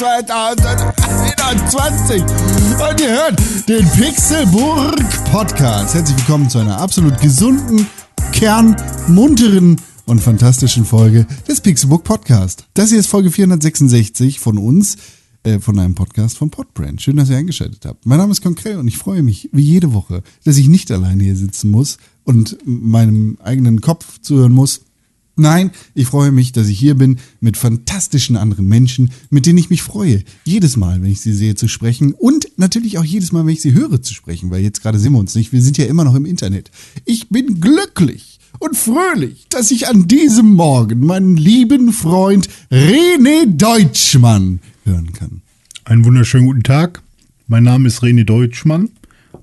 der 13. Mai 2021. Und ihr hört den Pixelburg Podcast. Herzlich willkommen zu einer absolut gesunden, kernmunteren und fantastischen Folge des Pixelburg Podcast. Das hier ist Folge 466 von uns, äh, von einem Podcast von Podbrand. Schön, dass ihr eingeschaltet habt. Mein Name ist Konkret und ich freue mich, wie jede Woche, dass ich nicht alleine hier sitzen muss und meinem eigenen Kopf zuhören muss. Nein, ich freue mich, dass ich hier bin mit fantastischen anderen Menschen, mit denen ich mich freue. Jedes Mal, wenn ich sie sehe, zu sprechen und natürlich auch jedes Mal, wenn ich sie höre, zu sprechen, weil jetzt gerade sehen wir uns nicht. Wir sind ja immer noch im Internet. Ich bin glücklich und fröhlich, dass ich an diesem Morgen meinen lieben Freund René Deutschmann hören kann. Einen wunderschönen guten Tag. Mein Name ist René Deutschmann.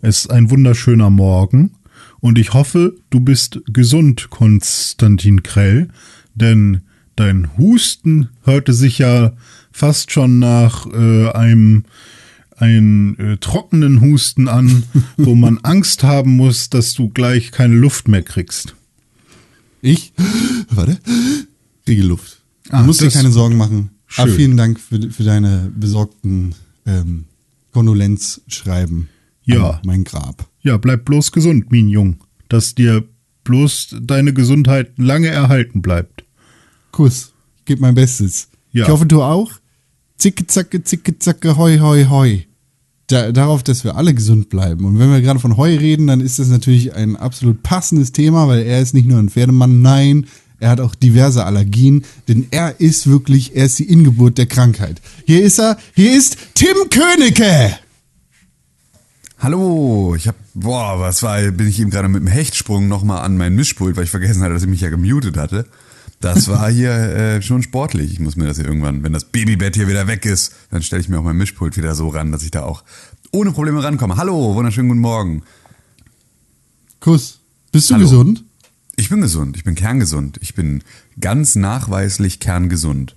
Es ist ein wunderschöner Morgen. Und ich hoffe, du bist gesund, Konstantin Krell, denn dein Husten hörte sich ja fast schon nach äh, einem einen äh, trockenen Husten an, wo man Angst haben muss, dass du gleich keine Luft mehr kriegst. Ich? Warte. Kriege Luft. Du ah, musst dir keine Sorgen machen. Aber vielen Dank für, für deine besorgten ähm, Kondolenzschreiben. Ja. Mein Grab. Ja, bleib bloß gesund, mein Jung. Dass dir bloß deine Gesundheit lange erhalten bleibt. Kuss. Ich gebe mein Bestes. Ja. Ich hoffe, du auch. Zicke, zacke, zicke, zacke, hoi, hoi, hoi. Da, darauf, dass wir alle gesund bleiben. Und wenn wir gerade von Heu reden, dann ist das natürlich ein absolut passendes Thema, weil er ist nicht nur ein Pferdemann, nein, er hat auch diverse Allergien, denn er ist wirklich, er ist die Ingeburt der Krankheit. Hier ist er, hier ist Tim Königke. Hallo, ich hab, boah, was war, bin ich eben gerade mit dem Hechtsprung nochmal an mein Mischpult, weil ich vergessen hatte, dass ich mich ja gemutet hatte. Das war hier äh, schon sportlich. Ich muss mir das hier irgendwann, wenn das Babybett hier wieder weg ist, dann stelle ich mir auch mein Mischpult wieder so ran, dass ich da auch ohne Probleme rankomme. Hallo, wunderschönen guten Morgen. Kuss. Bist du Hallo. gesund? Ich bin gesund, ich bin kerngesund. Ich bin ganz nachweislich kerngesund.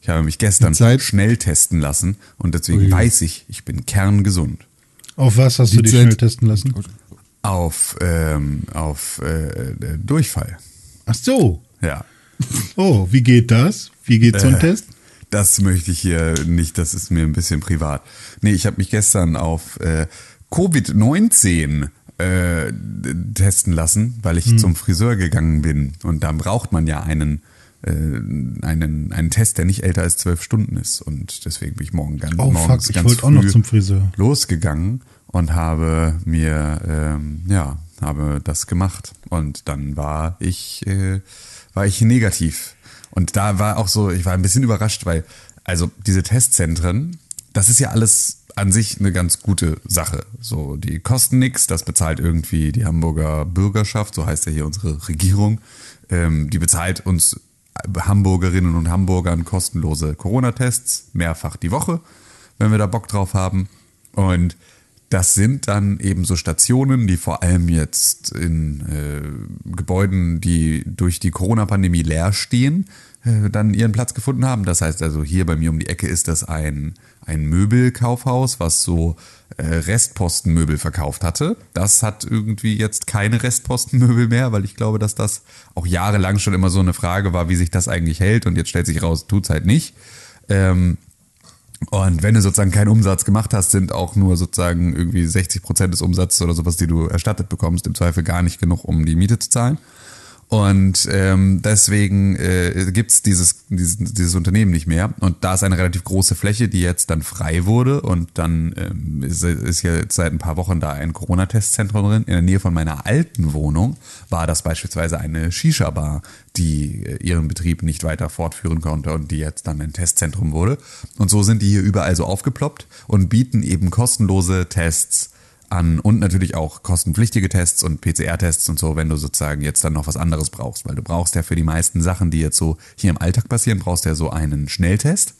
Ich habe mich gestern schnell testen lassen und deswegen Ui. weiß ich, ich bin kerngesund. Auf was hast du dich schnell testen lassen? Auf, ähm, auf äh, Durchfall. Ach so. Ja. Oh, wie geht das? Wie geht so ein äh, Test? Das möchte ich hier nicht, das ist mir ein bisschen privat. Nee, ich habe mich gestern auf äh, Covid-19 äh, testen lassen, weil ich hm. zum Friseur gegangen bin. Und da braucht man ja einen äh, einen, einen Test, der nicht älter als zwölf Stunden ist. Und deswegen bin ich morgen ganz, oh, morgens fuck, ganz früh auch noch zum Friseur. losgegangen und habe mir ähm, ja habe das gemacht. Und dann war ich äh, war ich negativ. Und da war auch so, ich war ein bisschen überrascht, weil also diese Testzentren, das ist ja alles an sich eine ganz gute Sache. So, die kosten nichts, das bezahlt irgendwie die Hamburger Bürgerschaft, so heißt ja hier unsere Regierung. Ähm, die bezahlt uns Hamburgerinnen und Hamburgern kostenlose Corona-Tests, mehrfach die Woche, wenn wir da Bock drauf haben. Und das sind dann eben so Stationen, die vor allem jetzt in äh, Gebäuden, die durch die Corona-Pandemie leer stehen, äh, dann ihren Platz gefunden haben. Das heißt also, hier bei mir um die Ecke ist das ein, ein Möbelkaufhaus, was so Restpostenmöbel verkauft hatte. Das hat irgendwie jetzt keine Restpostenmöbel mehr, weil ich glaube, dass das auch jahrelang schon immer so eine Frage war, wie sich das eigentlich hält. Und jetzt stellt sich raus, tut's halt nicht. Ähm, und wenn du sozusagen keinen Umsatz gemacht hast, sind auch nur sozusagen irgendwie 60 Prozent des Umsatzes oder sowas, die du erstattet bekommst, im Zweifel gar nicht genug, um die Miete zu zahlen. Und ähm, deswegen äh, gibt dieses, dieses, dieses Unternehmen nicht mehr. Und da ist eine relativ große Fläche, die jetzt dann frei wurde. Und dann ähm, ist, ist jetzt seit ein paar Wochen da ein Corona-Testzentrum drin. In der Nähe von meiner alten Wohnung war das beispielsweise eine Shisha-Bar, die äh, ihren Betrieb nicht weiter fortführen konnte und die jetzt dann ein Testzentrum wurde. Und so sind die hier überall so aufgeploppt und bieten eben kostenlose Tests an und natürlich auch kostenpflichtige Tests und PCR-Tests und so, wenn du sozusagen jetzt dann noch was anderes brauchst, weil du brauchst ja für die meisten Sachen, die jetzt so hier im Alltag passieren, brauchst du ja so einen Schnelltest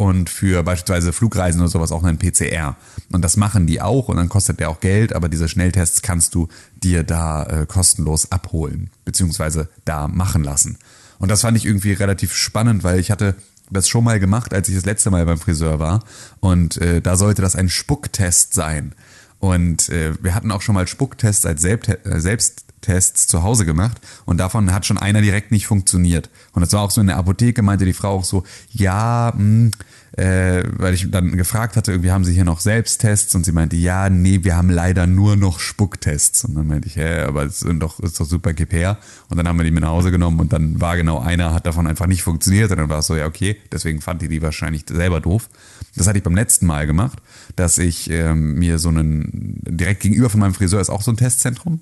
und für beispielsweise Flugreisen oder sowas auch einen PCR. Und das machen die auch und dann kostet der auch Geld, aber diese Schnelltests kannst du dir da äh, kostenlos abholen, beziehungsweise da machen lassen. Und das fand ich irgendwie relativ spannend, weil ich hatte das schon mal gemacht, als ich das letzte Mal beim Friseur war. Und äh, da sollte das ein Spucktest sein. Und äh, wir hatten auch schon mal Spucktests als Selbst Tests zu Hause gemacht und davon hat schon einer direkt nicht funktioniert. Und das war auch so in der Apotheke, meinte die Frau auch so, ja, mh, äh, weil ich dann gefragt hatte, irgendwie haben sie hier noch Selbsttests und sie meinte, ja, nee, wir haben leider nur noch Spucktests. Und dann meinte ich, hä, aber es sind doch, ist doch super, her. Und dann haben wir die mit nach Hause genommen und dann war genau einer, hat davon einfach nicht funktioniert. Und dann war es so, ja, okay, deswegen fand die die wahrscheinlich selber doof. Das hatte ich beim letzten Mal gemacht, dass ich ähm, mir so einen, direkt gegenüber von meinem Friseur ist auch so ein Testzentrum.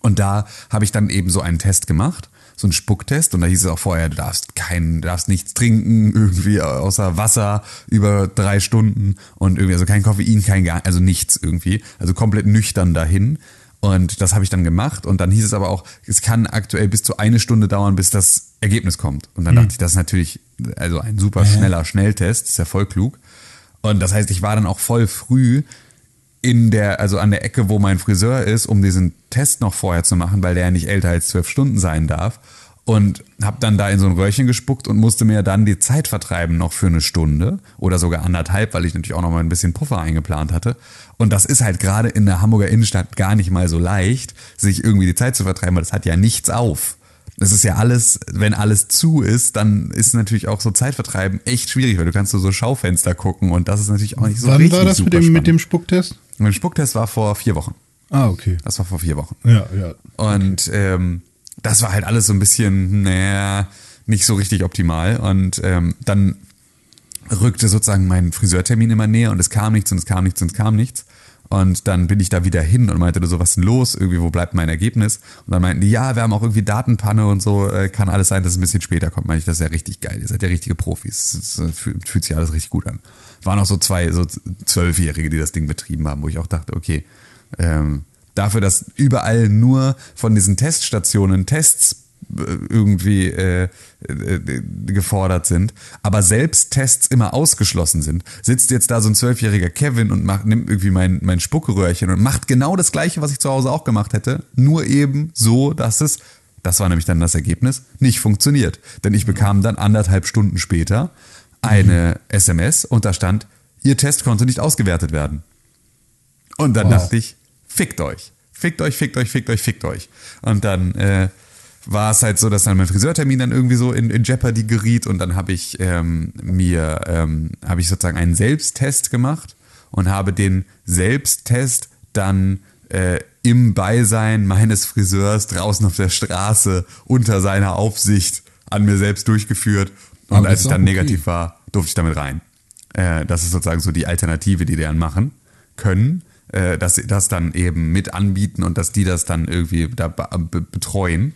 Und da habe ich dann eben so einen Test gemacht so ein Spucktest und da hieß es auch vorher, du darfst kein, du darfst nichts trinken, irgendwie außer Wasser über drei Stunden und irgendwie, also kein Koffein, kein gar, also nichts irgendwie. Also komplett nüchtern dahin. Und das habe ich dann gemacht und dann hieß es aber auch, es kann aktuell bis zu eine Stunde dauern, bis das Ergebnis kommt. Und dann mhm. dachte ich, das ist natürlich also ein super schneller Schnelltest, ist ja voll klug. Und das heißt, ich war dann auch voll früh in der, also an der Ecke, wo mein Friseur ist, um diesen Test noch vorher zu machen, weil der ja nicht älter als zwölf Stunden sein darf. Und habe dann da in so ein Röhrchen gespuckt und musste mir dann die Zeit vertreiben noch für eine Stunde oder sogar anderthalb, weil ich natürlich auch noch mal ein bisschen Puffer eingeplant hatte. Und das ist halt gerade in der Hamburger Innenstadt gar nicht mal so leicht, sich irgendwie die Zeit zu vertreiben, weil das hat ja nichts auf. Es ist ja alles, wenn alles zu ist, dann ist natürlich auch so Zeitvertreiben echt schwierig, weil du kannst so Schaufenster gucken und das ist natürlich auch nicht so Wann richtig war das mit dem, mit dem Spucktest? Mein Spucktest war vor vier Wochen. Ah, okay. Das war vor vier Wochen. Ja, ja. Und ähm, das war halt alles so ein bisschen, naja, nicht so richtig optimal. Und ähm, dann rückte sozusagen mein Friseurtermin immer näher und es kam nichts und es kam nichts und es kam nichts. Und dann bin ich da wieder hin und meinte so, was ist denn los? Irgendwie, wo bleibt mein Ergebnis? Und dann meinten die, ja, wir haben auch irgendwie Datenpanne und so, äh, kann alles sein, dass es ein bisschen später kommt. Meinte ich, das ist ja richtig geil, ihr seid ja richtige Profis. Das äh, fühlt, fühlt sich alles richtig gut an. Waren auch so zwei, so Zwölfjährige, die das Ding betrieben haben, wo ich auch dachte, okay, ähm, dafür, dass überall nur von diesen Teststationen Tests irgendwie äh, äh, gefordert sind, aber selbst Tests immer ausgeschlossen sind, sitzt jetzt da so ein zwölfjähriger Kevin und macht, nimmt irgendwie mein, mein Spuckeröhrchen und macht genau das gleiche, was ich zu Hause auch gemacht hätte, nur eben so, dass es, das war nämlich dann das Ergebnis, nicht funktioniert. Denn ich bekam dann anderthalb Stunden später eine. SMS und da stand, Ihr Test konnte nicht ausgewertet werden. Und dann wow. dachte ich, fickt euch. Fickt euch, fickt euch, fickt euch, fickt euch. Und dann äh, war es halt so, dass dann mein Friseurtermin dann irgendwie so in, in Jeopardy geriet und dann habe ich ähm, mir, ähm, habe ich sozusagen einen Selbsttest gemacht und habe den Selbsttest dann äh, im Beisein meines Friseurs draußen auf der Straße unter seiner Aufsicht an mir selbst durchgeführt. Und Aber als ich dann okay. negativ war, durfte ich damit rein. Äh, das ist sozusagen so die Alternative, die die dann machen können, äh, dass sie das dann eben mit anbieten und dass die das dann irgendwie da betreuen.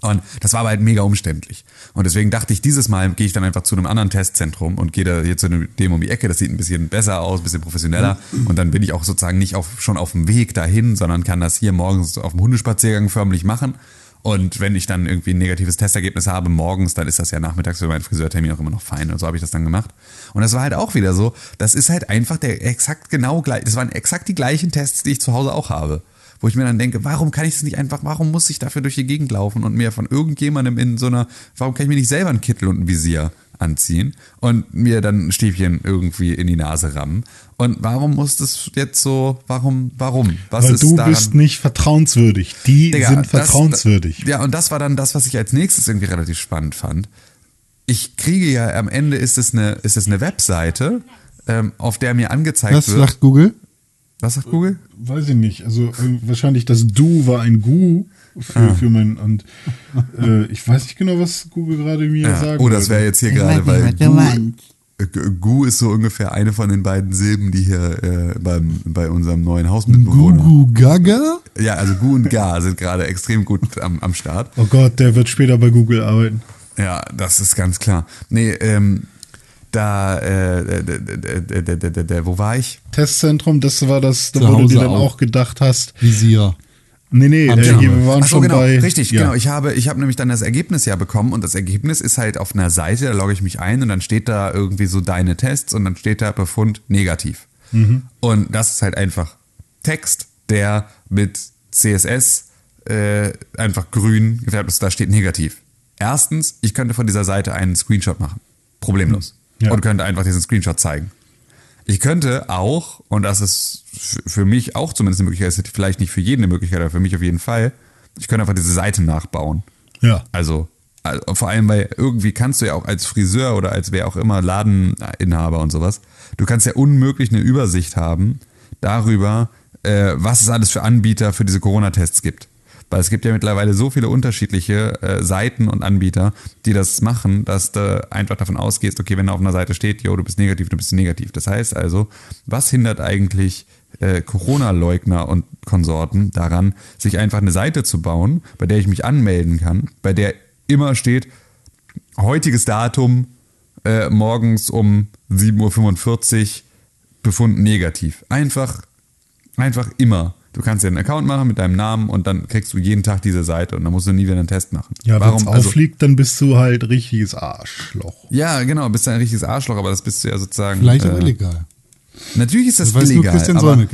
Und das war aber halt mega umständlich. Und deswegen dachte ich, dieses Mal gehe ich dann einfach zu einem anderen Testzentrum und gehe da hier zu dem um die Ecke. Das sieht ein bisschen besser aus, ein bisschen professioneller. Und dann bin ich auch sozusagen nicht auf, schon auf dem Weg dahin, sondern kann das hier morgens auf dem Hundespaziergang förmlich machen. Und wenn ich dann irgendwie ein negatives Testergebnis habe morgens, dann ist das ja nachmittags für meinen Friseurtermin auch immer noch fein. Und so habe ich das dann gemacht. Und das war halt auch wieder so, das ist halt einfach der exakt genau gleich, das waren exakt die gleichen Tests, die ich zu Hause auch habe wo ich mir dann denke, warum kann ich das nicht einfach, warum muss ich dafür durch die Gegend laufen und mir von irgendjemandem in so einer, warum kann ich mir nicht selber einen Kittel und ein Visier anziehen und mir dann ein Stäbchen irgendwie in die Nase rammen? Und warum muss das jetzt so, warum, warum? Was Weil ist du daran? bist nicht vertrauenswürdig. Die Digga, sind vertrauenswürdig. Das, ja, und das war dann das, was ich als nächstes irgendwie relativ spannend fand. Ich kriege ja, am Ende ist es eine, ist es eine Webseite, ähm, auf der mir angezeigt Was wird. Was sagt Google? Was sagt Google? Weiß ich nicht. Also äh, wahrscheinlich das Du war ein Gu für, ah. für mein und äh, ich weiß nicht genau, was Google gerade mir ja. sagt. Oh, das wäre jetzt hier gerade, weil Gu, äh, Gu ist so ungefähr eine von den beiden Silben, die hier äh, beim, bei unserem neuen Hausmitbewohner. Gu Gaga? Ja, also Gu und Ga sind gerade extrem gut am, am Start. Oh Gott, der wird später bei Google arbeiten. Ja, das ist ganz klar. Nee, ähm, da, äh, wo war ich? Testzentrum, das war das, wo du dir dann auch. auch gedacht hast. Visier. Nee, nee, äh, hier, wir waren Ach so, schon genau, bei. Richtig, ja. genau. Ich habe, ich habe nämlich dann das Ergebnis ja bekommen und das Ergebnis ist halt auf einer Seite, da logge ich mich ein und dann steht da irgendwie so deine Tests und dann steht da Befund negativ. Mhm. Und das ist halt einfach Text, der mit CSS äh, einfach grün gefärbt ist, da steht negativ. Erstens, ich könnte von dieser Seite einen Screenshot machen. Problemlos. Ja. und könnte einfach diesen Screenshot zeigen. Ich könnte auch, und das ist für mich auch zumindest eine Möglichkeit, ist vielleicht nicht für jeden eine Möglichkeit, aber für mich auf jeden Fall, ich könnte einfach diese Seite nachbauen. Ja. Also, also vor allem, weil irgendwie kannst du ja auch als Friseur oder als wer auch immer Ladeninhaber und sowas, du kannst ja unmöglich eine Übersicht haben darüber, äh, was es alles für Anbieter für diese Corona-Tests gibt. Weil es gibt ja mittlerweile so viele unterschiedliche äh, Seiten und Anbieter, die das machen, dass du einfach davon ausgehst, okay, wenn da auf einer Seite steht, yo, du bist negativ, du bist negativ. Das heißt also, was hindert eigentlich äh, Corona-Leugner und Konsorten daran, sich einfach eine Seite zu bauen, bei der ich mich anmelden kann, bei der immer steht, heutiges Datum, äh, morgens um 7.45 Uhr, Befund negativ. Einfach, einfach immer. Du kannst dir einen Account machen mit deinem Namen und dann kriegst du jeden Tag diese Seite und dann musst du nie wieder einen Test machen. Ja, wenn es Also, auffliegt, dann bist du halt richtiges Arschloch. ja, genau, bist du ein richtiges Arschloch, aber das bist du ja sozusagen. Vielleicht auch äh, illegal. Natürlich ist das, Das weiß nur illegal. Christian aber,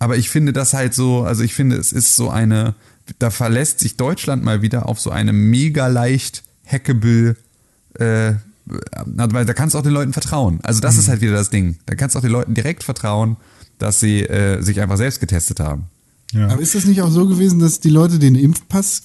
aber ich finde das halt so, also ich finde, es ist so eine, da verlässt sich Deutschland mal wieder auf so eine mega leicht hackable, äh, weil da kannst du auch den Leuten vertrauen. Also das ist halt wieder das Ding. Da kannst du auch den Leuten direkt vertrauen, dass sie äh, sich einfach selbst getestet haben. Ja. Aber ist das nicht auch so gewesen, dass die Leute den Impfpass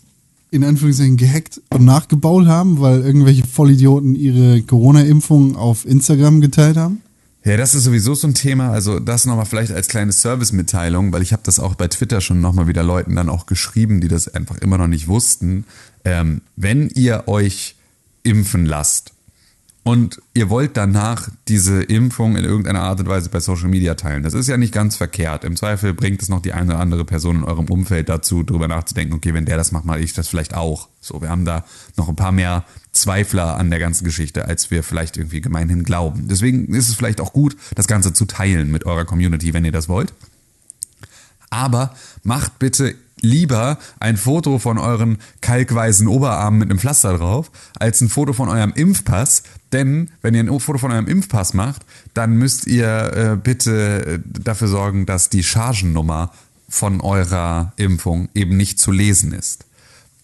in Anführungszeichen gehackt und nachgebaut haben, weil irgendwelche Vollidioten ihre Corona-Impfung auf Instagram geteilt haben? Ja, das ist sowieso so ein Thema. Also das nochmal vielleicht als kleine Servicemitteilung, weil ich habe das auch bei Twitter schon nochmal wieder Leuten dann auch geschrieben, die das einfach immer noch nicht wussten. Ähm, wenn ihr euch impfen lasst und ihr wollt danach diese Impfung in irgendeiner Art und Weise bei Social Media teilen, das ist ja nicht ganz verkehrt. Im Zweifel bringt es noch die eine oder andere Person in eurem Umfeld dazu, darüber nachzudenken, okay, wenn der das macht, mache ich das vielleicht auch. So, wir haben da noch ein paar mehr Zweifler an der ganzen Geschichte, als wir vielleicht irgendwie gemeinhin glauben. Deswegen ist es vielleicht auch gut, das Ganze zu teilen mit eurer Community, wenn ihr das wollt. Aber macht bitte lieber ein Foto von euren kalkweißen Oberarmen mit einem Pflaster drauf, als ein Foto von eurem Impfpass. Denn wenn ihr ein Foto von eurem Impfpass macht, dann müsst ihr äh, bitte äh, dafür sorgen, dass die Chargennummer von eurer Impfung eben nicht zu lesen ist.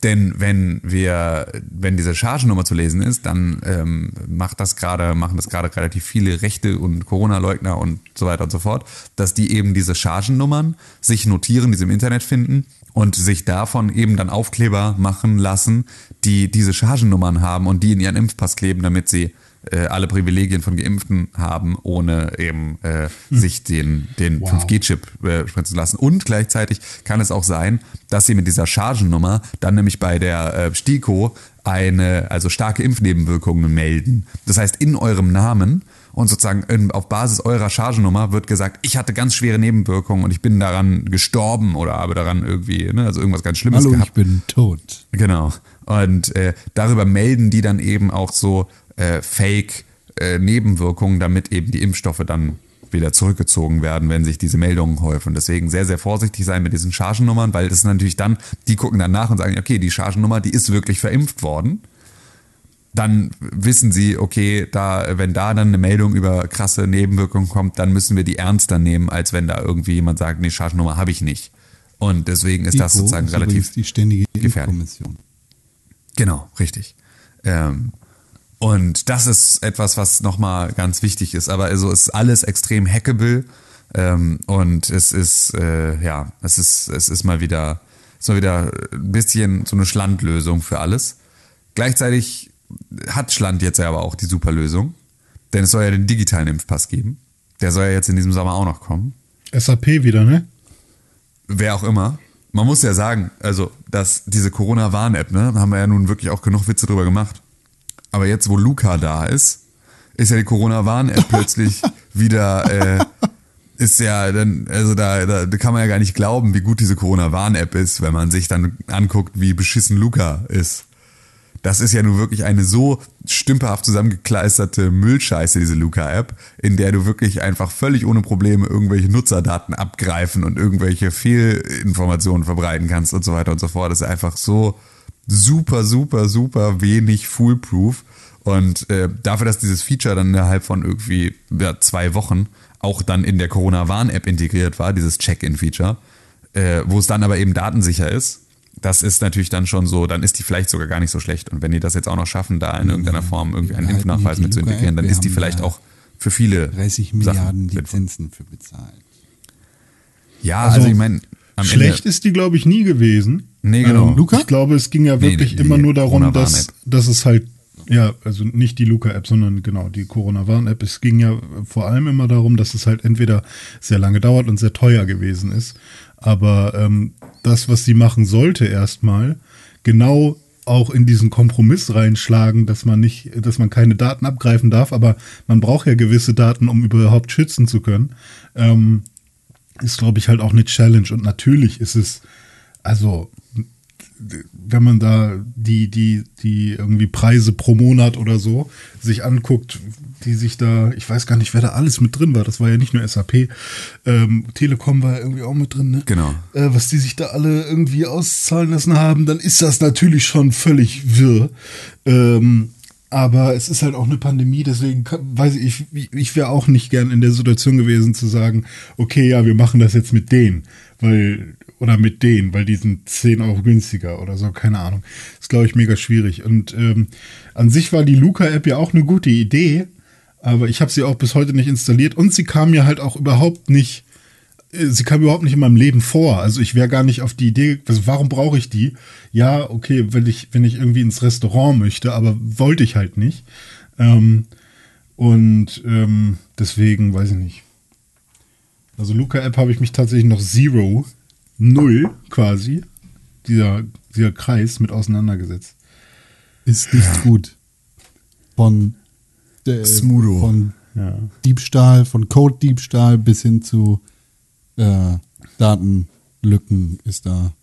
Denn wenn wir, wenn diese Chargennummer zu lesen ist, dann ähm, macht das gerade, machen das gerade relativ viele Rechte und Corona-Leugner und so weiter und so fort, dass die eben diese Chargennummern sich notieren, die sie im Internet finden und sich davon eben dann Aufkleber machen lassen, die diese Chargennummern haben und die in ihren Impfpass kleben, damit sie äh, alle Privilegien von Geimpften haben, ohne eben äh, sich den, den Wow. 5G-Chip äh, spritzen lassen. Und gleichzeitig kann es auch sein, dass sie mit dieser Chargennummer dann nämlich bei der äh, STIKO eine, also starke Impfnebenwirkungen melden. Das heißt, in eurem Namen und sozusagen in, auf Basis eurer Chargennummer wird gesagt, ich hatte ganz schwere Nebenwirkungen und ich bin daran gestorben oder habe daran irgendwie, ne, also irgendwas ganz Schlimmes Hallo, gehabt. ich bin tot. Genau. Und äh, darüber melden die dann eben auch so äh, Fake-Nebenwirkungen, damit eben die Impfstoffe dann wieder zurückgezogen werden, wenn sich diese Meldungen häufen. Deswegen sehr, sehr vorsichtig sein mit diesen Chargennummern, weil das ist natürlich dann, die gucken dann nach und sagen, okay, die Chargennummer, die ist wirklich verimpft worden. Dann wissen sie, okay, da, wenn da dann eine Meldung über krasse Nebenwirkungen kommt, dann müssen wir die ernster nehmen, als wenn da irgendwie jemand sagt, nee, Chargennummer habe ich nicht. Und deswegen ist das ICO sozusagen ist relativ die ständige gefährlich. Genau, richtig. Ähm, und das ist etwas, was nochmal ganz wichtig ist. Aber also ist alles extrem hackable ähm, und es ist äh, ja, es ist es ist mal wieder ist mal wieder ein bisschen so eine Schlandlösung für alles. Gleichzeitig hat Schland jetzt ja aber auch die super Lösung, denn es soll ja den digitalen Impfpass geben. Der soll ja jetzt in diesem Sommer auch noch kommen SAP wieder, ne? wer auch immer. Man muss ja sagen, also, dass diese Corona-Warn-App, ne, da haben wir ja nun wirklich auch genug Witze drüber gemacht. Aber jetzt, wo Luca da ist, ist ja die Corona-Warn-App plötzlich wieder, äh, ist ja dann, also da, da, da kann man ja gar nicht glauben, wie gut diese Corona-Warn-App ist, wenn man sich dann anguckt, wie beschissen Luca ist. Das ist ja nun wirklich eine so stümperhaft zusammengekleisterte Müllscheiße, diese Luca-App, in der du wirklich einfach völlig ohne Probleme irgendwelche Nutzerdaten abgreifen und irgendwelche Fehlinformationen verbreiten kannst und so weiter und so fort. Das ist einfach so super, super, super wenig foolproof. Und äh, dafür, dass dieses Feature dann innerhalb von irgendwie ja, zwei Wochen auch dann in der Corona-Warn-App integriert war, dieses Check-in-Feature, äh, wo es dann aber eben datensicher ist, das ist natürlich dann schon so, dann ist die vielleicht sogar gar nicht so schlecht. Und wenn die das jetzt auch noch schaffen, da in irgendeiner Form irgendwie einen Impfnachweis mit zu integrieren, dann ist die vielleicht auch für viele 30 Sachen Milliarden sinnvoll. Lizenzen für bezahlt. Ja, also, ich meine, am Schlecht Ende, ist die, glaube ich, nie gewesen. Nee, genau. Luca? Ich glaube, es ging ja Nee, wirklich die immer nur darum, dass, dass es halt, ja, also nicht die Luca-App, sondern genau die Corona-Warn-App. Es ging ja vor allem immer darum, dass es halt entweder sehr lange dauert und sehr teuer gewesen ist. Aber ähm, das, was sie machen sollte erstmal, genau auch in diesen Kompromiss reinschlagen, dass man nicht, dass man keine Daten abgreifen darf, aber man braucht ja gewisse Daten, um überhaupt schützen zu können. Ähm, ist, glaube ich, halt auch eine Challenge. Und natürlich ist es, also, wenn man da die, die, die irgendwie Preise pro Monat oder so sich anguckt, die sich da, ich weiß gar nicht, wer da alles mit drin war. Das war ja nicht nur SAP. Ähm, Telekom war ja irgendwie auch mit drin, ne? Genau. Äh, was die sich da alle irgendwie auszahlen lassen haben, dann ist das natürlich schon völlig wirr. Ähm, aber es ist halt auch eine Pandemie, deswegen kann, weiß ich, ich, ich wäre auch nicht gern in der Situation gewesen zu sagen, okay, ja, wir machen das jetzt mit denen, weil, oder mit denen, weil die sind 10 Euro günstiger oder so, keine Ahnung. Ist, glaube ich, mega schwierig. Und ähm, an sich war die Luca-App ja auch eine gute Idee, aber ich habe sie auch bis heute nicht installiert und sie kam mir halt auch überhaupt nicht sie kam überhaupt nicht in meinem Leben vor. Also ich wäre gar nicht auf die Idee, also warum brauche ich die? Ja, okay, wenn ich, wenn ich irgendwie ins Restaurant möchte, aber wollte ich halt nicht. Ähm, und ähm, deswegen, weiß ich nicht. Also Luca-App habe ich mich tatsächlich noch Zero, Null quasi, dieser, dieser Kreis mit auseinandergesetzt. Ist nicht gut. Von, äh, Smudo. von Ja. Diebstahl, von Code-Diebstahl bis hin zu äh, Datenlücken ist da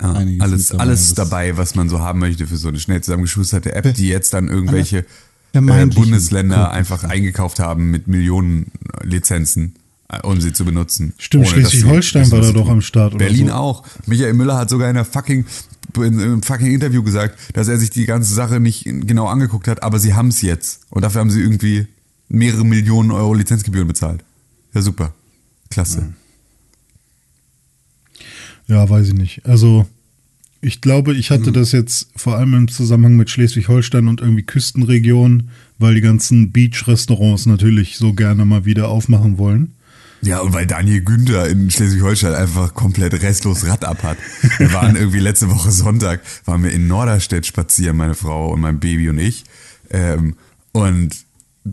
Ja, einiges alles, mit alles dabei, was man so haben möchte für so eine schnell zusammengeschusterte App, die jetzt dann irgendwelche äh, Bundesländer einfach eingekauft haben mit Millionen Lizenzen, äh, um sie zu benutzen. Stimmt, Schleswig-Holstein war da doch am Start oder Berlin so. auch. Michael Müller hat sogar in einer fucking in einem fucking Interview gesagt, dass er sich die ganze Sache nicht genau angeguckt hat, aber sie haben es jetzt. Und dafür haben sie irgendwie mehrere Millionen Euro Lizenzgebühren bezahlt. Ja, super. Klasse. Ja, weiß ich nicht. Also, ich glaube, ich hatte das jetzt vor allem im Zusammenhang mit Schleswig-Holstein und irgendwie Küstenregionen, weil die ganzen Beach-Restaurants natürlich so gerne mal wieder aufmachen wollen. Ja, und weil Daniel Günther in Schleswig-Holstein einfach komplett restlos Rad ab hat. Wir waren irgendwie letzte Woche Sonntag, waren wir in Norderstedt spazieren, meine Frau und mein Baby und ich. Ähm, und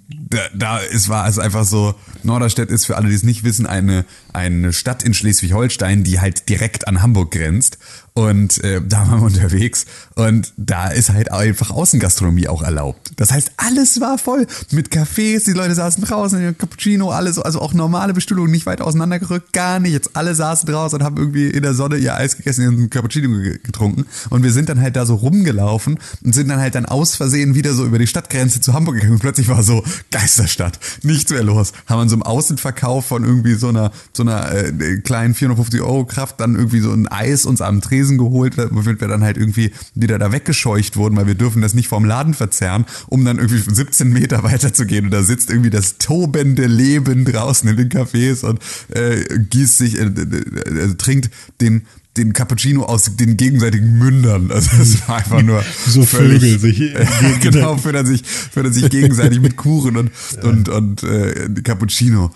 da, da es war es einfach so, Norderstedt ist für alle, die es nicht wissen, eine, eine Stadt in Schleswig-Holstein, die halt direkt an Hamburg grenzt. Und äh, da waren wir unterwegs und da ist halt einfach Außengastronomie auch erlaubt. Das heißt, alles war voll mit Cafés, die Leute saßen draußen, Cappuccino, alles, also auch normale Bestuhlung, nicht weit auseinandergerückt, gar nicht. Jetzt alle saßen draußen und haben irgendwie in der Sonne ihr Eis gegessen, ihren Cappuccino ge- getrunken. Und wir sind dann halt da so rumgelaufen und sind dann halt dann aus Versehen wieder so über die Stadtgrenze zu Hamburg gegangen. Und plötzlich war so Geisterstadt, nichts mehr los. Haben an so einem Außenverkauf von irgendwie so einer, so einer äh, kleinen 450 Euro Kraft dann irgendwie so ein Eis uns am Tresen geholt, womit wir dann halt irgendwie wieder da weggescheucht wurden, weil wir dürfen das nicht vom Laden verzerren, um dann irgendwie 17 Meter weiter zu gehen. Und da sitzt irgendwie das tobende Leben draußen in den Cafés und äh, gießt sich, äh, äh, trinkt den den Cappuccino aus den gegenseitigen Mündern. Also das war einfach nur So Vögel sich genau füttern sich füttern sich gegenseitig mit Kuchen und und und äh, Cappuccino.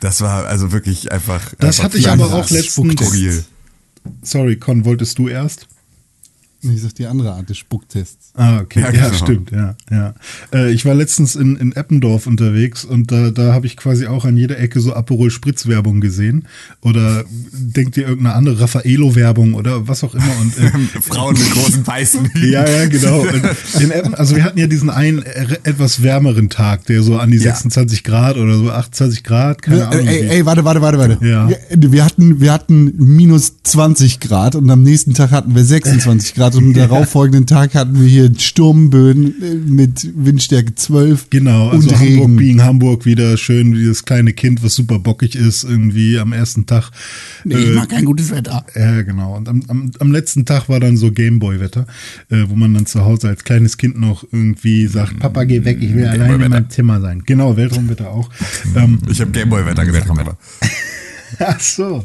Das war also wirklich einfach. Das einfach hatte ich aber auch letztens- skurril. Sorry, Con, wolltest du erst? Ich sag die andere Art des Spucktests. Ah, okay. Ja, Ja, genau. stimmt, ja, ja. Äh, ich war letztens in, in Eppendorf unterwegs und da, da habe ich quasi auch an jeder Ecke so Aperol Spritz Werbung gesehen. Oder denkt ihr irgendeine andere Raffaello Werbung oder was auch immer und äh, Frauen mit großen weißen. Ja, ja, genau. Und in Eppen, also wir hatten ja diesen einen äh, etwas wärmeren Tag, der so an die Ja. 26 Grad oder so 28 Grad, keine Ahnung. ey, ey, warte, warte, warte, warte. Ja. Wir, wir hatten, wir hatten minus 20 Grad und am nächsten Tag hatten wir 26 Grad und am darauffolgenden Tag hatten wir hier Sturmböen äh, mit Windstärke 12 Genau, also und Hamburg Regen. being Hamburg wieder schön, wie das kleine Kind, was super bockig ist, irgendwie am ersten Tag. Nee, ich Äh, mag kein gutes Wetter. Ja, genau. Und am, am, am letzten Tag war dann so Gameboy-Wetter, äh, wo man dann zu Hause als kleines Kind noch irgendwie sagt, Papa, geh weg, ich will alleine in meinem Zimmer sein. Genau, Weltraumwetter auch. ähm, Ich habe Gameboy-Wetter gesagt. Ach so.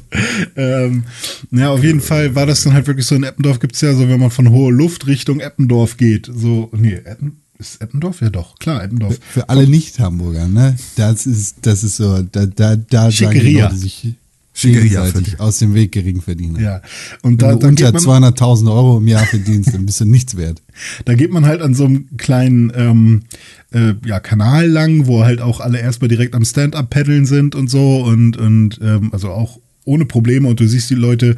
Ähm, ja, auf jeden Fall war das dann halt wirklich so, in Eppendorf gibt's ja so, wenn man von hoher Luft Richtung Eppendorf geht, so, nee, Eppen, Ist Eppendorf? Ja doch, klar, Eppendorf. Für alle Nicht-Hamburger, ne? Das ist, das ist so, da, da, da sagen die Schickeria. Leute sich Schickeria gegenseitig aus dem Weg Geringverdiener. Ja. Und Wenn da, du da, unter geht man, 200.000 Euro im Jahr verdienst, dann bist du nichts wert. da geht man halt an so einem kleinen ähm, äh, ja, Kanal lang, wo halt auch alle erstmal direkt am Stand-Up-Paddeln sind und so und, und ähm, also auch ohne Probleme und du siehst die Leute.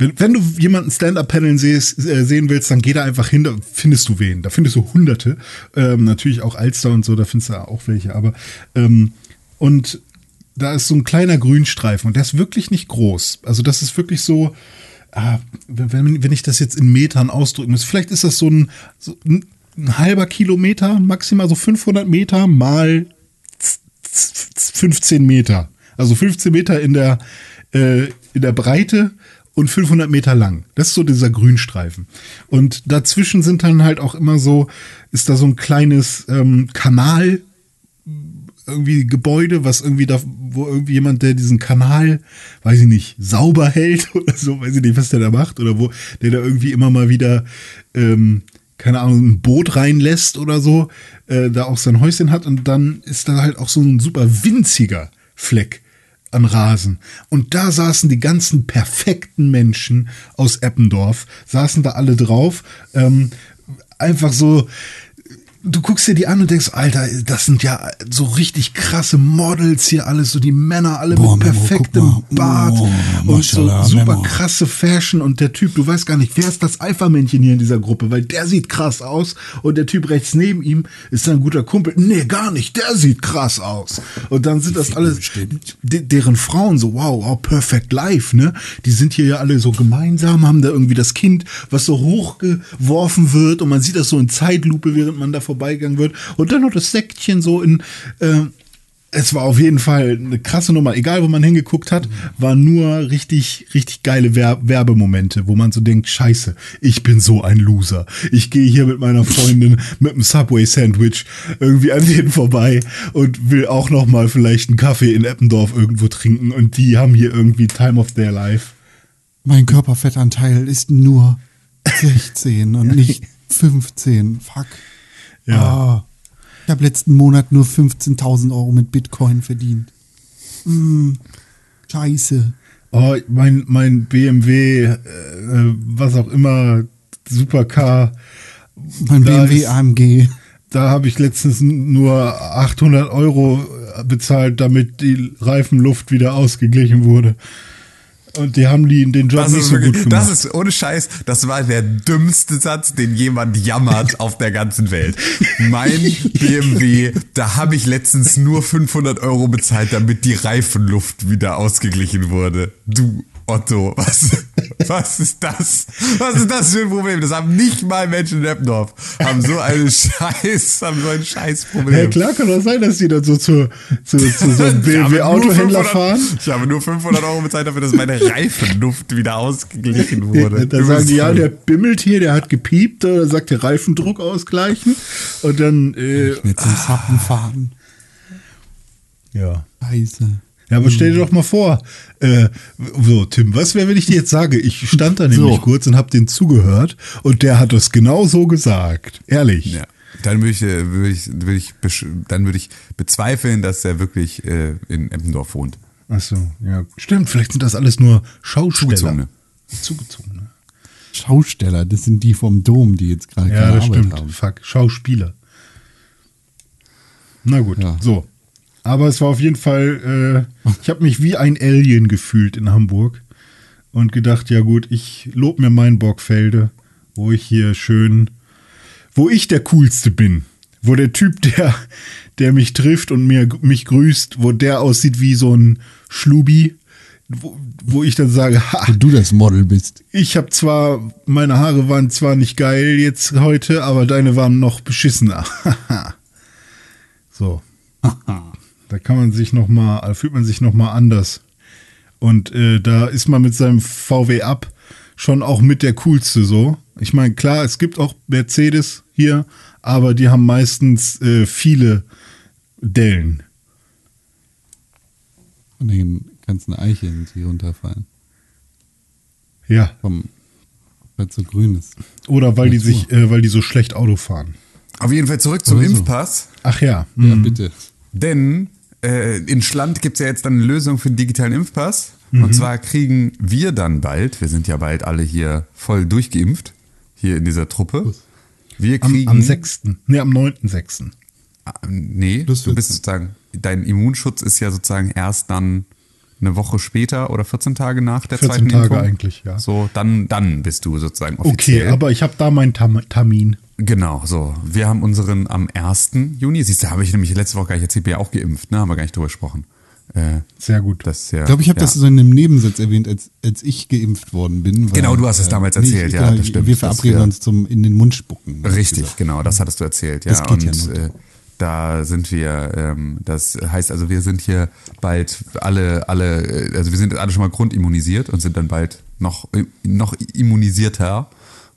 Wenn, wenn du jemanden Stand-Up-Paddeln siehst, äh, sehen willst, dann geh da einfach hin, da findest du wen. Da findest du Hunderte. Ähm, natürlich auch Alster und so, da findest du auch welche. Aber ähm, und da ist so ein kleiner Grünstreifen und der ist wirklich nicht groß. Also das ist wirklich so, ah, wenn, wenn ich das jetzt in Metern ausdrücken muss, vielleicht ist das so ein, so ein, halber Kilometer, maximal so 500 Meter mal z- z- 15 Meter. Also 15 Meter in der, äh, in der Breite und 500 Meter lang. Das ist so dieser Grünstreifen. Und dazwischen sind dann halt auch immer so, ist da so ein kleines ähm, Kanal, irgendwie Gebäude, was irgendwie da, wo irgendwie jemand, der diesen Kanal, weiß ich nicht, sauber hält oder so, weiß ich nicht, was der da macht, oder wo, der da irgendwie immer mal wieder, ähm, keine Ahnung, ein Boot reinlässt oder so, äh, da auch sein Häuschen hat und dann ist da halt auch so ein super winziger Fleck an Rasen. Und da saßen die ganzen perfekten Menschen aus Eppendorf, saßen da alle drauf, ähm, einfach so, du guckst dir die an und denkst, Alter, das sind ja so richtig krasse Models hier alles, so die Männer alle Boah, mit Memo, perfektem. Bart Oh, und so super Memo. krasse Fashion und der Typ, du weißt gar nicht, wer ist das Alpha-Männchen hier in dieser Gruppe, weil der sieht krass aus und der Typ rechts neben ihm ist sein guter Kumpel. Nee, gar nicht, der sieht krass aus. Und dann sind das alles de deren Frauen so, wow, wow, perfect life, ne? Die sind hier ja alle so gemeinsam, haben da irgendwie das Kind, was so hochgeworfen wird und man sieht das so in Zeitlupe, während man da vorbeigegangen wird. Und dann noch das Säckchen so in, äh, es war auf jeden Fall eine krasse Nummer. Egal, wo man hingeguckt hat, war nur richtig, richtig geile Wer Werbemomente, wo man so denkt, scheiße, ich bin so ein Loser. Ich gehe hier mit meiner Freundin mit einem Subway-Sandwich irgendwie an denen vorbei und will auch noch mal vielleicht einen Kaffee in Eppendorf irgendwo trinken und die haben hier irgendwie Time of their life. Mein Körperfettanteil ist nur 16 und nicht 15. Fuck. Ja. Ah, ich habe letzten Monat nur 15.000 Euro mit Bitcoin verdient. Hm, scheiße. Oh, mein, mein BMW, äh, was auch immer, Supercar, Mein BMW ist- AMG. da habe ich letztens nur 800 Euro bezahlt, damit die Reifenluft wieder ausgeglichen wurde. Und die haben die, den Job Das nicht so gut wirklich, gemacht. das ist ohne Scheiß, das war der dümmste Satz, den jemand jammert auf der ganzen Welt. Mein BMW, da habe ich letztens nur 500 Euro bezahlt, damit die Reifenluft wieder ausgeglichen wurde. Du Otto, was, was ist das? Was ist das für ein Problem? Das haben nicht mal Menschen in Eppendorf. Haben so einen Scheiß, haben so ein Scheißproblem. ja, klar kann das sein, dass die dann so zu, zu, zu so einem BMW-Autohändler 500 fahren. Ich habe nur 500 Euro bezahlt dafür, dass meine Reifenluft wieder ausgeglichen wurde. Da sagen die, ja, der bimmelt hier, der hat gepiept, da sagt der Reifendruck ausgleichen. Und dann, äh, Mit zum Sappen fahren. ja. Scheiße. Ja, aber stell dir doch mal vor, äh, so, Tim, was wäre, wenn ich dir jetzt sage, ich stand da nämlich So. kurz und hab den zugehört und der hat das genau so gesagt. Ehrlich. Ja. Dann würde ich, äh, würde ich, würde ich, dann würde ich bezweifeln, dass er wirklich äh, in Eppendorf wohnt. Ach so, ja. Stimmt, vielleicht sind das alles nur Schausteller. Zugezogene. Zugezogene. Schausteller, das sind die vom Dom, die jetzt gerade Ja, keine das Arbeit stimmt. haben. Fuck, Schauspieler. Na gut, Ja. so. Aber es war auf jeden Fall, äh, ich habe mich wie ein Alien gefühlt in Hamburg und gedacht, ja gut, ich lob mir mein Borgfelde, wo ich hier schön, wo ich der Coolste bin. Wo der Typ, der, der mich trifft und mir, mich grüßt, wo der aussieht wie so ein Schlubi, wo, wo ich dann sage, ha, Wo du das Model bist. ich habe zwar, meine Haare waren zwar nicht geil jetzt heute, aber deine waren noch beschissener. so. Da kann man sich noch mal, da fühlt man sich noch mal anders. Und äh, da ist man mit seinem VW Up schon auch mit der coolste so. Ich meine, klar, es gibt auch Mercedes hier, aber die haben meistens äh, viele Dellen. Von den ganzen Eicheln, die runterfallen. Ja. Vom, weil es so grün ist. Oder weil die sich, äh, weil die so schlecht Auto fahren. Auf jeden Fall zurück zum. Impfpass. Ach ja. Ja, hm. bitte. Denn äh, in Schland gibt es ja jetzt dann eine Lösung für den digitalen Impfpass. Mhm. Und zwar kriegen wir dann bald, wir sind ja bald alle hier voll durchgeimpft, hier in dieser Truppe. Wir Am, kriegen. am 6. Nee, am 9.6. Ah, Nee, du bist sozusagen, dein Immunschutz ist ja sozusagen erst dann eine Woche später oder 14 Tage nach der 14 zweiten Tage Impfung. eigentlich, ja. So, dann, dann bist du sozusagen Okay, offiziell. aber ich habe da meinen Tam Termin. Genau, so. Wir haben unseren am 1. Juni. Siehst du, habe ich nämlich letzte Woche gar nicht erzählt, bin ja auch geimpft, ne? Haben wir gar nicht drüber gesprochen. Äh, Sehr gut. das ja, Ich glaube, ich habe ja. das so in einem Nebensatz erwähnt, als, als ich geimpft worden bin. weil, Genau, du hast es damals erzählt, ja, genau, das stimmt, Wir verabreden wir- uns zum in den Mund spucken. Richtig, genau, das hattest du erzählt, ja. Das geht ja und nur. äh, da sind wir, ähm, das heißt also, wir sind hier bald alle, alle, äh, also wir sind alle schon mal grundimmunisiert und sind dann bald noch, äh, noch immunisierter.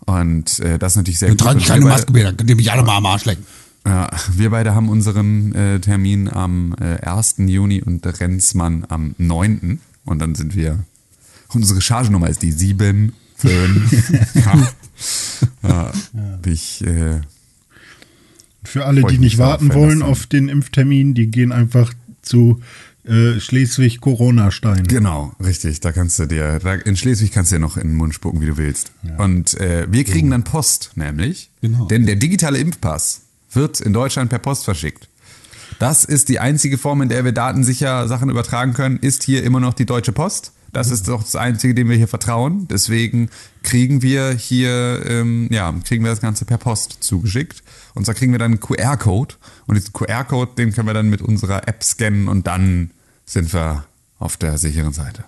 Und äh, das ist natürlich sehr Dann trage ich Und keine Maske mehr, dann könnt ihr mich alle mal am Arsch lecken. Ja, wir beide haben unseren äh, Termin am äh, 1. Juni und Renzmann am 9. Und dann sind wir. Unsere Chargenummer ist die 7, 5. ja. ja. Ich, äh, Für alle, die ich nicht warten wollen auf den Impftermin, die gehen einfach zu äh, Schleswig-Corona-Stein. genau, richtig. Da kannst du dir, da, in Schleswig kannst du dir noch in den Mund spucken, wie du willst. Und äh, wir kriegen dann Post, nämlich. Genau. Denn der digitale Impfpass wird in Deutschland per Post verschickt. Das ist die einzige Form, in der wir datensicher Sachen übertragen können, ist hier immer noch die Deutsche Post. Das ist doch das Einzige, dem wir hier vertrauen. Deswegen kriegen wir hier, ähm, ja, kriegen wir das Ganze per Post zugeschickt. Und zwar kriegen wir dann einen QR-Code. Und diesen QR-Code, den können wir dann mit unserer App scannen und dann sind wir auf der sicheren Seite.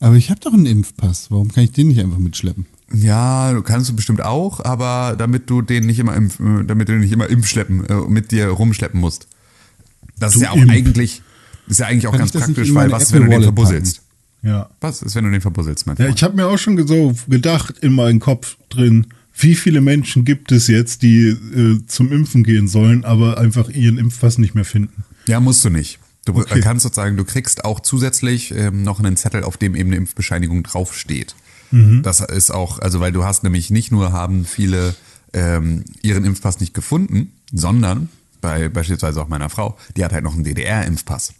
Aber ich habe doch einen Impfpass. Warum kann ich den nicht einfach mitschleppen? Ja, du kannst du bestimmt auch, aber damit du den nicht immer impf, damit du den nicht immer impfschleppen, äh, mit dir rumschleppen musst. Das Du ist ja auch Imp. eigentlich, ist ja eigentlich auch Kann ganz praktisch, weil was, Apple wenn du den verbusselst? Ja. Was ist, wenn du den verbusselst, mein Ja, Freund? ich habe mir auch schon so gedacht in meinem Kopf drin, wie viele Menschen gibt es jetzt, die äh, zum Impfen gehen sollen, aber einfach ihren Impfpass nicht mehr finden? Ja, musst du nicht. Du Okay. kannst sozusagen, du kriegst auch zusätzlich ähm, noch einen Zettel, auf dem eben eine Impfbescheinigung draufsteht. Mhm. Das ist auch, also weil du hast nämlich nicht nur haben viele ähm, ihren Impfpass nicht gefunden, sondern bei beispielsweise auch meiner Frau, die hat halt noch einen DDR-Impfpass.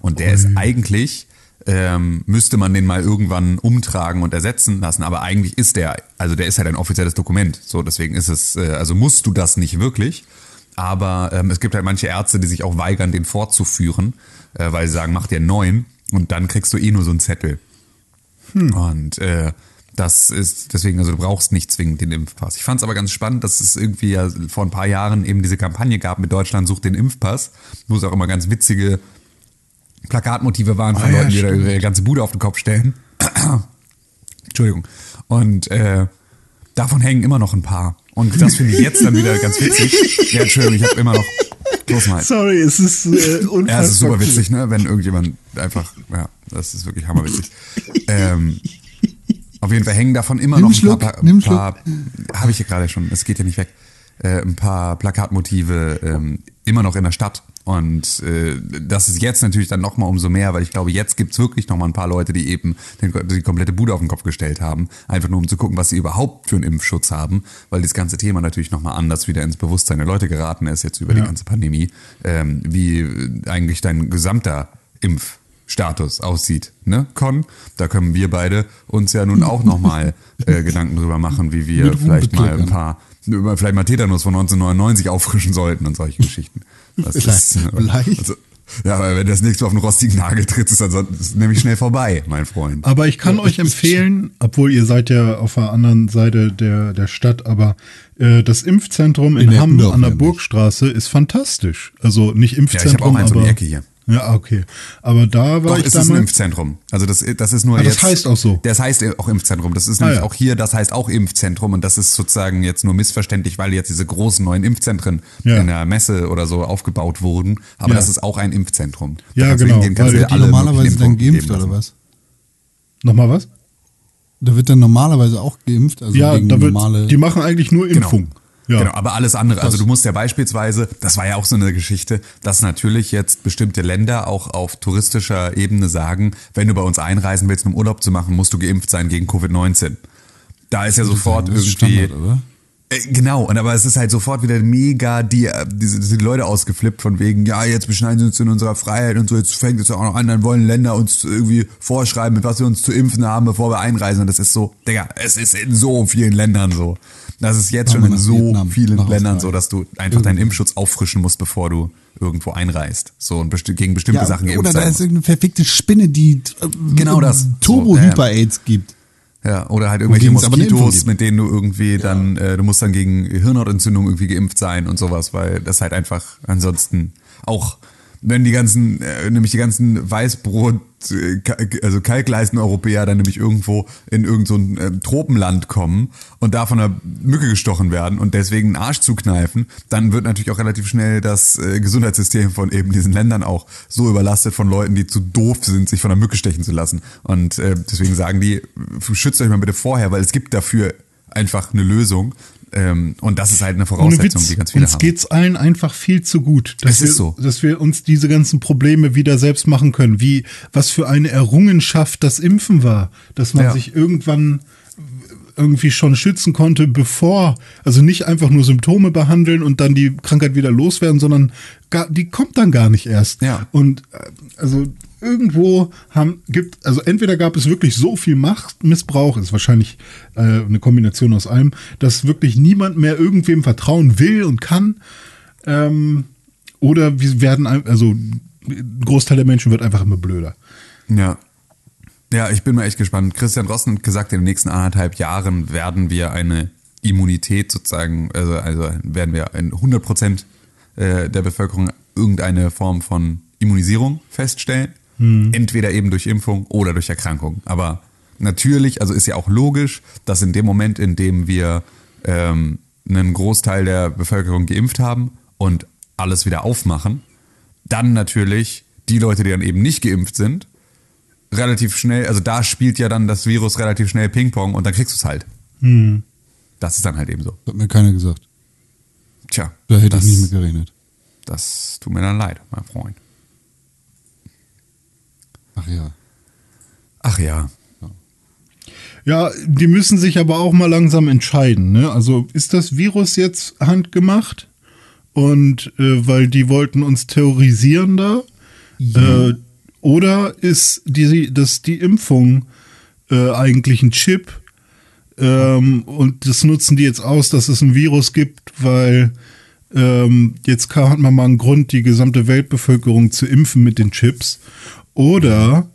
Und der ist eigentlich, ähm, müsste man den mal irgendwann umtragen und ersetzen lassen, aber eigentlich ist der, also der ist halt ein offizielles Dokument. So, deswegen ist es, äh, also musst du das nicht wirklich. Aber ähm, es gibt halt manche Ärzte, die sich auch weigern, den fortzuführen, äh, weil sie sagen, mach dir einen neuen und dann kriegst du eh nur so einen Zettel. Und äh, das ist deswegen, also du brauchst nicht zwingend den Impfpass. Ich fand es aber ganz spannend, dass es irgendwie ja vor ein paar Jahren eben diese Kampagne gab mit Deutschland sucht den Impfpass, wo es auch immer ganz witzige Plakatmotive waren von Ah, ja, Leuten, die da ihre ganze Bude auf den Kopf stellen. Entschuldigung. Und äh, davon hängen immer noch ein paar. Und das finde ich jetzt dann wieder ganz witzig. Ja, Entschuldigung, ich habe immer noch bloß mal. Sorry, es ist äh, unfassbar. Ja, es ist super witzig, ne? Wenn irgendjemand einfach, ja, das ist wirklich hammerwitzig. ähm, auf jeden Fall hängen davon immer Nimm noch ein Schluck, paar, einen paar habe ich ja gerade schon, es geht ja nicht weg, äh, ein paar Plakatmotive ähm, immer noch in der Stadt. Und äh, das ist jetzt natürlich dann nochmal umso mehr, weil ich glaube, jetzt gibt's wirklich nochmal ein paar Leute, die eben den, die komplette Bude auf den Kopf gestellt haben. Einfach nur um zu gucken, was sie überhaupt für einen Impfschutz haben, weil das ganze Thema natürlich nochmal anders wieder ins Bewusstsein der Leute geraten ist, jetzt über die Ja. ganze Pandemie, ähm, wie eigentlich dein gesamter Impfstatus aussieht. Ne, Con? Da können wir beide uns ja nun auch nochmal äh, Gedanken drüber machen, wie wir vielleicht mal ein paar, über- vielleicht mal Tetanus von 1999 auffrischen sollten und solche Geschichten. Das ist, Vielleicht. also, ja, aber wenn das nächste Mal auf einen rostigen Nagel tritt, ist dann ist nämlich schnell vorbei, mein Freund. Aber ich kann euch empfehlen, obwohl ihr seid ja auf der anderen Seite der, der Stadt, aber äh, das Impfzentrum in, In Hamm an der. Burgstraße ist fantastisch. Also nicht Ja, ich habe Impfzentrum, auch eins um aber die Ecke hier. Ja, okay. Aber da war Doch, ich ist es ein damals. Impfzentrum. Also das, das ist nur Ah, das jetzt. heißt auch so. Das heißt auch Impfzentrum. Das ist Ah, nämlich ja. auch hier, das heißt auch Impfzentrum und das ist sozusagen jetzt nur missverständlich, weil jetzt diese großen neuen Impfzentren Ja. in der Messe oder so aufgebaut wurden. Aber Ja. das ist auch ein Impfzentrum. Ja, kannst du genau, hingehen, weil dir Die normalerweise dann geimpft oder was? Nochmal was? Da wird dann normalerweise auch geimpft, also Ja, gegen da wird, normale. die machen eigentlich nur Impfung. Ja. Genau, aber alles andere. Also du musst ja beispielsweise, das war ja auch so eine Geschichte, dass natürlich jetzt bestimmte Länder auch auf touristischer Ebene sagen, wenn du bei uns einreisen willst, um Urlaub zu machen, musst du geimpft sein gegen Covid-19. Da ist ja sofort ist irgendwie. Standard, oder? Äh, Genau, und aber es ist halt sofort wieder mega die, äh, diese, diese Leute ausgeflippt von wegen, ja, jetzt beschneiden sie uns in unserer Freiheit und so, jetzt fängt es auch noch an, dann wollen Länder uns irgendwie vorschreiben, mit was wir uns zu impfen haben, bevor wir einreisen. Und das ist so, Digga, es ist in so vielen Ländern so. Das ist jetzt schon in so Vietnam, vielen Ländern so, dass du einfach deinen Impfschutz auffrischen musst, bevor du irgendwo einreist. So und besti gegen bestimmte Sachen oder geimpft da sein ist irgendeine verfickte Spinne, die äh, Genau das. Turbo-Hyper-AIDS gibt. Ja, oder halt irgendwelche Moskitos, mit denen du irgendwie dann, äh, du musst dann gegen Hirnhautentzündung irgendwie geimpft sein und sowas, weil das halt einfach ansonsten auch, wenn die ganzen, äh, nämlich die ganzen Weißbrot, äh, also Kalkleisten-Europäer dann nämlich irgendwo in irgend so äh, Tropenland kommen und da von einer Mücke gestochen werden und deswegen einen Arsch zukneifen, dann wird natürlich auch relativ schnell das äh, Gesundheitssystem von eben diesen Ländern auch so überlastet von Leuten, die zu doof sind, sich von einer Mücke stechen zu lassen. Und äh, deswegen sagen die, schützt euch mal bitte vorher, weil es gibt dafür einfach eine Lösung. Ähm, und das ist halt eine Voraussetzung, Witz, die ganz viele uns haben. geht's allen einfach viel zu gut, dass Es wir, ist so. dass wir uns diese ganzen Probleme wieder selbst machen können. Wie was für eine Errungenschaft das Impfen war, dass man Ja. sich irgendwann irgendwie schon schützen konnte, bevor, also nicht einfach nur Symptome behandeln und dann die Krankheit wieder loswerden, sondern gar, die kommt dann gar nicht erst. Ja. Und äh, also irgendwo haben gibt, also entweder gab es wirklich so viel Machtmissbrauch, ist wahrscheinlich äh, eine Kombination aus allem, dass wirklich niemand mehr irgendwem vertrauen will und kann, ähm, oder wir werden, also ein Großteil der Menschen wird einfach immer blöder. Ja. Ja, ich bin mal echt gespannt. Christian Rossen hat gesagt, in den nächsten anderthalb Jahren werden wir eine Immunität sozusagen, also, also werden wir in 100 Prozent äh, der Bevölkerung irgendeine Form von Immunisierung feststellen. Entweder eben durch Impfung oder durch Erkrankung. Aber natürlich, also ist ja auch logisch, dass in dem Moment, in dem wir ähm, einen Großteil der Bevölkerung geimpft haben und alles wieder aufmachen, dann natürlich die Leute, die dann eben nicht geimpft sind, relativ schnell, also da spielt ja dann das Virus relativ schnell Ping-Pong und dann kriegst du es halt. Das ist dann halt eben so. Das hat mir keiner gesagt. Tja, Da hätte das, ich nicht mit gerechnet. das tut mir dann leid, mein Freund. Ach ja. Ach ja. Ja, die müssen sich aber auch mal langsam entscheiden. Ne? Also ist das Virus jetzt handgemacht? Und äh, weil die wollten uns terrorisieren da? Äh, oder ist die, das die Impfung äh, eigentlich ein Chip? Ähm, und das nutzen die jetzt aus, dass es ein Virus gibt, weil ähm, jetzt hat man mal einen Grund, die gesamte Weltbevölkerung zu impfen mit den Chips. Oder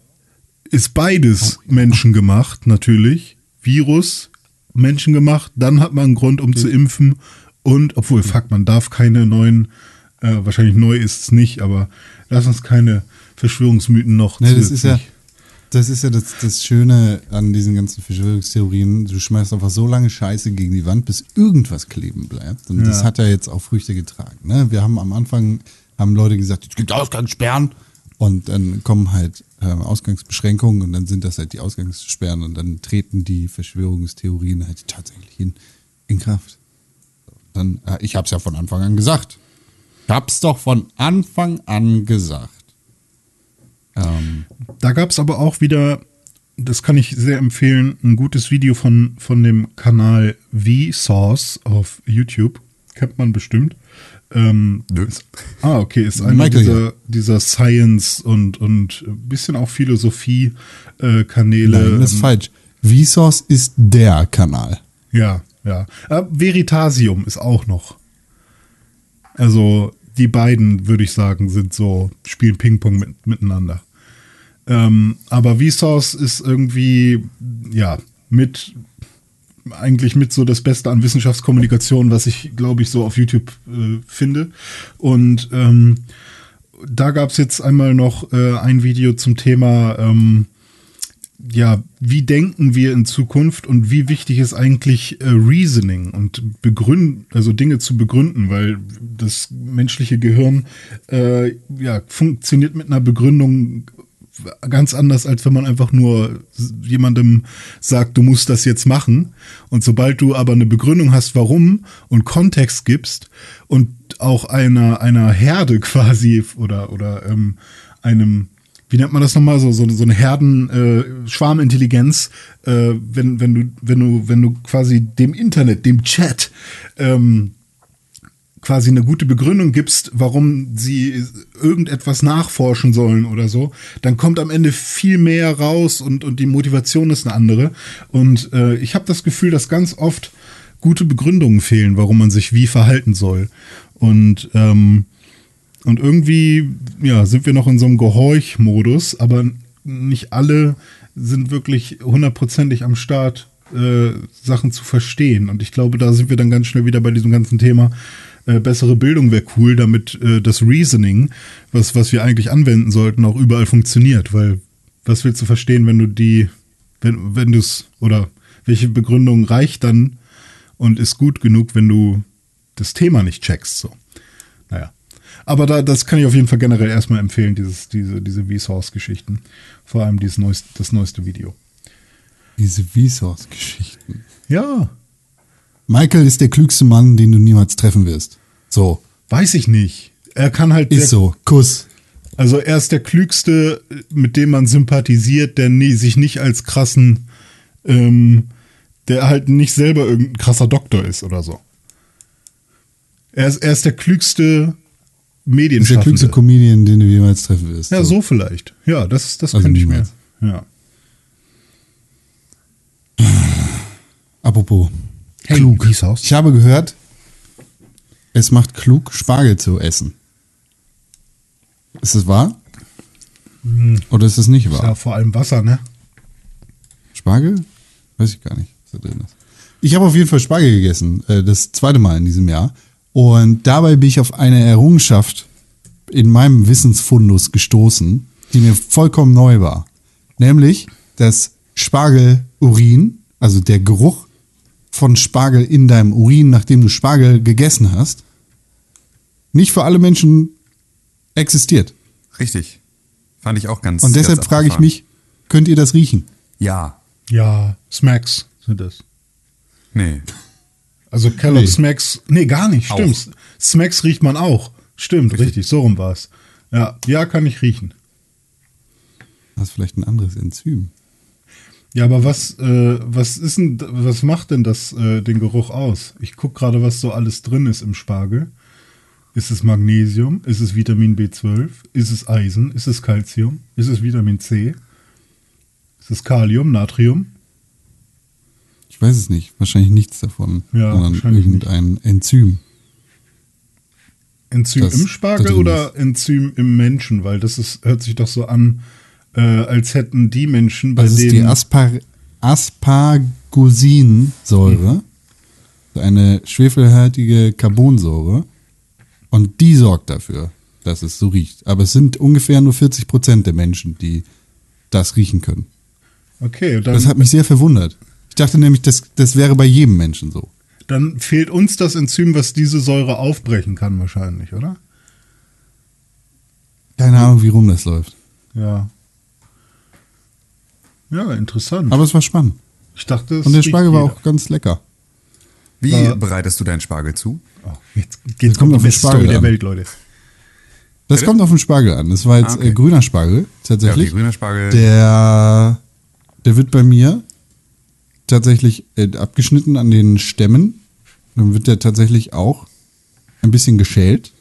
ist beides menschengemacht, natürlich. Virus, menschengemacht, dann hat man einen Grund, um zu impfen. Und, obwohl, fuck, man darf keine neuen, äh, wahrscheinlich neu ist es nicht, aber lass uns keine Verschwörungsmythen noch Ne, das ist ja, das ist ja das, das Schöne an diesen ganzen Verschwörungstheorien. Du schmeißt einfach so lange Scheiße gegen die Wand, bis irgendwas kleben bleibt. Und das Ja. hat ja jetzt auch Früchte getragen. Ne? Wir haben am Anfang, haben Leute gesagt, es gibt Ausgangssperren. Und dann kommen halt äh, Ausgangsbeschränkungen und dann sind das halt die Ausgangssperren und dann treten die Verschwörungstheorien halt tatsächlich in, in Kraft. Dann, äh, ich hab's ja von Anfang an gesagt. Ich hab's doch von Anfang an gesagt. Ähm, Da gab es aber auch wieder, das kann ich sehr empfehlen, ein gutes Video von, von dem Kanal Vsauce auf YouTube. Kennt man bestimmt. Ähm, Nö. ist, ah, okay, ist einer Michael, dieser, dieser Science und, und ein bisschen auch Philosophie-Kanäle. Nein, das ist falsch. Vsauce ist der Kanal. Ja, ja. Äh, Veritasium ist auch noch. Also die beiden, würde ich sagen, sind so, spielen Ping-Pong mit, miteinander. Ähm, aber Vsauce ist irgendwie, ja, mit, eigentlich mit so das Beste an Wissenschaftskommunikation, was ich, glaube ich, so auf YouTube äh, finde. Und ähm, da gab es jetzt einmal noch äh, ein Video zum Thema, ähm, ja, wie denken wir in Zukunft und wie wichtig ist eigentlich äh, Reasoning und begründen, also Dinge zu begründen, weil das menschliche Gehirn äh, ja funktioniert mit einer Begründung ganz anders, als wenn man einfach nur jemandem sagt, du musst das jetzt machen. Und sobald du aber eine Begründung hast, warum und Kontext gibst und auch einer, einer Herde quasi oder, oder ähm, einem wie nennt man das nochmal, so, so, so eine Herden-Schwarmintelligenz, äh, äh, wenn, wenn du, wenn du, wenn du quasi dem Internet, dem Chat, ähm, quasi eine gute Begründung gibst, warum sie irgendetwas nachforschen sollen oder so, dann kommt am Ende viel mehr raus und, und die Motivation ist eine andere. Und äh, ich habe das Gefühl, dass ganz oft gute Begründungen fehlen, warum man sich wie verhalten soll. Und ähm, und irgendwie, ja, sind wir noch in so einem Gehorch-Modus, aber nicht alle sind wirklich hundertprozentig am Start, äh, Sachen zu verstehen. Und ich glaube, da sind wir dann ganz schnell wieder bei diesem ganzen Thema. Äh, bessere Bildung wäre cool, damit äh, das Reasoning, was, was wir eigentlich anwenden sollten, auch überall funktioniert. Weil was willst du verstehen, wenn du die, wenn, wenn du es, oder welche Begründung reicht dann und ist gut genug, wenn du das Thema nicht checkst? So. Naja. Aber da, das kann ich auf jeden Fall generell erstmal empfehlen, dieses, diese, diese Vsauce-Geschichten. Vor allem dieses neueste, das neueste Video. Diese Vsauce-Geschichten. Ja. Michael ist der klügste Mann, den du niemals treffen wirst. So. Weiß ich nicht. Er kann halt. Ist so. Kuss. Also er ist der klügste, mit dem man sympathisiert, der nie, sich nicht als krassen, ähm, der halt nicht selber irgendein krasser Doktor ist oder so. Er ist, er ist der klügste ist der klügste Comedian, den du jemals treffen wirst. Ja, so, so vielleicht. Ja, das, das Also könnte ich mir. Ja. Apropos. Hey, klug. Ich habe gehört, es macht klug, Spargel zu essen. Ist das wahr? Oder ist es nicht Ist wahr? ja vor allem Wasser, ne? Spargel? Weiß ich gar nicht, was da drin ist. Ich habe auf jeden Fall Spargel gegessen, äh, das zweite Mal in diesem Jahr. Und dabei bin ich auf eine Errungenschaft in meinem Wissensfundus gestoßen, die mir vollkommen neu war. Nämlich, dass Spargelurin, also der Geruch von Spargel in deinem Urin, nachdem du Spargel gegessen hast, nicht für alle Menschen existiert. Richtig. Fand ich auch ganz Und deshalb ganz frage ich mich, könnt ihr das riechen? Ja. Ja, Smacks sind das. Nee. Also Kellogg Nee. Smacks, nee, gar nicht, stimmt. Smacks riecht man auch. Stimmt, richtig, so rum war es. Ja, ja, kann ich riechen. Das ist vielleicht ein anderes Enzym. Ja, aber was, äh, was ist denn, was macht denn das, äh, den Geruch aus? Ich guck gerade, was so alles drin ist im Spargel. Ist es Magnesium? Ist es Vitamin B12? Ist es Eisen? Ist es Calcium? Ist es Vitamin C? Ist es Kalium, Natrium? Ich weiß es nicht. Wahrscheinlich nichts davon. Ja, sondern wahrscheinlich irgendein Enzym. Enzym Das im Spargel oder Enzym im Menschen? Weil das ist, hört sich doch so an, äh, als hätten die Menschen, bei Das ist die denen. Aspar Aspargosinsäure. Eine schwefelhaltige Carbonsäure. Und die sorgt dafür, dass es so riecht. Aber es sind ungefähr nur 40 Prozent der Menschen, die das riechen können. okay, dann, Das hat mich sehr verwundert. Ich dachte nämlich, das, das wäre bei jedem Menschen so. dann fehlt uns das Enzym, was diese Säure aufbrechen kann, wahrscheinlich, oder? Keine Ahnung, wie rum das läuft. Ja. Ja, interessant. Aber es war spannend. ich dachte, es Und der Spargel war jeder. auch ganz lecker. Wie Äh, bereitest du deinen Spargel zu? Oh, jetzt geht's kommt um auf den Spargel Story der an. Welt, Leute. Das Bitte? kommt auf den Spargel an. Das war jetzt Ah, okay. äh, grüner Spargel, tatsächlich. Ja, okay, grüner Spargel. Der, der wird bei mir tatsächlich äh, abgeschnitten an den Stämmen. Dann wird der tatsächlich auch ein bisschen geschält,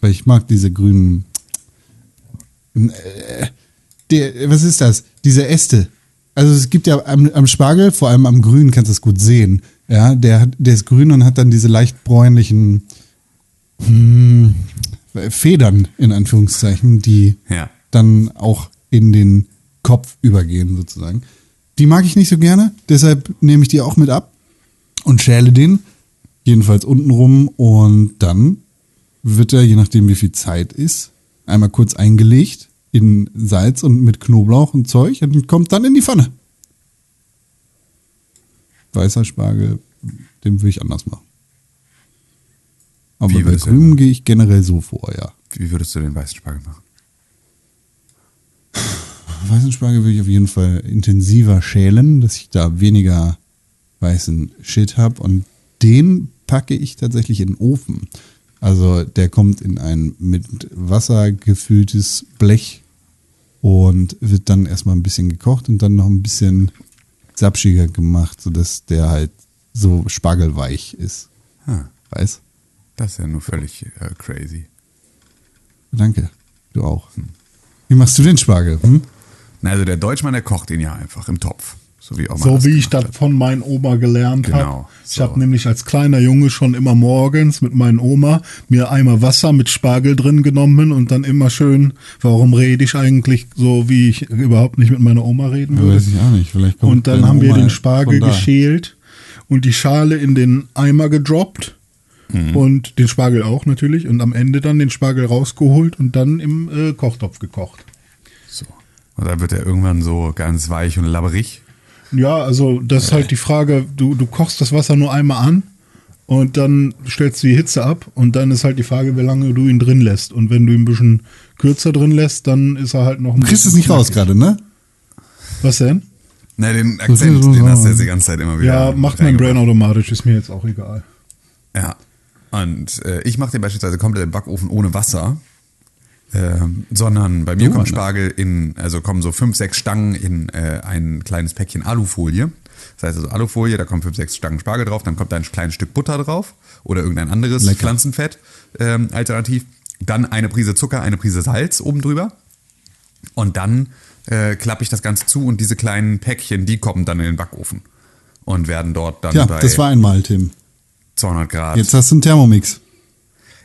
weil ich mag diese grünen. Äh, der, was ist das? Diese Äste. Also es gibt ja am, am Spargel, vor allem am Grün, kannst du es gut sehen. Ja, der, der ist grün und hat dann diese leicht bräunlichen hm, Federn, in Anführungszeichen, die Ja. dann auch in den Kopf übergehen, sozusagen. Die mag ich nicht so gerne, deshalb nehme ich die auch mit ab und schäle den, jedenfalls untenrum, und dann wird er, je nachdem wie viel Zeit ist, einmal kurz eingelegt in Salz und mit Knoblauch und Zeug und kommt dann in die Pfanne. Weißer Spargel, den würde ich anders machen. Aber Wie bei denn- gehe ich generell so vor, ja. Wie würdest du den weißen Spargel machen? Weißen Spargel will ich auf jeden Fall intensiver schälen, dass ich da weniger weißen Shit habe. Und den packe ich tatsächlich in den Ofen. Also der kommt in ein mit Wasser gefülltes Blech und wird dann erstmal ein bisschen gekocht und dann noch ein bisschen sapschiger gemacht, sodass der halt so spargelweich ist. Ah, Weißt? das ist ja nur völlig äh, crazy. Danke. Du auch. Wie machst du den Spargel? Hm? Na, also der Deutschmann, der kocht ihn ja einfach im Topf. So wie, Oma So wie ich das von meinen Oma gelernt habe. Genau, Ich so. habe nämlich als kleiner Junge schon immer morgens mit meinen Oma mir einmal Wasser mit Spargel drin genommen und dann immer schön, warum rede ich eigentlich so, wie ich überhaupt nicht mit meiner Oma reden würde. Weiß ich auch nicht. Vielleicht kommt Und dann haben wir Oma den Spargel geschält und die Schale in den Eimer gedroppt. Mhm. Und den Spargel auch natürlich. Und am Ende dann den Spargel rausgeholt und dann im äh, Kochtopf gekocht. So. Und dann wird er irgendwann so ganz weich und labberig. Ja, also das ist halt die Frage, du, du kochst das Wasser nur einmal an und dann stellst du die Hitze ab und dann ist halt die Frage, wie lange du ihn drin lässt. Und wenn du ihn ein bisschen kürzer drin lässt, dann ist er halt noch ein Du kriegst es bisschen nicht raus gerade, ne? Was denn? Na, den Akzent, so- den hast du jetzt die ganze Zeit immer wieder. Ja, macht mein. Brain automatisch, ist mir jetzt auch egal. Ja. Und äh, ich mache den beispielsweise komplett im Backofen ohne Wasser. Ähm, sondern bei mir Oh, kommt. Spargel in, also kommen so fünf, sechs Stangen in äh, ein kleines Päckchen Alufolie. Das heißt also Alufolie, da kommen fünf, sechs Stangen Spargel drauf, dann kommt da ein kleines Stück Butter drauf oder irgendein anderes Lecker. Pflanzenfett ähm, alternativ. Dann eine Prise Zucker, eine Prise Salz oben drüber. Und dann äh, klappe ich das Ganze zu und diese kleinen Päckchen, die kommen dann in den Backofen und werden dort dann Ja, bei das war einmal, Tim. 200 Grad Jetzt hast du einen Thermomix.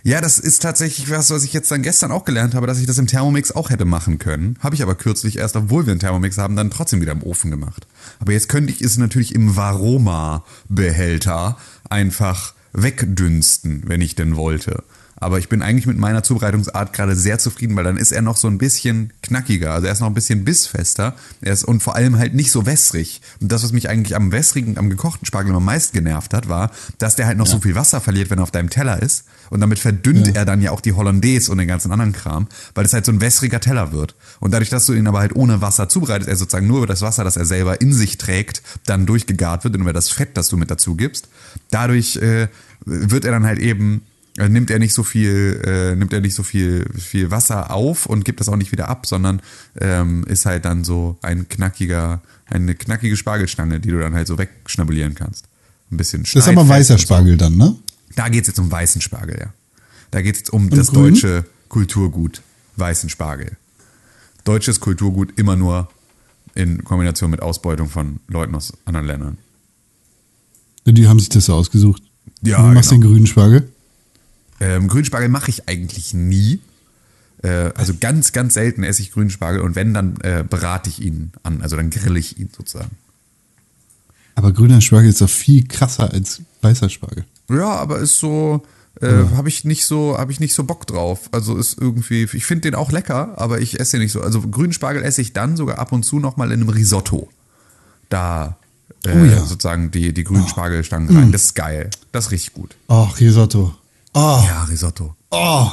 Ja, das ist tatsächlich was, was ich jetzt dann gestern auch gelernt habe, dass ich das im Thermomix auch hätte machen können. Habe ich aber kürzlich erst, obwohl wir einen Thermomix haben, dann trotzdem wieder im Ofen gemacht. Aber jetzt könnte ich es natürlich im Varoma-Behälter einfach wegdünsten, wenn ich denn wollte. Aber ich bin eigentlich mit meiner Zubereitungsart gerade sehr zufrieden, weil dann ist er noch so ein bisschen knackiger. Also er ist noch ein bisschen bissfester. Er ist und vor allem halt nicht so wässrig. Und das, was mich eigentlich am wässrigen, am gekochten Spargel am meisten genervt hat, war, dass der halt noch so viel Wasser verliert, wenn er auf deinem Teller ist. Und damit verdünnt Ja. er dann ja auch die Hollandaise und den ganzen anderen Kram, weil es halt so ein wässriger Teller wird. Und dadurch, dass du ihn aber halt ohne Wasser zubereitest, er sozusagen nur über das Wasser, das er selber in sich trägt, dann durchgegart wird und über das Fett, das du mit dazu gibst, dadurch äh, wird er dann halt eben äh, nimmt er nicht so viel, äh, nimmt er nicht so viel, viel Wasser auf und gibt das auch nicht wieder ab, sondern ähm, ist halt dann so ein knackiger, eine knackige Spargelstange, die du dann halt so wegschnabulieren kannst. Ein bisschen Das ist aber weißer so. Spargel dann, ne? Da geht es jetzt um weißen Spargel, ja. Da geht es um das grün? deutsche Kulturgut, weißen Spargel. Deutsches Kulturgut immer nur in Kombination mit Ausbeutung von Leuten aus anderen Ländern. Die haben sich das so ausgesucht. Ja, Und du machst genau. den grünen Spargel. Ähm, Grünspargel mache ich eigentlich nie. Äh, also ganz, ganz selten esse ich Grünspargel und wenn, dann äh, berate ich ihn an. Also dann grille ich ihn sozusagen. Aber grüner Spargel ist doch viel krasser als weißer Spargel. Ja, aber ist so, äh, habe ich nicht so, habe ich nicht so Bock drauf. Also ist irgendwie, ich finde den auch lecker, aber ich esse den nicht so. Also Grünspargel esse ich dann sogar ab und zu nochmal in einem Risotto. Da äh, Oh ja. sozusagen die, die grünen Spargelstangen rein. Das ist geil. Das ist richtig gut. Oh, Risotto. Oh, Ja, Risotto. oh.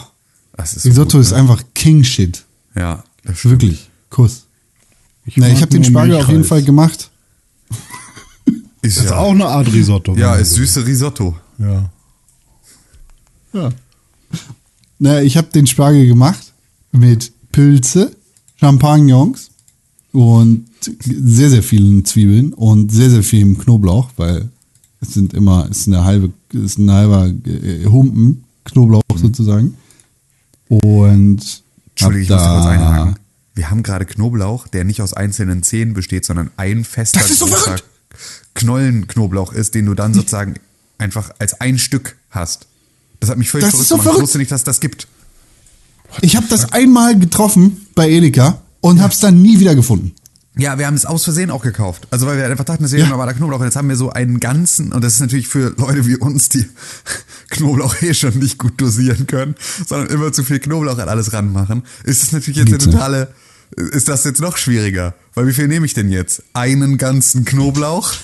Das ist so Risotto gut, ist ne? einfach King Shit. Ja, das stimmt. Wirklich. Kuss. Ich Na, ich habe den Spargel auf jeden Milchreis. Fall gemacht. Ist, Das ist ja, auch eine Art Risotto. ja, ist süße Risotto. Ja. Ja. Na, ich habe den Spargel gemacht mit Pilze, Champignons und sehr, sehr vielen Zwiebeln und sehr, sehr viel Knoblauch, weil es sind immer, es ist eine halbe, es ist ein halber äh, Humpen Knoblauch sozusagen. Und hab Entschuldige, ich muss da kurz einhaken. Wir haben gerade Knoblauch, der nicht aus einzelnen Zähnen besteht, sondern ein fester so großer verrückt! Knollenknoblauch ist, den du dann sozusagen einfach als ein Stück hast. Das hat mich völlig Das verrückt so gemacht. Ich verrückt! wusste nicht, dass es das gibt. Ich habe das einmal getroffen bei Edeka und habe es dann nie wieder gefunden. Ja, wir haben es aus Versehen auch gekauft. Also weil wir einfach dachten, das wäre Ja. ja. war da Knoblauch. Und jetzt haben wir so einen ganzen, und das ist natürlich für Leute wie uns, die Knoblauch eh schon nicht gut dosieren können, sondern immer zu viel Knoblauch an alles ranmachen, ist es natürlich jetzt eine Geht's nicht. totale, ist das jetzt noch schwieriger. Weil wie viel nehme ich denn jetzt? Einen ganzen Knoblauch?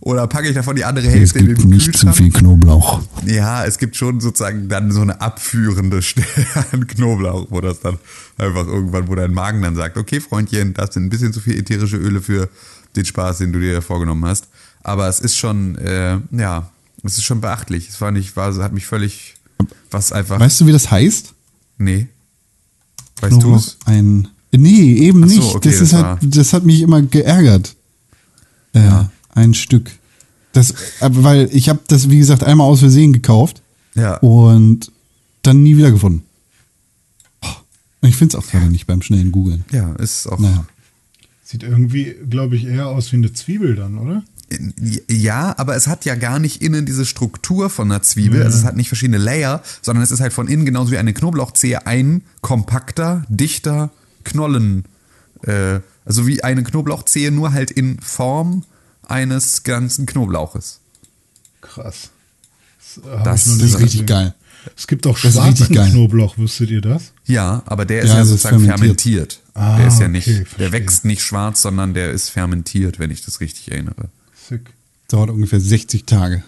Oder packe ich davon die andere Es Hälfte in gibt den nicht zu Kühlschrank? viel Knoblauch. Ja, es gibt schon sozusagen dann so eine abführende Stelle an Knoblauch, wo das dann einfach irgendwann, wo dein Magen dann sagt, okay, Freundchen, das sind ein bisschen zu viel ätherische Öle für den Spaß, den du dir vorgenommen hast. Aber es ist schon, äh, ja, es ist schon beachtlich. Es war nicht, war, hat mich völlig, was einfach, Weißt du, wie das heißt? nee. Weißt du es? ein Nee, eben so, nicht. okay, das, ist das halt, war- das hat mich immer geärgert. Äh, Ein Stück. Das, weil ich habe das, wie gesagt, einmal aus Versehen gekauft Ja. und dann nie wiedergefunden. Oh, und ich finde es auch gerade nicht beim schnellen Googlen. Ja, ist auch. Naja. Sieht irgendwie, glaube ich, eher aus wie eine Zwiebel dann, oder? Ja, aber es hat ja gar nicht innen diese Struktur von einer Zwiebel. Also es hat nicht verschiedene Layer, sondern es ist halt von innen genauso wie eine Knoblauchzehe ein kompakter, dichter Knollen. Äh, also wie eine Knoblauchzehe, nur halt in Form eines ganzen Knoblauches. Krass. Das, äh, Das- ist richtig geil. Es gibt auch schwarzen geil. Knoblauch, wusstet ihr das? Ja, aber der ist Ja, ja, sozusagen fermentiert. fermentiert. Ah, der ist ja okay, nicht, verstehe. der wächst nicht schwarz, sondern der ist fermentiert, wenn ich das richtig erinnere. Sick. Dauert ungefähr 60 Tage.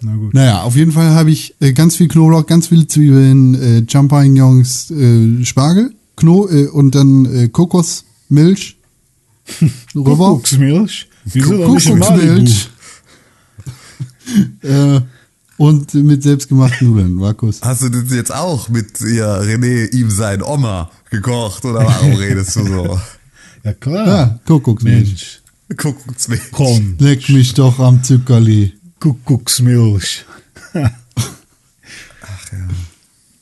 Na gut. Naja, auf jeden Fall habe ich äh, ganz viel Knoblauch, ganz viele Zwiebeln, äh, Champignons, äh, Spargel, Kno äh, und dann äh, Kokosmilch. rüber. Kuckucksmilch? Äh, und mit selbstgemachten Nudeln, Markus. Hast du das jetzt auch mit ja, René ihm sein Oma gekocht oder warum redest du so? Ja klar. Ja, Kokosmilch. Mensch. Kuckucksmilch. Komm. Leck mich doch am Zuckerli. Kuckucksmilch. Ach ja. Ach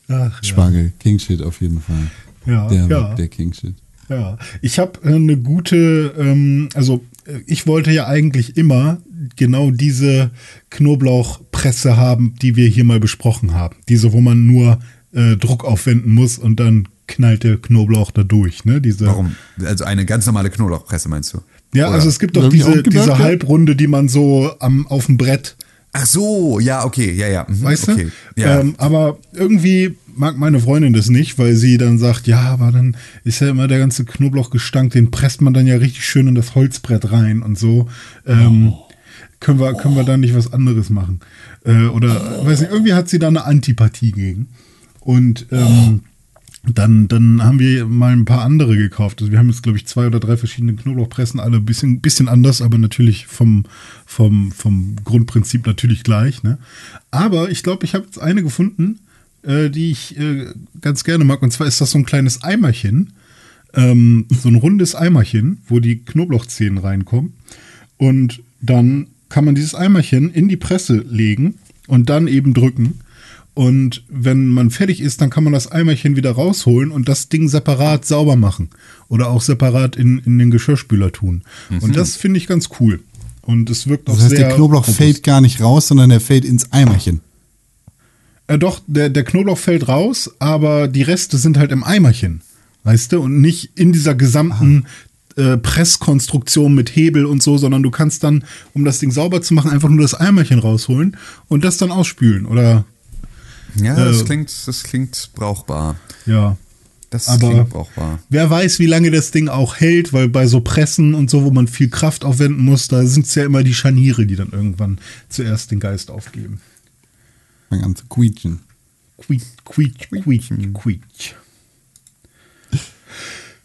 ja. Spargel, King Shit auf jeden Fall. Ja, der, ja. der King Shit. Ja, ich habe äh, eine gute, ähm, also äh, ich wollte ja eigentlich immer genau diese Knoblauchpresse haben, die wir hier mal besprochen haben. Diese, wo man nur äh, Druck aufwenden muss und dann knallt der Knoblauch da durch. Ne? Diese, Warum? Also eine ganz normale Knoblauchpresse meinst du? Ja, Oder? also es gibt doch diese, diese. Halbrunde, die man so am, auf dem Brett Ach so, ja, okay, ja, ja. mhm, Weißt okay. du? Ja. Ähm, aber irgendwie mag meine Freundin das nicht, weil sie dann sagt, ja, aber dann ist ja immer der ganze Knoblauchgestank, den presst man dann ja richtig schön in das Holzbrett rein und so. Ähm, können, wir, können wir da nicht was anderes machen? Äh, oder, weiß nicht, irgendwie hat sie da eine Antipathie gegen. Und ähm, dann, dann haben wir mal ein paar andere gekauft. Also wir haben jetzt, glaube ich, zwei oder drei verschiedene Knoblauchpressen, alle ein bisschen, bisschen anders, aber natürlich vom, vom, vom Grundprinzip natürlich gleich. Ne? Aber ich glaube, ich habe jetzt eine gefunden, äh, die ich äh, ganz gerne mag. Und zwar ist das so ein kleines Eimerchen, ähm, so ein rundes Eimerchen, wo die Knoblauchzehen reinkommen. Und dann kann man dieses Eimerchen in die Presse legen und dann eben drücken. Und wenn man fertig ist, dann kann man das Eimerchen wieder rausholen und das Ding separat sauber machen. Oder auch separat in, in den Geschirrspüler tun. Und das finde ich ganz cool. Und es wirkt auch Das heißt, sehr. der Knoblauch robust. fällt gar nicht raus, sondern der fällt ins Eimerchen. Äh, doch, der, der Knoblauch fällt raus, aber die Reste sind halt im Eimerchen. Weißt du? Und nicht in dieser gesamten äh, Presskonstruktion mit Hebel und so, sondern du kannst dann, um das Ding sauber zu machen, einfach nur das Eimerchen rausholen und das dann ausspülen. Oder ja, das äh, klingt, das klingt brauchbar. ja. Das Aber- klingt brauchbar. Wer weiß, wie lange das Ding auch hält, weil bei so Pressen und so, wo man viel Kraft aufwenden muss, da sind es ja immer die Scharniere, die dann irgendwann zuerst den Geist aufgeben. Fang an zu quietschen. Quietsch, quietsch, quietsch, quietsch.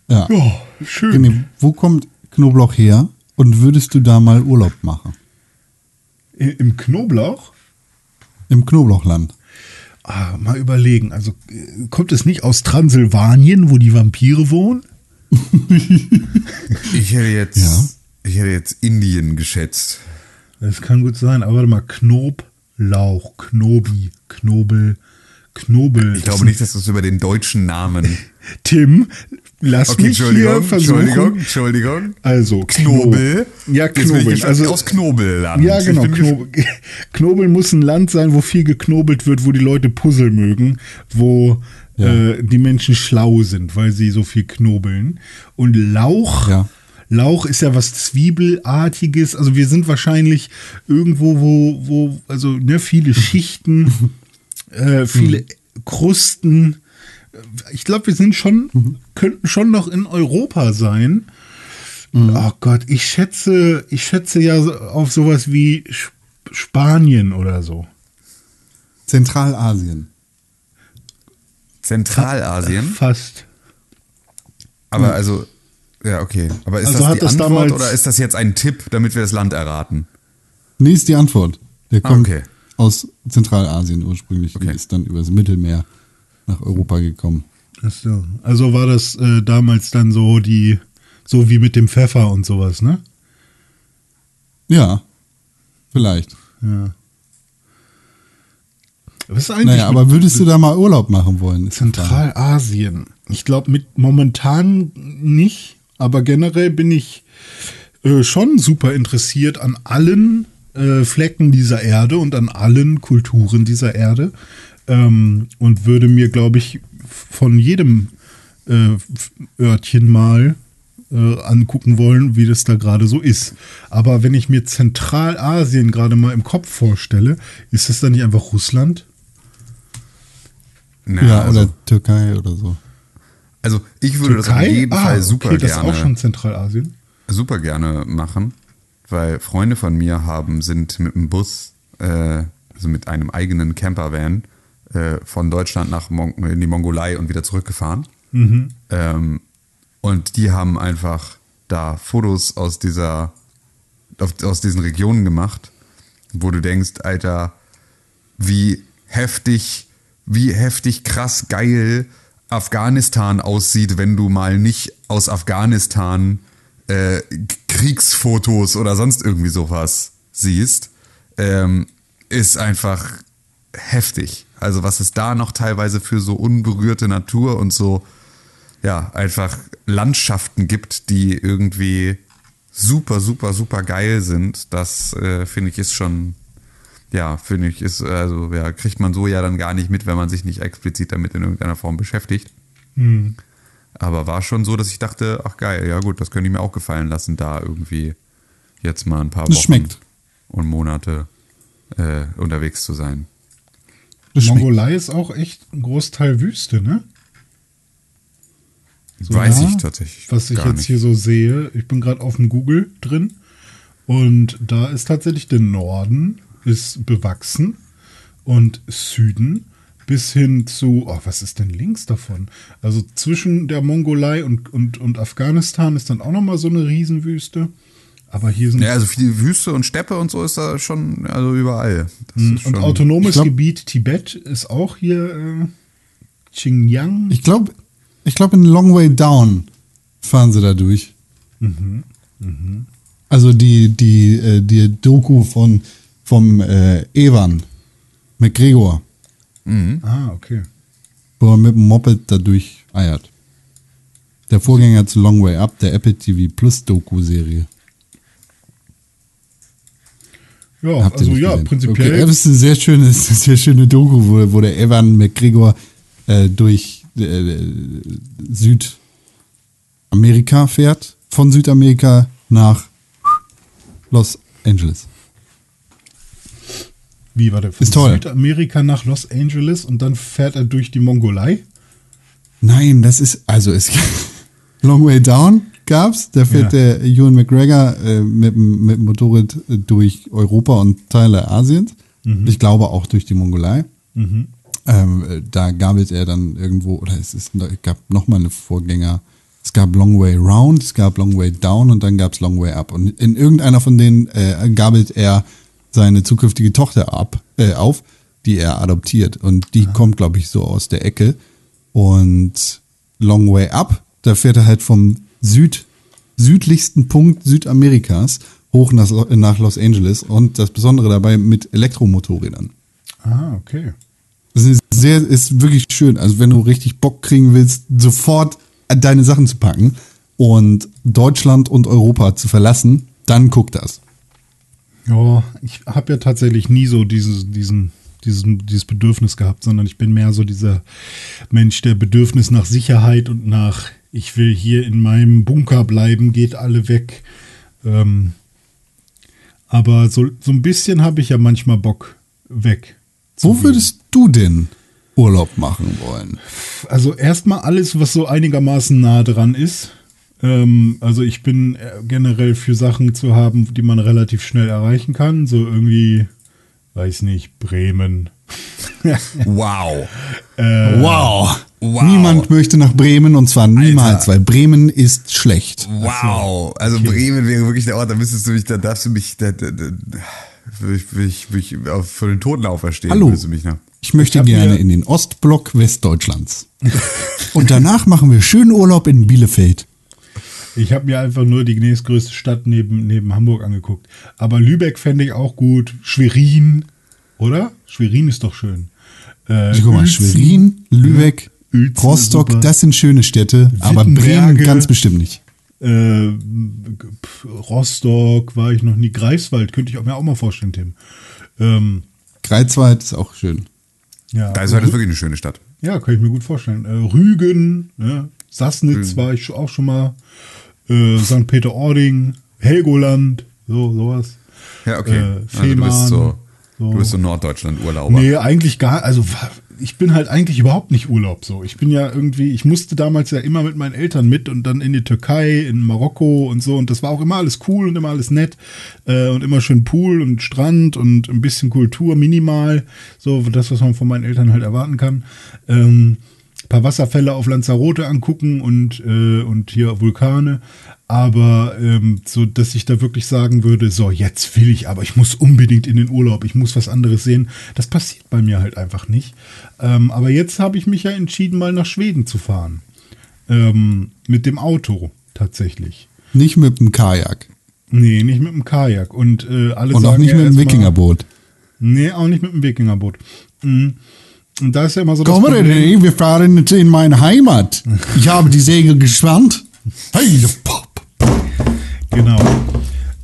Ja. Ja, schön. René, wo kommt Knoblauch her? Und würdest du da mal Urlaub machen? Im Knoblauch? Im Knoblauchland. Ah, mal überlegen. Also äh, kommt es nicht aus Transsilvanien, wo die Vampire wohnen? Ich hätte jetzt, Ja. ich hätte jetzt Indien geschätzt. Das kann gut sein. Aber warte mal, Knoblauch, Knobi, Knobel, Knobel. Ich glaube nicht, dass du es über den deutschen Namen. Tim, lass Okay, mich hier versuchen. Entschuldigung, Entschuldigung. Also Knobel. Ja, Knobel. Also aus Knobelland. Ja, genau. Knobel. Knobel muss ein Land sein, wo viel geknobelt wird, wo die Leute Puzzle mögen, wo Ja. äh, die Menschen schlau sind, weil sie so viel knobeln. Und Lauch, Ja. Lauch ist ja was Zwiebelartiges. Also wir sind wahrscheinlich irgendwo, wo, wo, also ne, viele Schichten, äh, viele Krusten. Ich glaube, wir sind schon, könnten schon noch in Europa sein. Oh Gott, ich schätze, ich schätze ja so auf sowas wie Sp- Spanien oder so. Zentralasien. Zentralasien. Fast. Aber also, ja, okay. Aber ist Also das hat die das Antwort damals- oder ist das jetzt ein Tipp, damit wir das Land erraten? Nee, ist die Antwort. Der Ah, kommt okay. aus Zentralasien ursprünglich Okay. und ist dann übers Mittelmeer nach Europa gekommen. Ach so. Also war das äh, damals dann so die, so wie mit dem Pfeffer und sowas, ne? Ja, vielleicht. Ja. Was ist eigentlich Naja, aber würdest du da mal Urlaub machen wollen? Zentralasien? Ich glaube, mit momentan nicht, aber generell bin ich äh, schon super interessiert an allen äh, Flecken dieser Erde und an allen Kulturen dieser Erde ähm, und würde mir, glaube ich, von jedem äh, Örtchen mal äh, angucken wollen, wie das da gerade so ist. Aber wenn ich mir Zentralasien gerade mal im Kopf vorstelle, ist das dann nicht einfach Russland? Na, Ja, also, oder Türkei oder so. also ich würde das auf jeden Ah, Fall super okay, das ist gerne. auch schon Zentralasien. super gerne machen, weil Freunde von mir haben sind mit dem Bus, äh, also mit einem eigenen Campervan äh, von Deutschland nach Mon in die Mongolei und wieder zurückgefahren. Ähm, und die haben einfach da Fotos aus dieser aus diesen Regionen gemacht, wo du denkst, Alter, wie heftig, wie heftig krass geil Afghanistan aussieht, wenn du mal nicht aus Afghanistan äh, Kriegsfotos oder sonst irgendwie sowas siehst, ähm, ist einfach heftig. Also was es da noch teilweise für so unberührte Natur und so, ja, einfach Landschaften gibt, die irgendwie super, super, super geil sind, das äh, finde ich ist schon, ja, finde ich ist, also ja, kriegt man so ja dann gar nicht mit, wenn man sich nicht explizit damit in irgendeiner Form beschäftigt. Aber war schon so, dass ich dachte, ach geil, ja gut, das könnte ich mir auch gefallen lassen, da irgendwie jetzt mal ein paar Das Wochen schmeckt. und Monate äh, unterwegs zu sein. Das schmeckt. Mongolei ist auch echt ein Großteil Wüste, ne? So, Weiß ja, ich tatsächlich Was ich jetzt nicht. hier so sehe, ich bin gerade auf dem Google drin und da ist tatsächlich der Norden ist bewachsen und Süden bis hin zu, oh, was ist denn links davon? Also zwischen der Mongolei und, und, und Afghanistan ist dann auch nochmal so eine Riesenwüste. Aber hier sind Ja, also viel Wüste und Steppe und so ist da schon, also überall. Das ist und schon, autonomes glaub- Gebiet Tibet ist auch hier äh, Xinjiang. Ich glaube, ich glaube, in Long Way Down fahren sie da durch. Also die, die, äh, die Doku von, vom äh, Evan McGregor, Ah, okay. wo er mit dem Moped da durch eiert. Der Vorgänger zu Long Way Up, der Apple TV Plus Doku-Serie. Ja, Habt also ja, gesehen? prinzipiell. Okay, das ist eine sehr schöne, sehr schöne Doku, wo, wo der Evan McGregor äh, durch äh, Südamerika fährt, von Südamerika nach Los Angeles. Wie war der? Von Ist toll. Südamerika nach Los Angeles und dann fährt er durch die Mongolei. Nein, das ist, also es Long Way Down gab's, da fährt Ja. der Ewan McGregor äh, mit, dem- mit dem Motorrad äh, durch Europa und Teile Asiens. Ich glaube auch durch die Mongolei. Ähm, äh, da gabelt er dann irgendwo, oder es, ist, es gab nochmal eine Vorgänger. Es gab Long Way Round, es gab Long Way Down und dann gab's Long Way Up. Und in irgendeiner von denen äh, gabelt er seine zukünftige Tochter ab, äh, auf, die er adoptiert. Und die kommt, glaube ich, so aus der Ecke. Und Long Way Up, da fährt er halt vom Süd, südlichsten Punkt Südamerikas hoch nach, nach Los Angeles. Und das Besondere dabei mit Elektromotorrädern. Ah, okay. Das ist sehr, ist wirklich schön. Also wenn du richtig Bock kriegen willst, sofort deine Sachen zu packen und Deutschland und Europa zu verlassen, dann guck das. Ja, ich habe ja tatsächlich nie so dieses, diesen, diesen, dieses Bedürfnis gehabt, sondern ich bin mehr so dieser Mensch, der Bedürfnis nach Sicherheit und nach, ich will hier in meinem Bunker bleiben, geht alle weg. Ähm, aber so, so ein bisschen habe ich ja manchmal Bock weg. Wo würdest du denn Urlaub machen wollen? Also erstmal alles, was so einigermaßen nah dran ist. Ähm, also ich bin äh, generell für Sachen zu haben, die man relativ schnell erreichen kann. So irgendwie, weiß nicht, Bremen. wow. Wow. Wow. Niemand möchte nach Bremen und zwar niemals, Alter. weil Bremen ist schlecht. Wow. Also Bremen wäre wirklich der Ort, da müsstest du mich, da darfst du mich, da, da, da, würde ich, würde ich, würde ich für den Toten auferstehen. Hallo. Würdest du mich nach. Ich möchte hab gerne in den Ostblock Westdeutschlands. Und danach machen wir schönen Urlaub in Bielefeld. Ich habe mir einfach nur die nächstgrößte Stadt neben, neben Hamburg angeguckt. Aber Lübeck fände ich auch gut. Schwerin, oder? Schwerin ist doch schön. Äh, Also, guck mal, Schwerin, Lübeck, Uelzen, Rostock, super. das sind schöne Städte, aber. Bremen ganz bestimmt nicht. Äh, Rostock war ich noch nie. Greifswald könnte ich auch mir auch mal vorstellen, Tim. Ähm, Greifswald ist auch schön. ja, Da ist halt wirklich eine schöne Stadt. ja, kann ich mir gut vorstellen. Äh, Rügen, ne? Sassnitz war ich auch schon mal. Äh, St. Peter-Ording, Helgoland, so sowas. Ja, okay. Äh, also du Fehmarn, bist so, so. du bist so Norddeutschland-Urlauber. Nee, eigentlich gar, also ich bin halt eigentlich überhaupt nicht Urlaub so. Ich bin ja irgendwie, ich musste damals ja immer mit meinen Eltern mit und dann in die Türkei, in Marokko und so und das war auch immer alles cool und immer alles nett äh, und immer schön Pool und Strand und ein bisschen Kultur minimal, so das, was man von meinen Eltern halt erwarten kann. Ähm, paar Wasserfälle auf Lanzarote angucken und, äh, und hier Vulkane. Aber ähm, so, dass ich da wirklich sagen würde, so, jetzt will ich, aber ich muss unbedingt in den Urlaub, ich muss was anderes sehen. Das passiert bei mir halt einfach nicht. Ähm, aber jetzt habe ich mich ja entschieden, mal nach Schweden zu fahren. Ähm, mit dem Auto tatsächlich. Nicht mit dem Kajak. Nee, nicht mit dem Kajak. Und äh, alle Und auch nicht ja mit dem Wikingerboot. Nee, auch nicht mit dem Wikingerboot. Mhm. Und da ist ja immer so Komm, Problem- René, wir fahren jetzt in meine Heimat. Ich habe die Segel gespannt. Hey. Genau.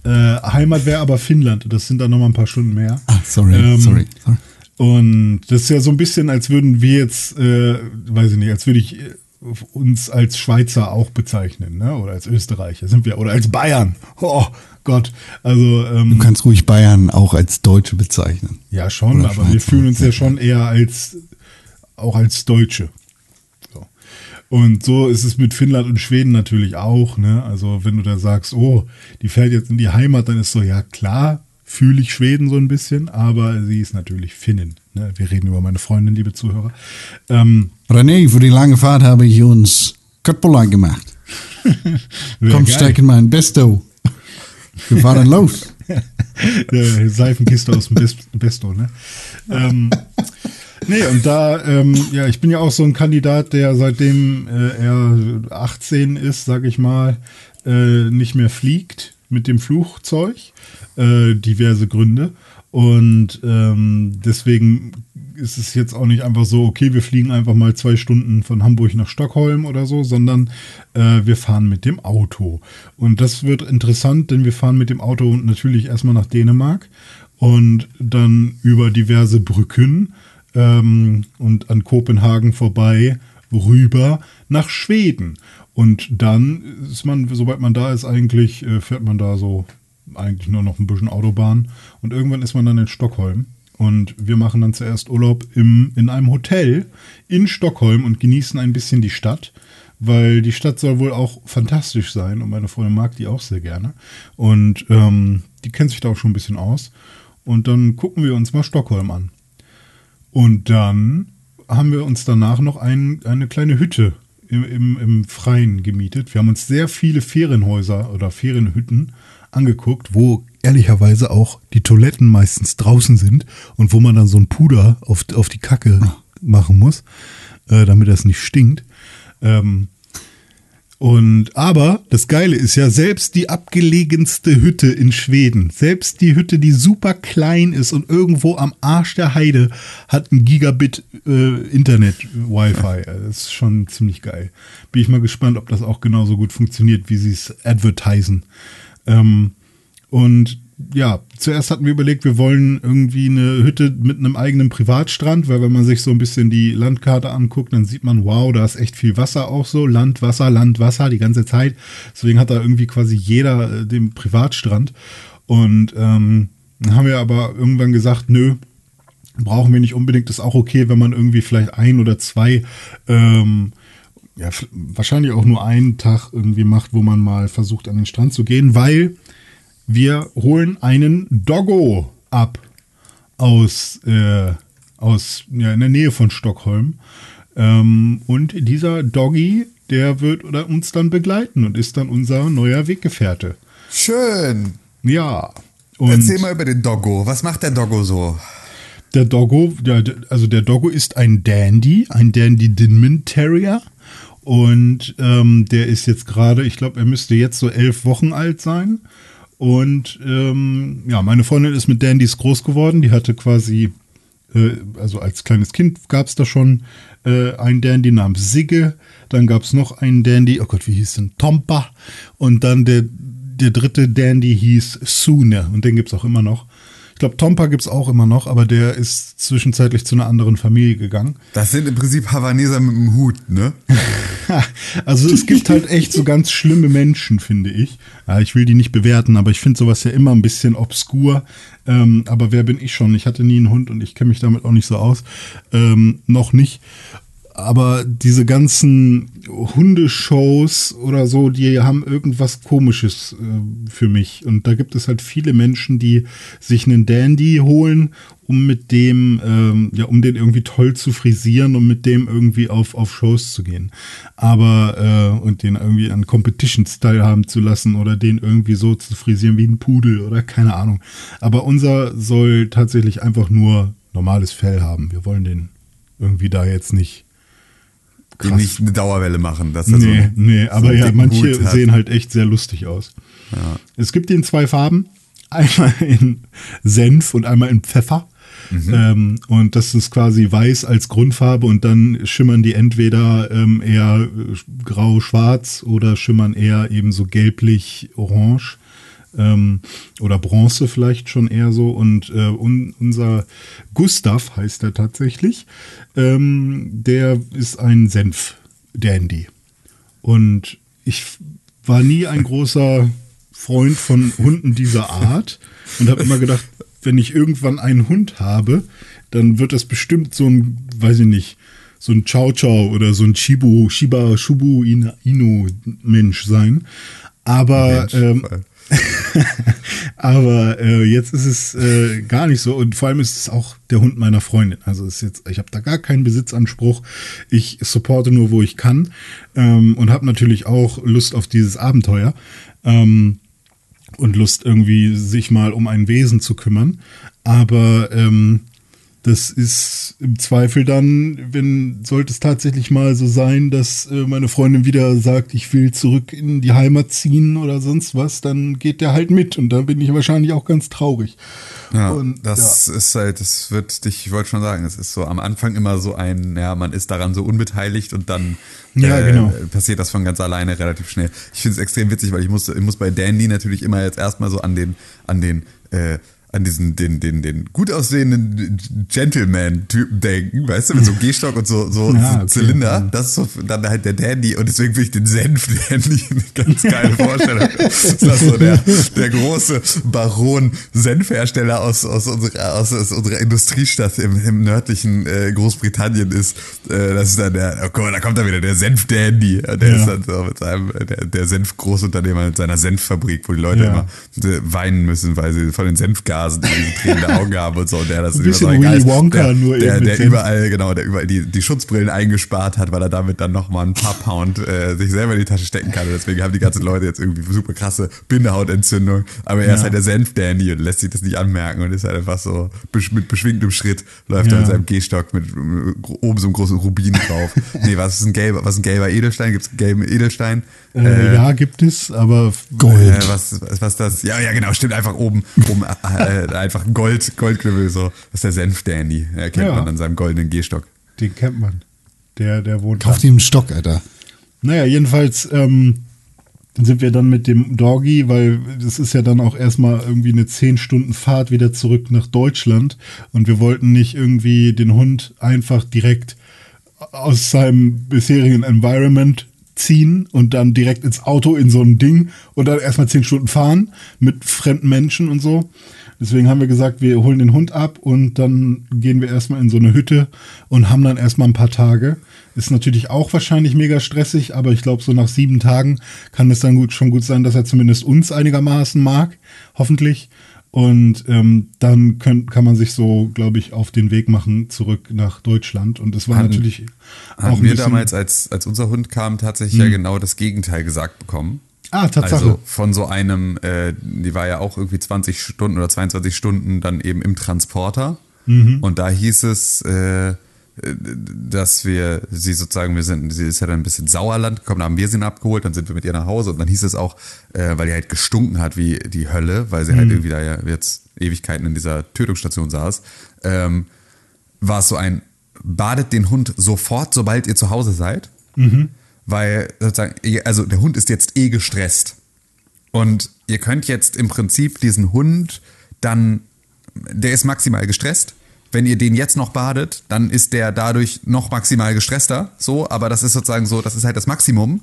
Äh, Heimat wäre aber Finnland. Das sind dann noch mal ein paar Stunden mehr. Ah, sorry, Ähm, sorry, sorry. Und das ist ja so ein bisschen, als würden wir jetzt, äh, weiß ich nicht, als würde ich äh, uns als Schweizer auch bezeichnen, ne? Oder als Österreicher sind wir, oder als Bayern. Oh Gott. Also, Du ähm, kannst ruhig Bayern auch als Deutsche bezeichnen. ja schon, Oder aber wir Schweizer. fühlen uns ja schon eher als, auch als Deutsche. Und so ist es mit Finnland und Schweden natürlich auch, ne? Also, wenn du da sagst, oh, die fährt jetzt in die Heimat, dann ist so, ja klar, fühle ich Schweden so ein bisschen, aber sie ist natürlich Finnin. Ne? Wir reden über meine Freundin, liebe Zuhörer. Ähm, René, für die lange Fahrt habe ich uns Köttbullar gemacht. Komm, geil. steig in mein Besto. Wir fahren los. Seifenkiste aus dem Best Besto, ne? ähm, nee, und da, ähm, ja, ich bin ja auch so ein Kandidat, der seitdem äh, er 18 ist, sag ich mal, äh, nicht mehr fliegt mit dem Flugzeug. Äh, diverse Gründe. Und ähm, deswegen ist es jetzt auch nicht einfach so, okay, wir fliegen einfach mal zwei Stunden von Hamburg nach Stockholm oder so, sondern äh, wir fahren mit dem Auto. Und das wird interessant, denn wir fahren mit dem Auto natürlich erstmal nach Dänemark und dann über diverse Brücken ähm, und an Kopenhagen vorbei rüber nach Schweden. Und dann ist man, sobald man da ist, eigentlich äh, fährt man da so eigentlich nur noch ein bisschen Autobahn. Und irgendwann ist man dann in Stockholm. Und wir machen dann zuerst Urlaub im, in einem Hotel in Stockholm und genießen ein bisschen die Stadt, weil die Stadt soll wohl auch fantastisch sein und meine Freundin mag die auch sehr gerne. Und ähm, die kennt sich da auch schon ein bisschen aus. Und dann gucken wir uns mal Stockholm an. Und dann haben wir uns danach noch ein, eine kleine Hütte im, im, im Freien gemietet. Wir haben uns sehr viele Ferienhäuser oder Ferienhütten angeguckt, wo ehrlicherweise auch die Toiletten meistens draußen sind und wo man dann so ein Puder auf, auf die Kacke machen muss, äh, damit das nicht stinkt. Ähm, und aber das Geile ist ja, selbst die abgelegenste Hütte in Schweden, selbst die Hütte, die super klein ist und irgendwo am Arsch der Heide, hat ein Gigabit äh, Internet Wi-Fi. Das ist schon ziemlich geil. Bin ich mal gespannt, ob das auch genauso gut funktioniert, wie sie es advertisen. Ähm, und ja, zuerst hatten wir überlegt, wir wollen irgendwie eine Hütte mit einem eigenen Privatstrand, weil wenn man sich so ein bisschen die Landkarte anguckt, dann sieht man, wow, da ist echt viel Wasser auch so. Land, Wasser, Land, Wasser die ganze Zeit. Deswegen hat da irgendwie quasi jeder äh, den Privatstrand. Und ähm, dann haben wir aber irgendwann gesagt, nö, brauchen wir nicht unbedingt. Ist auch okay, wenn man irgendwie vielleicht ein oder zwei ähm, ja, wahrscheinlich auch nur einen Tag irgendwie macht, wo man mal versucht, an den Strand zu gehen, weil wir holen einen Doggo ab aus, äh, aus ja, in der Nähe von Stockholm. Ähm, und dieser Doggy, der wird oder uns dann begleiten und ist dann unser neuer Weggefährte. Schön. Ja. Und Erzähl mal über den Doggo. Was macht der Doggo so? Der Doggo, der, also der Doggo ist ein Dandy, ein Dandy Dinman Terrier. Und ähm, der ist jetzt gerade, ich glaube, er müsste jetzt so elf Wochen alt sein. Und ähm, ja, meine Freundin ist mit Dandys groß geworden. Die hatte quasi, äh, also als kleines Kind gab es da schon äh, einen Dandy namens Sigge. Dann gab es noch einen Dandy, oh Gott, wie hieß denn? Tompa. Und dann der, der dritte Dandy hieß Sune. Und den gibt es auch immer noch. Ich glaube, Tompa gibt es auch immer noch, aber der ist zwischenzeitlich zu einer anderen Familie gegangen. Das sind im Prinzip Havaneser mit dem Hut, ne? also es gibt halt echt so ganz schlimme Menschen, finde ich. Ja, ich will die nicht bewerten, aber ich finde sowas ja immer ein bisschen obskur. Ähm, aber wer bin ich schon? Ich hatte nie einen Hund und ich kenne mich damit auch nicht so aus. Ähm, noch nicht aber diese ganzen Hundeshows oder so, die haben irgendwas Komisches äh, für mich. Und da gibt es halt viele Menschen, die sich einen Dandy holen, um mit dem, ähm, ja, um den irgendwie toll zu frisieren und mit dem irgendwie auf, auf Shows zu gehen. Aber, äh, und den irgendwie an Competition-Style haben zu lassen oder den irgendwie so zu frisieren wie ein Pudel oder keine Ahnung. Aber unser soll tatsächlich einfach nur normales Fell haben. Wir wollen den irgendwie da jetzt nicht Krass. Die nicht eine Dauerwelle machen. Dass nee, so nee, aber so ja, manche sehen halt echt sehr lustig aus. Ja. Es gibt ihn zwei Farben. Einmal in Senf und einmal in Pfeffer. Mhm. Ähm, und das ist quasi weiß als Grundfarbe und dann schimmern die entweder ähm, eher grau-schwarz oder schimmern eher eben so gelblich-orange ähm, oder Bronze vielleicht schon eher so. Und äh, un, unser Gustav heißt er tatsächlich, ähm, der ist ein Senf-Dandy. Und ich war nie ein großer Freund von Hunden dieser Art und habe immer gedacht, wenn ich irgendwann einen Hund habe, dann wird das bestimmt so ein, weiß ich nicht, so ein Chow Chow oder so ein Chibu, Shiba, Shubu Inu Mensch sein. Aber Mensch, ähm, Aber äh, jetzt ist es äh, gar nicht so und vor allem ist es auch der Hund meiner Freundin. Also ist jetzt, ich habe da gar keinen Besitzanspruch. Ich supporte nur, wo ich kann ähm, und habe natürlich auch Lust auf dieses Abenteuer ähm, und Lust irgendwie sich mal um ein Wesen zu kümmern. Aber ähm, das ist im Zweifel dann, wenn sollte es tatsächlich mal so sein, dass äh, meine Freundin wieder sagt, ich will zurück in die Heimat ziehen oder sonst was, dann geht der halt mit und da bin ich wahrscheinlich auch ganz traurig. Ja, und, das ja. ist halt, das wird dich, ich wollte schon sagen, es ist so am Anfang immer so ein, ja, man ist daran so unbeteiligt und dann ja, äh, genau. passiert das von ganz alleine relativ schnell. Ich finde es extrem witzig, weil ich muss, ich muss bei Dandy natürlich immer jetzt erstmal so an den, an den äh, an diesen, den, den, den gut aussehenden Gentleman-Typen denken, weißt du, mit so einem Gehstock und so, so, ja, okay. Zylinder. Das ist so dann halt der Dandy und deswegen finde ich den Senf-Dandy eine ganz geile Vorstellung. das ist so der, der große Baron-Senfhersteller aus, aus, unserer, aus, aus unserer Industriestadt im, im nördlichen äh, Großbritannien ist. Äh, das ist dann der, oh guck mal, da kommt dann wieder der Senf-Dandy. Der ja. ist dann so mit seinem, der, der Senf-Großunternehmer mit seiner Senffabrik, wo die Leute ja. immer weinen müssen, weil sie von den Senfgasen Nasen, die diese tränende Augen haben und so. Und der das Ein bisschen Willy so Wonka der, nur der, der, der überall, genau, der überall die, die Schutzbrillen eingespart hat, weil er damit dann nochmal ein paar Pound äh, sich selber in die Tasche stecken kann. Und deswegen haben die ganzen Leute jetzt irgendwie super krasse Bindehautentzündung. Aber er ja. ist halt der Senf-Dandy und lässt sich das nicht anmerken und ist halt einfach so mit beschwingtem Schritt läuft ja. er mit seinem Gehstock mit oben so einem großen Rubin drauf. nee, was ist ein gelber, was ist ein gelber Edelstein? Gibt es einen gelben Edelstein? Äh, äh, ja, gibt es, aber Gold. Äh, was, was das? Ja, ja, genau, stimmt. Einfach oben, oben äh, einfach Gold, Goldklüppel, so. Das ist der Senf-Dandy. Er kennt ja. man an seinem goldenen Gehstock. Den kennt man. Der, der wohnt. Kauft ihm einen Stock, Alter. Naja, jedenfalls ähm, sind wir dann mit dem Doggy, weil das ist ja dann auch erstmal irgendwie eine 10 Stunden Fahrt wieder zurück nach Deutschland und wir wollten nicht irgendwie den Hund einfach direkt aus seinem bisherigen Environment ziehen und dann direkt ins Auto in so ein Ding und dann erstmal zehn Stunden fahren mit fremden Menschen und so. Deswegen haben wir gesagt, wir holen den Hund ab und dann gehen wir erstmal in so eine Hütte und haben dann erstmal ein paar Tage. Ist natürlich auch wahrscheinlich mega stressig, aber ich glaube, so nach sieben Tagen kann es dann gut, schon gut sein, dass er zumindest uns einigermaßen mag. Hoffentlich. Und ähm, dann können, kann man sich so, glaube ich, auf den Weg machen zurück nach Deutschland. Und es war hatten, natürlich auch hatten wir damals, als, als unser Hund kam, tatsächlich ja hm. genau das Gegenteil gesagt bekommen. Ah, Tatsache. Also von so einem, äh, die war ja auch irgendwie 20 Stunden oder 22 Stunden dann eben im Transporter. Und da hieß es, äh, dass wir sie sozusagen, wir sind, sie ist ja dann ein bisschen Sauerland gekommen, da haben wir sie dann abgeholt, dann sind wir mit ihr nach Hause und dann hieß es auch, äh, weil die halt gestunken hat wie die Hölle, weil sie halt irgendwie da ja jetzt Ewigkeiten in dieser Tötungsstation saß, ähm, war es so ein, badet den Hund sofort, sobald ihr zu Hause seid, weil sozusagen, also der Hund ist jetzt eh gestresst und ihr könnt jetzt im Prinzip diesen Hund dann, der ist maximal gestresst. Wenn ihr den jetzt noch badet, dann ist der dadurch noch maximal gestresster. So, aber das ist sozusagen so, das ist halt das Maximum.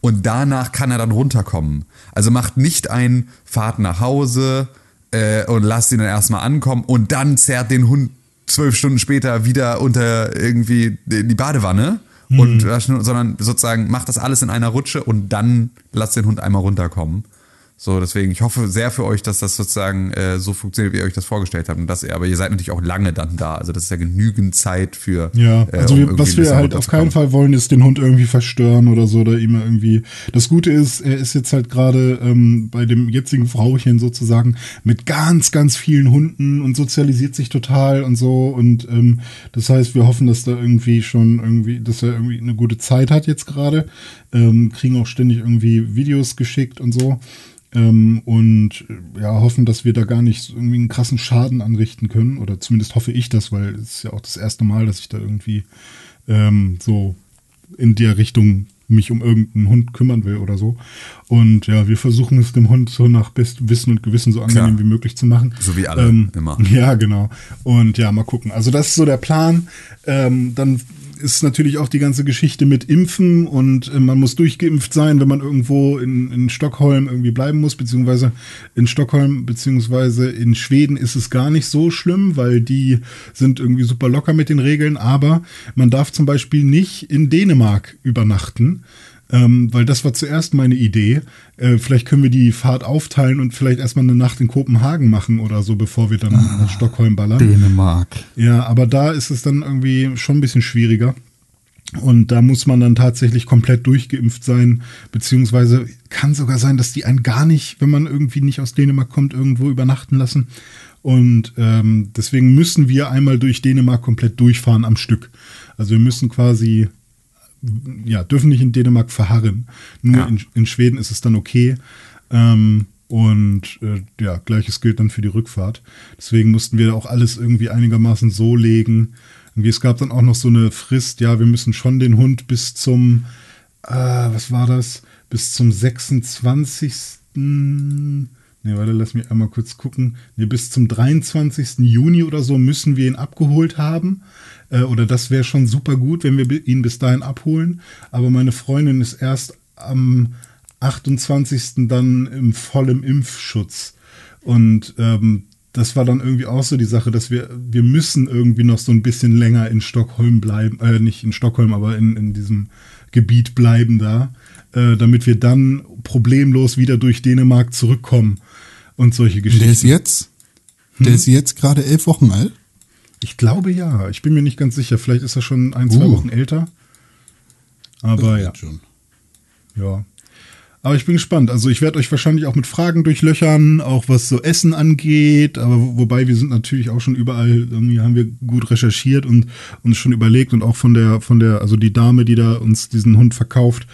Und danach kann er dann runterkommen. Also macht nicht ein Fahrt nach Hause äh, und lasst ihn dann erstmal ankommen und dann zerrt den Hund zwölf Stunden später wieder unter irgendwie die Badewanne. Und, sondern sozusagen macht das alles in einer Rutsche und dann lasst den Hund einmal runterkommen. So, deswegen, ich hoffe sehr für euch, dass das sozusagen äh, so funktioniert, wie ihr euch das vorgestellt habt. Und dass ihr, aber ihr seid natürlich auch lange dann da. Also das ist ja genügend Zeit für. Ja, äh, also um wir, was wir halt auf keinen. Fall wollen, ist den Hund irgendwie verstören oder so oder ihm irgendwie. Das Gute ist, er ist jetzt halt gerade ähm, bei dem jetzigen Frauchen sozusagen mit ganz, ganz vielen Hunden und sozialisiert sich total und so. Und ähm, das heißt, wir hoffen, dass da irgendwie schon irgendwie, dass er irgendwie eine gute Zeit hat jetzt gerade. Ähm, kriegen auch ständig irgendwie Videos geschickt und so. Ähm, und äh, ja, hoffen, dass wir da gar nicht so irgendwie einen krassen Schaden anrichten können. Oder zumindest hoffe ich das, weil es ist ja auch das erste Mal, dass ich da irgendwie ähm, so in der Richtung mich um irgendeinen Hund kümmern will oder so. Und ja, wir versuchen es dem Hund so nach bestem Wissen und Gewissen so angenehm Klar. wie möglich zu machen. So wie alle, ähm, immer. Ja, genau. Und ja, mal gucken. Also das ist so der Plan. Ähm, dann ist natürlich auch die ganze Geschichte mit Impfen und äh, man muss durchgeimpft sein, wenn man irgendwo in, in Stockholm irgendwie bleiben muss, beziehungsweise in Stockholm, beziehungsweise in Schweden ist es gar nicht so schlimm, weil die sind irgendwie super locker mit den Regeln, aber man darf zum Beispiel nicht in Dänemark übernachten. Ähm, weil das war zuerst meine Idee. Äh, vielleicht können wir die Fahrt aufteilen und vielleicht erstmal eine Nacht in Kopenhagen machen oder so, bevor wir dann nach Stockholm ballern. Dänemark. Ja, aber da ist es dann irgendwie schon ein bisschen schwieriger. Und da muss man dann tatsächlich komplett durchgeimpft sein, beziehungsweise kann sogar sein, dass die einen gar nicht, wenn man irgendwie nicht aus Dänemark kommt, irgendwo übernachten lassen. Und ähm, deswegen müssen wir einmal durch Dänemark komplett durchfahren am Stück. Also wir müssen quasi, ja, dürfen nicht in Dänemark verharren. Nur Ja. in, in Schweden ist es dann okay. Ähm, und äh, ja, gleiches gilt dann für die Rückfahrt. Deswegen mussten wir auch alles irgendwie einigermaßen so legen. Irgendwie, es gab dann auch noch so eine Frist, ja, wir müssen schon den Hund bis zum, äh, was war das? Bis zum 26. Ne, warte, lass mich einmal kurz gucken. Ne, bis zum 23. Juni oder so müssen wir ihn abgeholt haben. Äh, oder das wäre schon super gut, wenn wir ihn bis dahin abholen. Aber meine Freundin ist erst am 28. dann im vollem Impfschutz. Und ähm, das war dann irgendwie auch so die Sache, dass wir, wir müssen irgendwie noch so ein bisschen länger in Stockholm bleiben, äh, nicht in Stockholm, aber in, in diesem Gebiet bleiben da, äh, damit wir dann problemlos wieder durch Dänemark zurückkommen und solche Der ist Geschichten. jetzt, der Hm? ist jetzt gerade elf Wochen alt. Ich glaube ja, ich bin mir nicht ganz sicher. Vielleicht ist er schon ein, zwei Uh. Wochen älter. Aber ja. Schon. Ja. Aber ich bin gespannt. Also ich werde euch wahrscheinlich auch mit Fragen durchlöchern, auch was so Essen angeht. Aber wo- wobei wir sind natürlich auch schon überall, irgendwie haben wir gut recherchiert und uns schon überlegt und auch von der, von der, also die Dame, die da uns diesen Hund verkauft,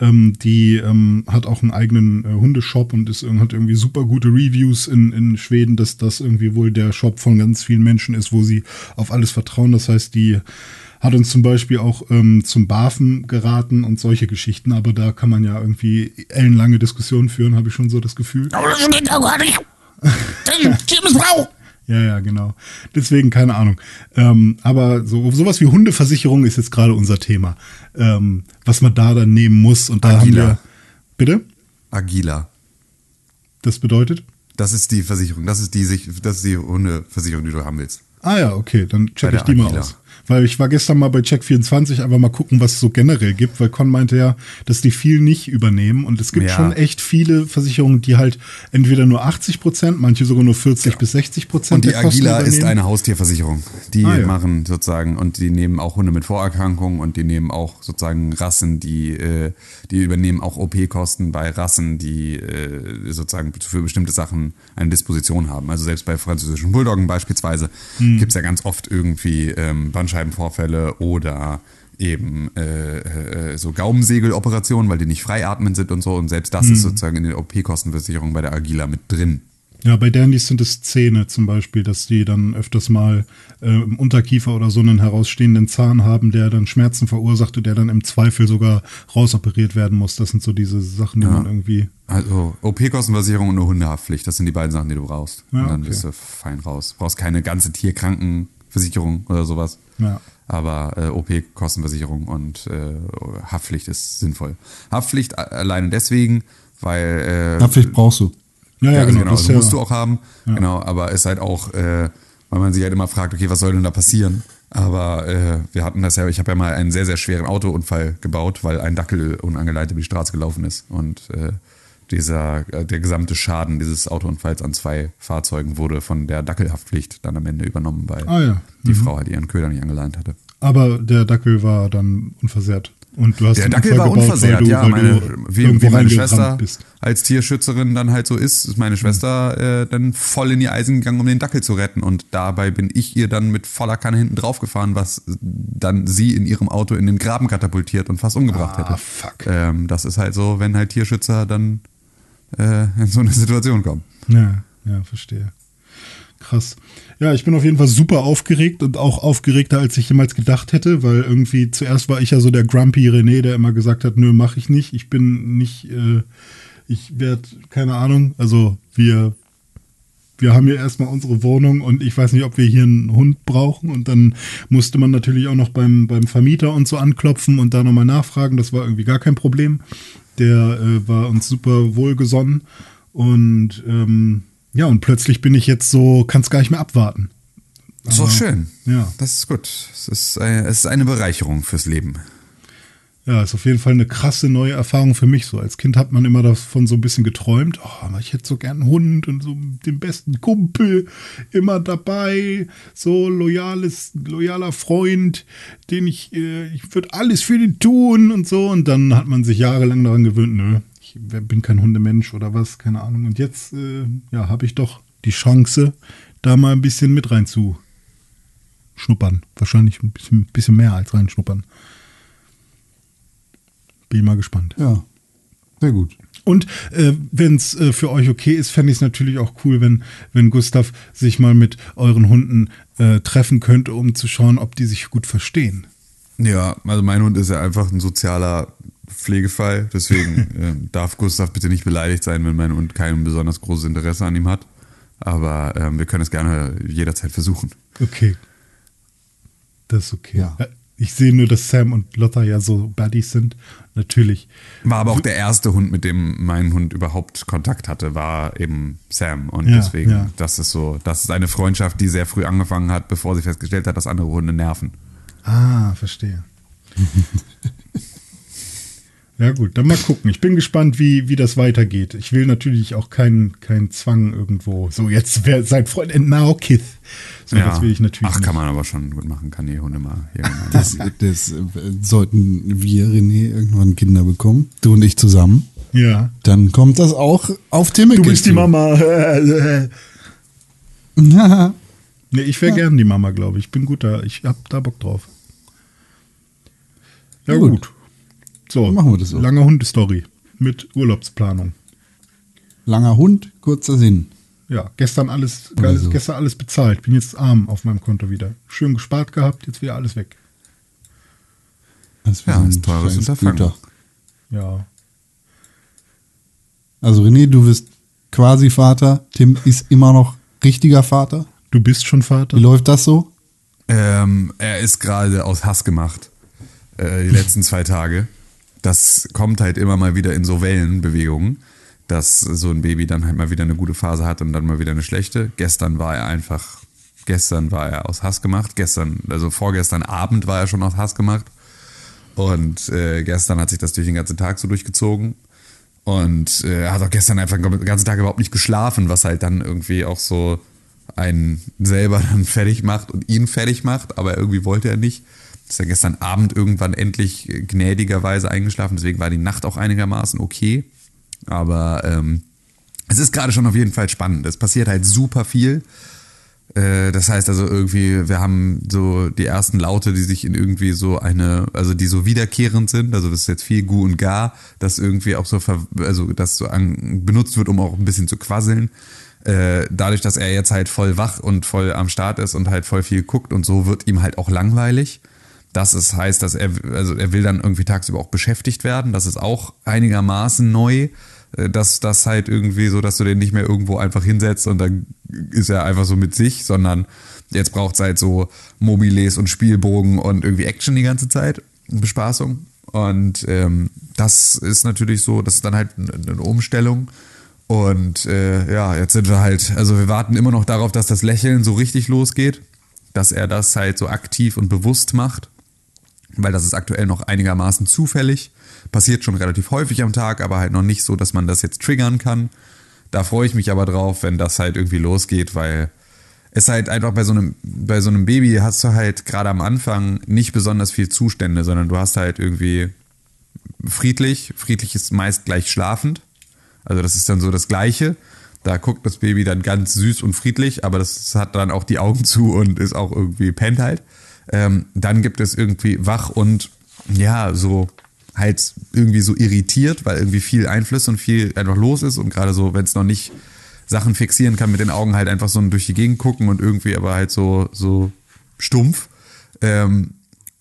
ähm, die ähm, hat auch einen eigenen äh, Hundeshop und ist, irg- hat irgendwie super gute Reviews in, in Schweden, dass das irgendwie wohl der Shop von ganz vielen Menschen ist, wo sie auf alles vertrauen. Das heißt, die hat uns zum Beispiel auch ähm, zum Bafen geraten und solche Geschichten, aber da kann man ja irgendwie ellenlange Diskussionen führen, habe ich schon so das Gefühl. Ja. Ja, genau. Deswegen keine Ahnung. Ähm, aber so sowas wie Hundeversicherung ist jetzt gerade unser Thema, ähm, was man da dann nehmen muss. Und da haben Agila. wir. Bitte? Agila. Das bedeutet? Das ist die Versicherung. Das ist die, sich- das ist die Hundeversicherung, die du haben willst. Ah ja, okay, dann check ich die mal Agila. aus. Weil ich war gestern mal bei Check24 einfach mal gucken, was es so generell gibt, weil Con meinte ja, dass die viel nicht übernehmen und es gibt Ja. schon echt viele Versicherungen, die halt entweder nur 80 Prozent, manche sogar nur 40 bis 60 Prozent Und die Agila ist eine Haustierversicherung. Die Ah, ja. machen sozusagen, und die nehmen auch Hunde mit Vorerkrankungen und die nehmen auch sozusagen Rassen, die, äh, die übernehmen auch OP-Kosten bei Rassen, die äh, sozusagen für bestimmte Sachen eine Disposition haben. Also selbst bei französischen Bulldoggen beispielsweise Hm. gibt's ja ganz oft irgendwie ähm, Bandscheibenvorfälle oder eben äh, äh, so Gaumensegeloperationen, weil die nicht freiatmend sind und so. Und selbst das ist sozusagen in der OP-Kostenversicherung bei der Agila mit drin. Ja, bei Dandys sind es Zähne zum Beispiel, dass die dann öfters mal äh, im Unterkiefer oder so einen herausstehenden Zahn haben, der dann Schmerzen verursacht und der dann im Zweifel sogar rausoperiert werden muss. Das sind so diese Sachen, die man irgendwie. Also OP-Kostenversicherung und eine Hundehaftpflicht, das sind die beiden Sachen, die du brauchst. Ja, und dann okay. bist du fein raus. Brauchst keine ganze Tierkrankenversicherung oder sowas. Ja. Aber äh, OP-Kostenversicherung und äh, Haftpflicht ist sinnvoll. Haftpflicht alleine deswegen, weil äh, Haftpflicht brauchst du. Ja, ja, also genau. genau, das ja, musst du auch haben. Genau, aber ist halt auch, äh, weil man sich halt immer fragt, okay, was soll denn da passieren? Aber äh, wir hatten das ja, ich habe ja mal einen sehr, sehr schweren Autounfall gebaut, weil ein Dackel unangeleitet über die Straße gelaufen ist. Und äh, dieser, äh, der gesamte Schaden dieses Autounfalls an zwei Fahrzeugen wurde von der Dackelhaftpflicht dann am Ende übernommen, weil Ah, ja. die Frau halt ihren Köder nicht angeleint hatte. Aber der Dackel war dann unversehrt. Und du hast Der Dackel Unfall war gebaut, unversehrt, du, ja. Meine, wie, wie meine Schwester bist. als Tierschützerin dann halt so ist, ist meine Schwester äh, dann voll in die Eisen gegangen, um den Dackel zu retten. Und dabei bin ich ihr dann mit voller Kanne hinten drauf gefahren, was dann sie in ihrem Auto in den Graben katapultiert und fast umgebracht Ah, hätte. fuck. Ähm, das ist halt so, wenn halt Tierschützer dann äh, in so eine Situation kommen. Ja, ja, verstehe. Krass. Ja, ich bin auf jeden Fall super aufgeregt und auch aufgeregter, als ich jemals gedacht hätte, weil irgendwie zuerst war ich ja so der Grumpy René, der immer gesagt hat, nö, mach ich nicht. Ich bin nicht, äh, ich werde, keine Ahnung, also wir, wir haben hier erstmal unsere Wohnung und ich weiß nicht, ob wir hier einen Hund brauchen und dann musste man natürlich auch noch beim, beim Vermieter und so anklopfen und da nochmal nachfragen. Das war irgendwie gar kein Problem. Der äh, war uns super wohlgesonnen und ähm, ja, und plötzlich bin ich jetzt so, kann es gar nicht mehr abwarten. Ist doch schön. Ja. Das ist gut. Es ist, äh, es ist eine Bereicherung fürs Leben. Ja, ist auf jeden Fall eine krasse neue Erfahrung für mich so. Als Kind hat man immer davon so ein bisschen geträumt, oh, aber ich hätte so gern einen Hund und so den besten Kumpel immer dabei, so loyales, loyaler Freund, den ich, äh, ich würde alles für den tun und so. Und dann hat man sich jahrelang daran gewöhnt, nö, ich bin kein Hundemensch oder was, keine Ahnung. Und jetzt, äh, ja, habe ich doch die Chance, da mal ein bisschen mit rein zu schnuppern. Wahrscheinlich ein bisschen, bisschen mehr als reinschnuppern. Bin ich mal gespannt. Ja. Sehr gut. Und äh, wenn es äh, für euch okay ist, fände ich es natürlich auch cool, wenn, wenn Gustav sich mal mit euren Hunden äh, treffen könnte, um zu schauen, ob die sich gut verstehen. Ja, also mein Hund ist ja einfach ein sozialer Pflegefall. Deswegen ähm, darf Gustav bitte nicht beleidigt sein, wenn mein Hund kein besonders großes Interesse an ihm hat. Aber ähm, wir können es gerne jederzeit versuchen. Okay. Das ist okay. Ja. Ich sehe nur, dass Sam und Lotta ja so Buddies sind. Natürlich. War aber auch der erste Hund, mit dem mein Hund überhaupt Kontakt hatte, war eben Sam. Und Ja, deswegen, ja. das ist so, das ist eine Freundschaft, die sehr früh angefangen hat, bevor sie festgestellt hat, dass andere Hunde nerven. Ah, verstehe. ja gut, dann mal gucken. Ich bin gespannt, wie, wie das weitergeht. Ich will natürlich auch keinen keinen Zwang irgendwo. So, jetzt wer seid Freund and now Kith. So, das will ich natürlich Ach, nicht. kann man aber schon gut machen, kann die Hunde mal Das, das äh, sollten wir, René, irgendwann Kinder bekommen. Du und ich zusammen. Ja. Dann kommt das auch auf Timmy. Du bist die Mama. Nee, ich wäre gern die Mama, glaube ich. Ich bin gut da. Ich hab da Bock drauf. Ja, Ja, gut. gut. So, Machen wir das so. Lange Hundestory mit Urlaubsplanung. Langer Hund, kurzer Sinn. Ja, gestern alles, alles so. gestern alles bezahlt. Bin jetzt arm auf meinem Konto wieder. Schön gespart gehabt, jetzt wieder alles weg. Das Ja, wäre ist ein teures Unterfangen. Ja. Also René, du bist quasi Vater. Tim ist immer noch richtiger Vater. Du bist schon Vater? Wie läuft das so? Ähm, er ist gerade aus Hass gemacht. Äh, die letzten zwei Tage. Das kommt halt immer mal wieder in so Wellenbewegungen, dass so ein Baby dann halt mal wieder eine gute Phase hat und dann mal wieder eine schlechte. Gestern war er einfach Gestern war er aus Hass gemacht. Gestern, also vorgestern Abend war er schon aus Hass gemacht. Und äh, gestern hat sich das durch den ganzen Tag so durchgezogen. Und äh, er hat auch gestern einfach den ganzen Tag überhaupt nicht geschlafen, was halt dann irgendwie auch so einen selber dann fertig macht und ihn fertig macht, aber irgendwie wollte er nicht. Ist ja gestern Abend irgendwann endlich gnädigerweise eingeschlafen, deswegen war die Nacht auch einigermaßen okay. Aber ähm, es ist gerade schon auf jeden Fall spannend. Es passiert halt super viel. Äh, das heißt also irgendwie, wir haben so die ersten Laute, die sich in irgendwie so eine, also die so wiederkehrend sind. Also das ist jetzt viel Gu und Ga, das irgendwie auch so, ver, also das so an, benutzt wird, um auch ein bisschen zu quasseln. Äh, dadurch, dass er jetzt halt voll wach und voll am Start ist und halt voll viel guckt und so, wird ihm halt auch langweilig. Das ist, heißt, dass er, also er will dann irgendwie tagsüber auch beschäftigt werden. Das ist auch einigermaßen neu äh, dass das halt irgendwie so, dass du den nicht mehr irgendwo einfach hinsetzt und dann ist er einfach so mit sich, sondern jetzt braucht es halt so Mobiles und Spielbogen und irgendwie Action die ganze Zeit, Bespaßung. Und ähm, das ist natürlich so, das ist dann halt eine Umstellung. Und äh, ja, jetzt sind wir halt, also wir warten immer noch darauf, dass das Lächeln so richtig losgeht, dass er das halt so aktiv und bewusst macht, weil das ist aktuell noch einigermaßen zufällig. Passiert schon relativ häufig am Tag, aber halt noch nicht so, dass man das jetzt triggern kann. Da freue ich mich aber drauf, wenn das halt irgendwie losgeht, weil es halt einfach bei so einem, bei so einem Baby hast du halt gerade am Anfang nicht besonders viel Zustände, sondern du hast halt irgendwie friedlich. Friedlich ist meist gleich schlafend. Also das ist dann so das Gleiche. Da guckt das Baby dann ganz süß und friedlich, aber das hat dann auch die Augen zu und ist auch irgendwie pennt halt. Ähm, dann gibt es irgendwie wach und ja, so halt irgendwie so irritiert, weil irgendwie viel Einfluss und viel einfach los ist und gerade so, wenn es noch nicht Sachen fixieren kann, mit den Augen halt einfach so durch die Gegend gucken und irgendwie aber halt so, so stumpf. Ähm,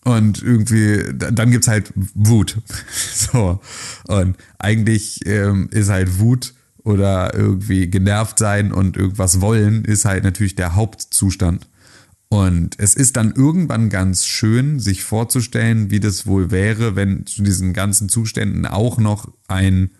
und irgendwie, dann gibt's halt Wut. so. Und eigentlich ähm, ist halt Wut oder irgendwie genervt sein und irgendwas wollen, ist halt natürlich der Hauptzustand. Und es ist dann irgendwann ganz schön, sich vorzustellen, wie das wohl wäre, wenn zu diesen ganzen Zuständen auch noch ein,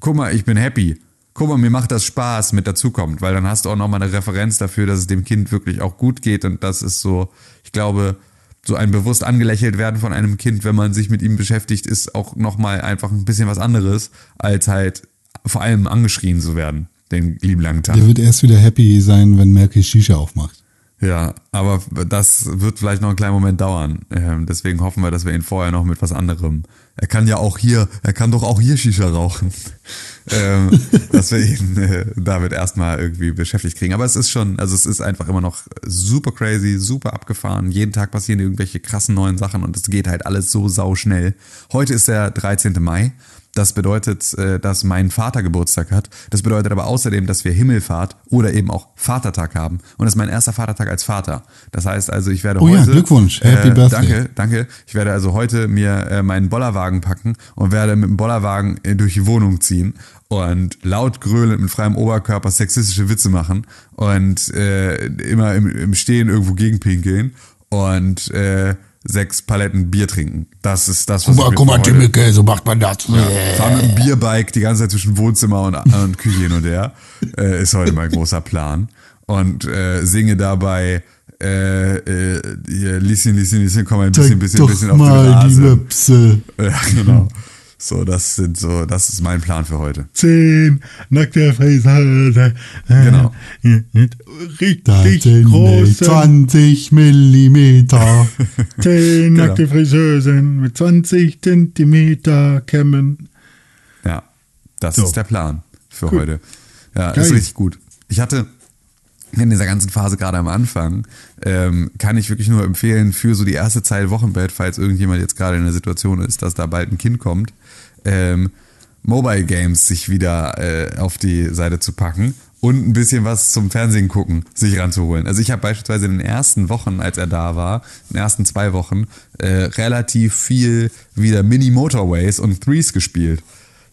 guck mal, ich bin happy. Guck mal, mir macht das Spaß mit dazukommt, weil dann hast du auch nochmal eine Referenz dafür, dass es dem Kind wirklich auch gut geht. Und das ist so, ich glaube, so ein bewusst angelächelt werden von einem Kind, wenn man sich mit ihm beschäftigt, ist auch nochmal einfach ein bisschen was anderes, als halt vor allem angeschrien zu werden, den lieben langen Tag. Der wird erst wieder happy sein, wenn Merkel Shisha aufmacht. Ja, aber das wird vielleicht noch einen kleinen Moment dauern. Ähm, deswegen hoffen wir, dass wir ihn vorher noch mit was anderem. Er kann ja auch hier, er kann doch auch hier Shisha rauchen. ähm, dass wir ihn äh, damit erstmal irgendwie beschäftigt kriegen. Aber es ist schon, also es ist einfach immer noch super crazy, super abgefahren. Jeden Tag passieren irgendwelche krassen neuen Sachen und es geht halt alles so sau schnell. Heute ist der 13. Mai das bedeutet, äh, dass mein Vater Geburtstag hat. Das bedeutet aber außerdem, dass wir Himmelfahrt oder eben auch Vatertag haben. Und das ist mein erster Vatertag als Vater. Das heißt also, ich werde oh heute. Ja, Glückwunsch. Happy äh, Birthday. Danke, danke. Ich werde also heute mir äh, meinen Bollerwagen packen und werde mit dem Bollerwagen äh, durch die Wohnung ziehen und laut gröhlend mit freiem Oberkörper sexistische Witze machen und äh, immer im, im Stehen irgendwo gegenpinkeln und äh, sechs Paletten Bier trinken. Das ist das, was Guck mal, ich mir guck mal, Timmeke, so macht man das. ja, fahr mit dem Bierbike die ganze Zeit zwischen Wohnzimmer und, und Küche hin und her. Äh, ist heute mein großer Plan. Und äh, singe dabei äh, äh, hier, Lieschen, Lieschen, Lieschen, komm ein bisschen, bisschen, doch bisschen auf die mal die Nase. Möpse. Ja, genau. So, das sind so, das ist mein Plan für heute. Zehn nackte Fräse. Genau. Richtig große 20 Millimeter. zehn Genau. nackte Friseusen mit 20 Zentimeter Kämmen. Ja, das So. ist der Plan für Cool. heute. Ja, Geil. ist richtig gut. Ich hatte in dieser ganzen Phase gerade am Anfang, ähm, kann ich wirklich nur empfehlen, für so die erste Zeit Wochenbett, falls irgendjemand jetzt gerade in der Situation ist, dass da bald ein Kind kommt, ähm, Mobile Games sich wieder äh, auf die Seite zu packen und ein bisschen was zum Fernsehen gucken, sich ranzuholen. Also ich habe beispielsweise in den ersten Wochen, als er da war, in den ersten zwei Wochen, äh, relativ viel wieder Mini-Motorways und Threes gespielt.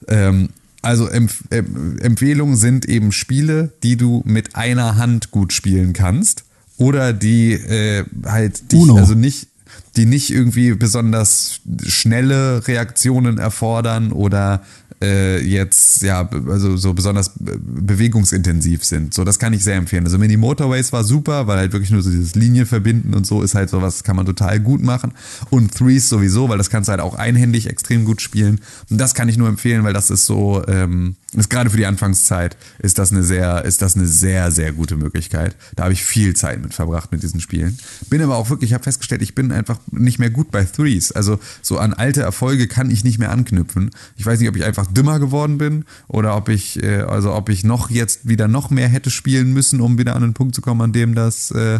Ähm, also Empf Empfehlungen sind eben Spiele, die du mit einer Hand gut spielen kannst oder die äh, halt dich, Uno. also nicht die nicht irgendwie besonders schnelle Reaktionen erfordern oder äh, jetzt ja also so besonders be- bewegungsintensiv sind. So, das kann ich sehr empfehlen. Also Mini Motorways war super, weil halt wirklich nur so dieses Linie verbinden und so ist halt sowas, kann man total gut machen. Und Threes sowieso, weil das kannst du halt auch einhändig extrem gut spielen. Und das kann ich nur empfehlen, weil das ist so, ähm, ist gerade für die Anfangszeit, ist das eine sehr, ist das eine sehr, sehr gute Möglichkeit. Da habe ich viel Zeit mit verbracht mit diesen Spielen. Bin aber auch wirklich, ich habe festgestellt, ich bin einfach nicht mehr gut bei Threes. Also so an alte Erfolge kann ich nicht mehr anknüpfen. Ich weiß nicht, ob ich einfach dümmer geworden bin oder ob ich, äh, also ob ich noch jetzt wieder noch mehr hätte spielen müssen, um wieder an einen Punkt zu kommen, an dem das äh,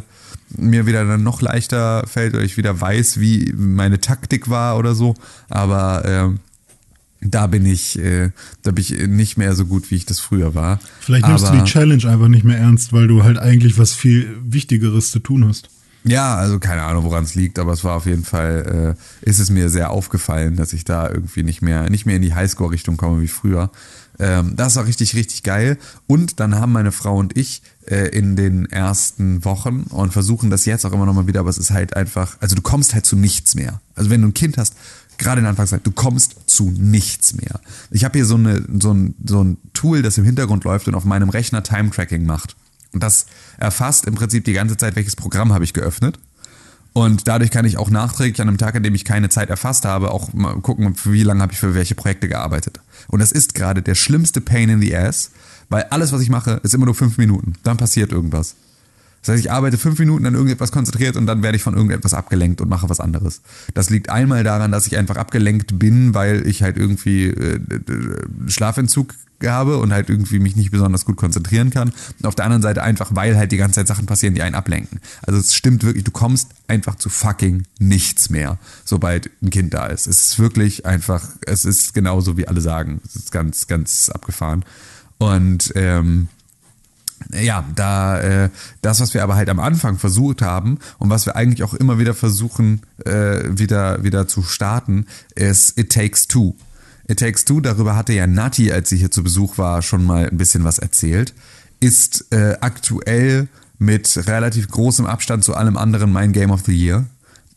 mir wieder dann noch leichter fällt oder ich wieder weiß, wie meine Taktik war oder so. Aber ähm, da bin ich, äh, da bin ich nicht mehr so gut, wie ich das früher war. Vielleicht nimmst Aber- du die Challenge einfach nicht mehr ernst, weil du halt eigentlich was viel Wichtigeres zu tun hast. Ja, also keine Ahnung, woran es liegt, aber es war auf jeden Fall, äh, ist es mir sehr aufgefallen, dass ich da irgendwie nicht mehr, nicht mehr in die Highscore-Richtung komme wie früher. Ähm, das war richtig, richtig geil. Und dann haben meine Frau und ich äh, in den ersten Wochen und versuchen das jetzt auch immer noch mal wieder, aber es ist halt einfach, also du kommst halt zu nichts mehr. Also wenn du ein Kind hast, gerade in der Anfangszeit, du kommst zu nichts mehr. Ich habe hier so, eine, so, ein, so ein Tool, das im Hintergrund läuft und auf meinem Rechner Time-Tracking macht. Und das erfasst im Prinzip die ganze Zeit, welches Programm habe ich geöffnet. Und dadurch kann ich auch nachträglich an einem Tag, an dem ich keine Zeit erfasst habe, auch mal gucken, wie lange habe ich für welche Projekte gearbeitet. Und das ist gerade der schlimmste Pain in the Ass, weil alles, was ich mache, ist immer nur fünf Minuten. Dann passiert irgendwas. Das heißt, ich arbeite fünf Minuten an irgendetwas konzentriert und dann werde ich von irgendetwas abgelenkt und mache was anderes. Das liegt einmal daran, dass ich einfach abgelenkt bin, weil ich halt irgendwie äh, äh, Schlafentzug habe und halt irgendwie mich nicht besonders gut konzentrieren kann. Und auf der anderen Seite einfach, weil halt die ganze Zeit Sachen passieren, die einen ablenken. Also es stimmt wirklich, du kommst einfach zu fucking nichts mehr, sobald ein Kind da ist. Es ist wirklich einfach, es ist genauso wie alle sagen. Es ist ganz, ganz abgefahren. Und ähm, ja, da äh, das, was wir aber halt am Anfang versucht haben und was wir eigentlich auch immer wieder versuchen, äh, wieder, wieder zu starten, ist It Takes Two. It Takes Two, darüber hatte ja Nati, als sie hier zu Besuch war, schon mal ein bisschen was erzählt, ist äh, aktuell mit relativ großem Abstand zu allem anderen mein Game of the Year.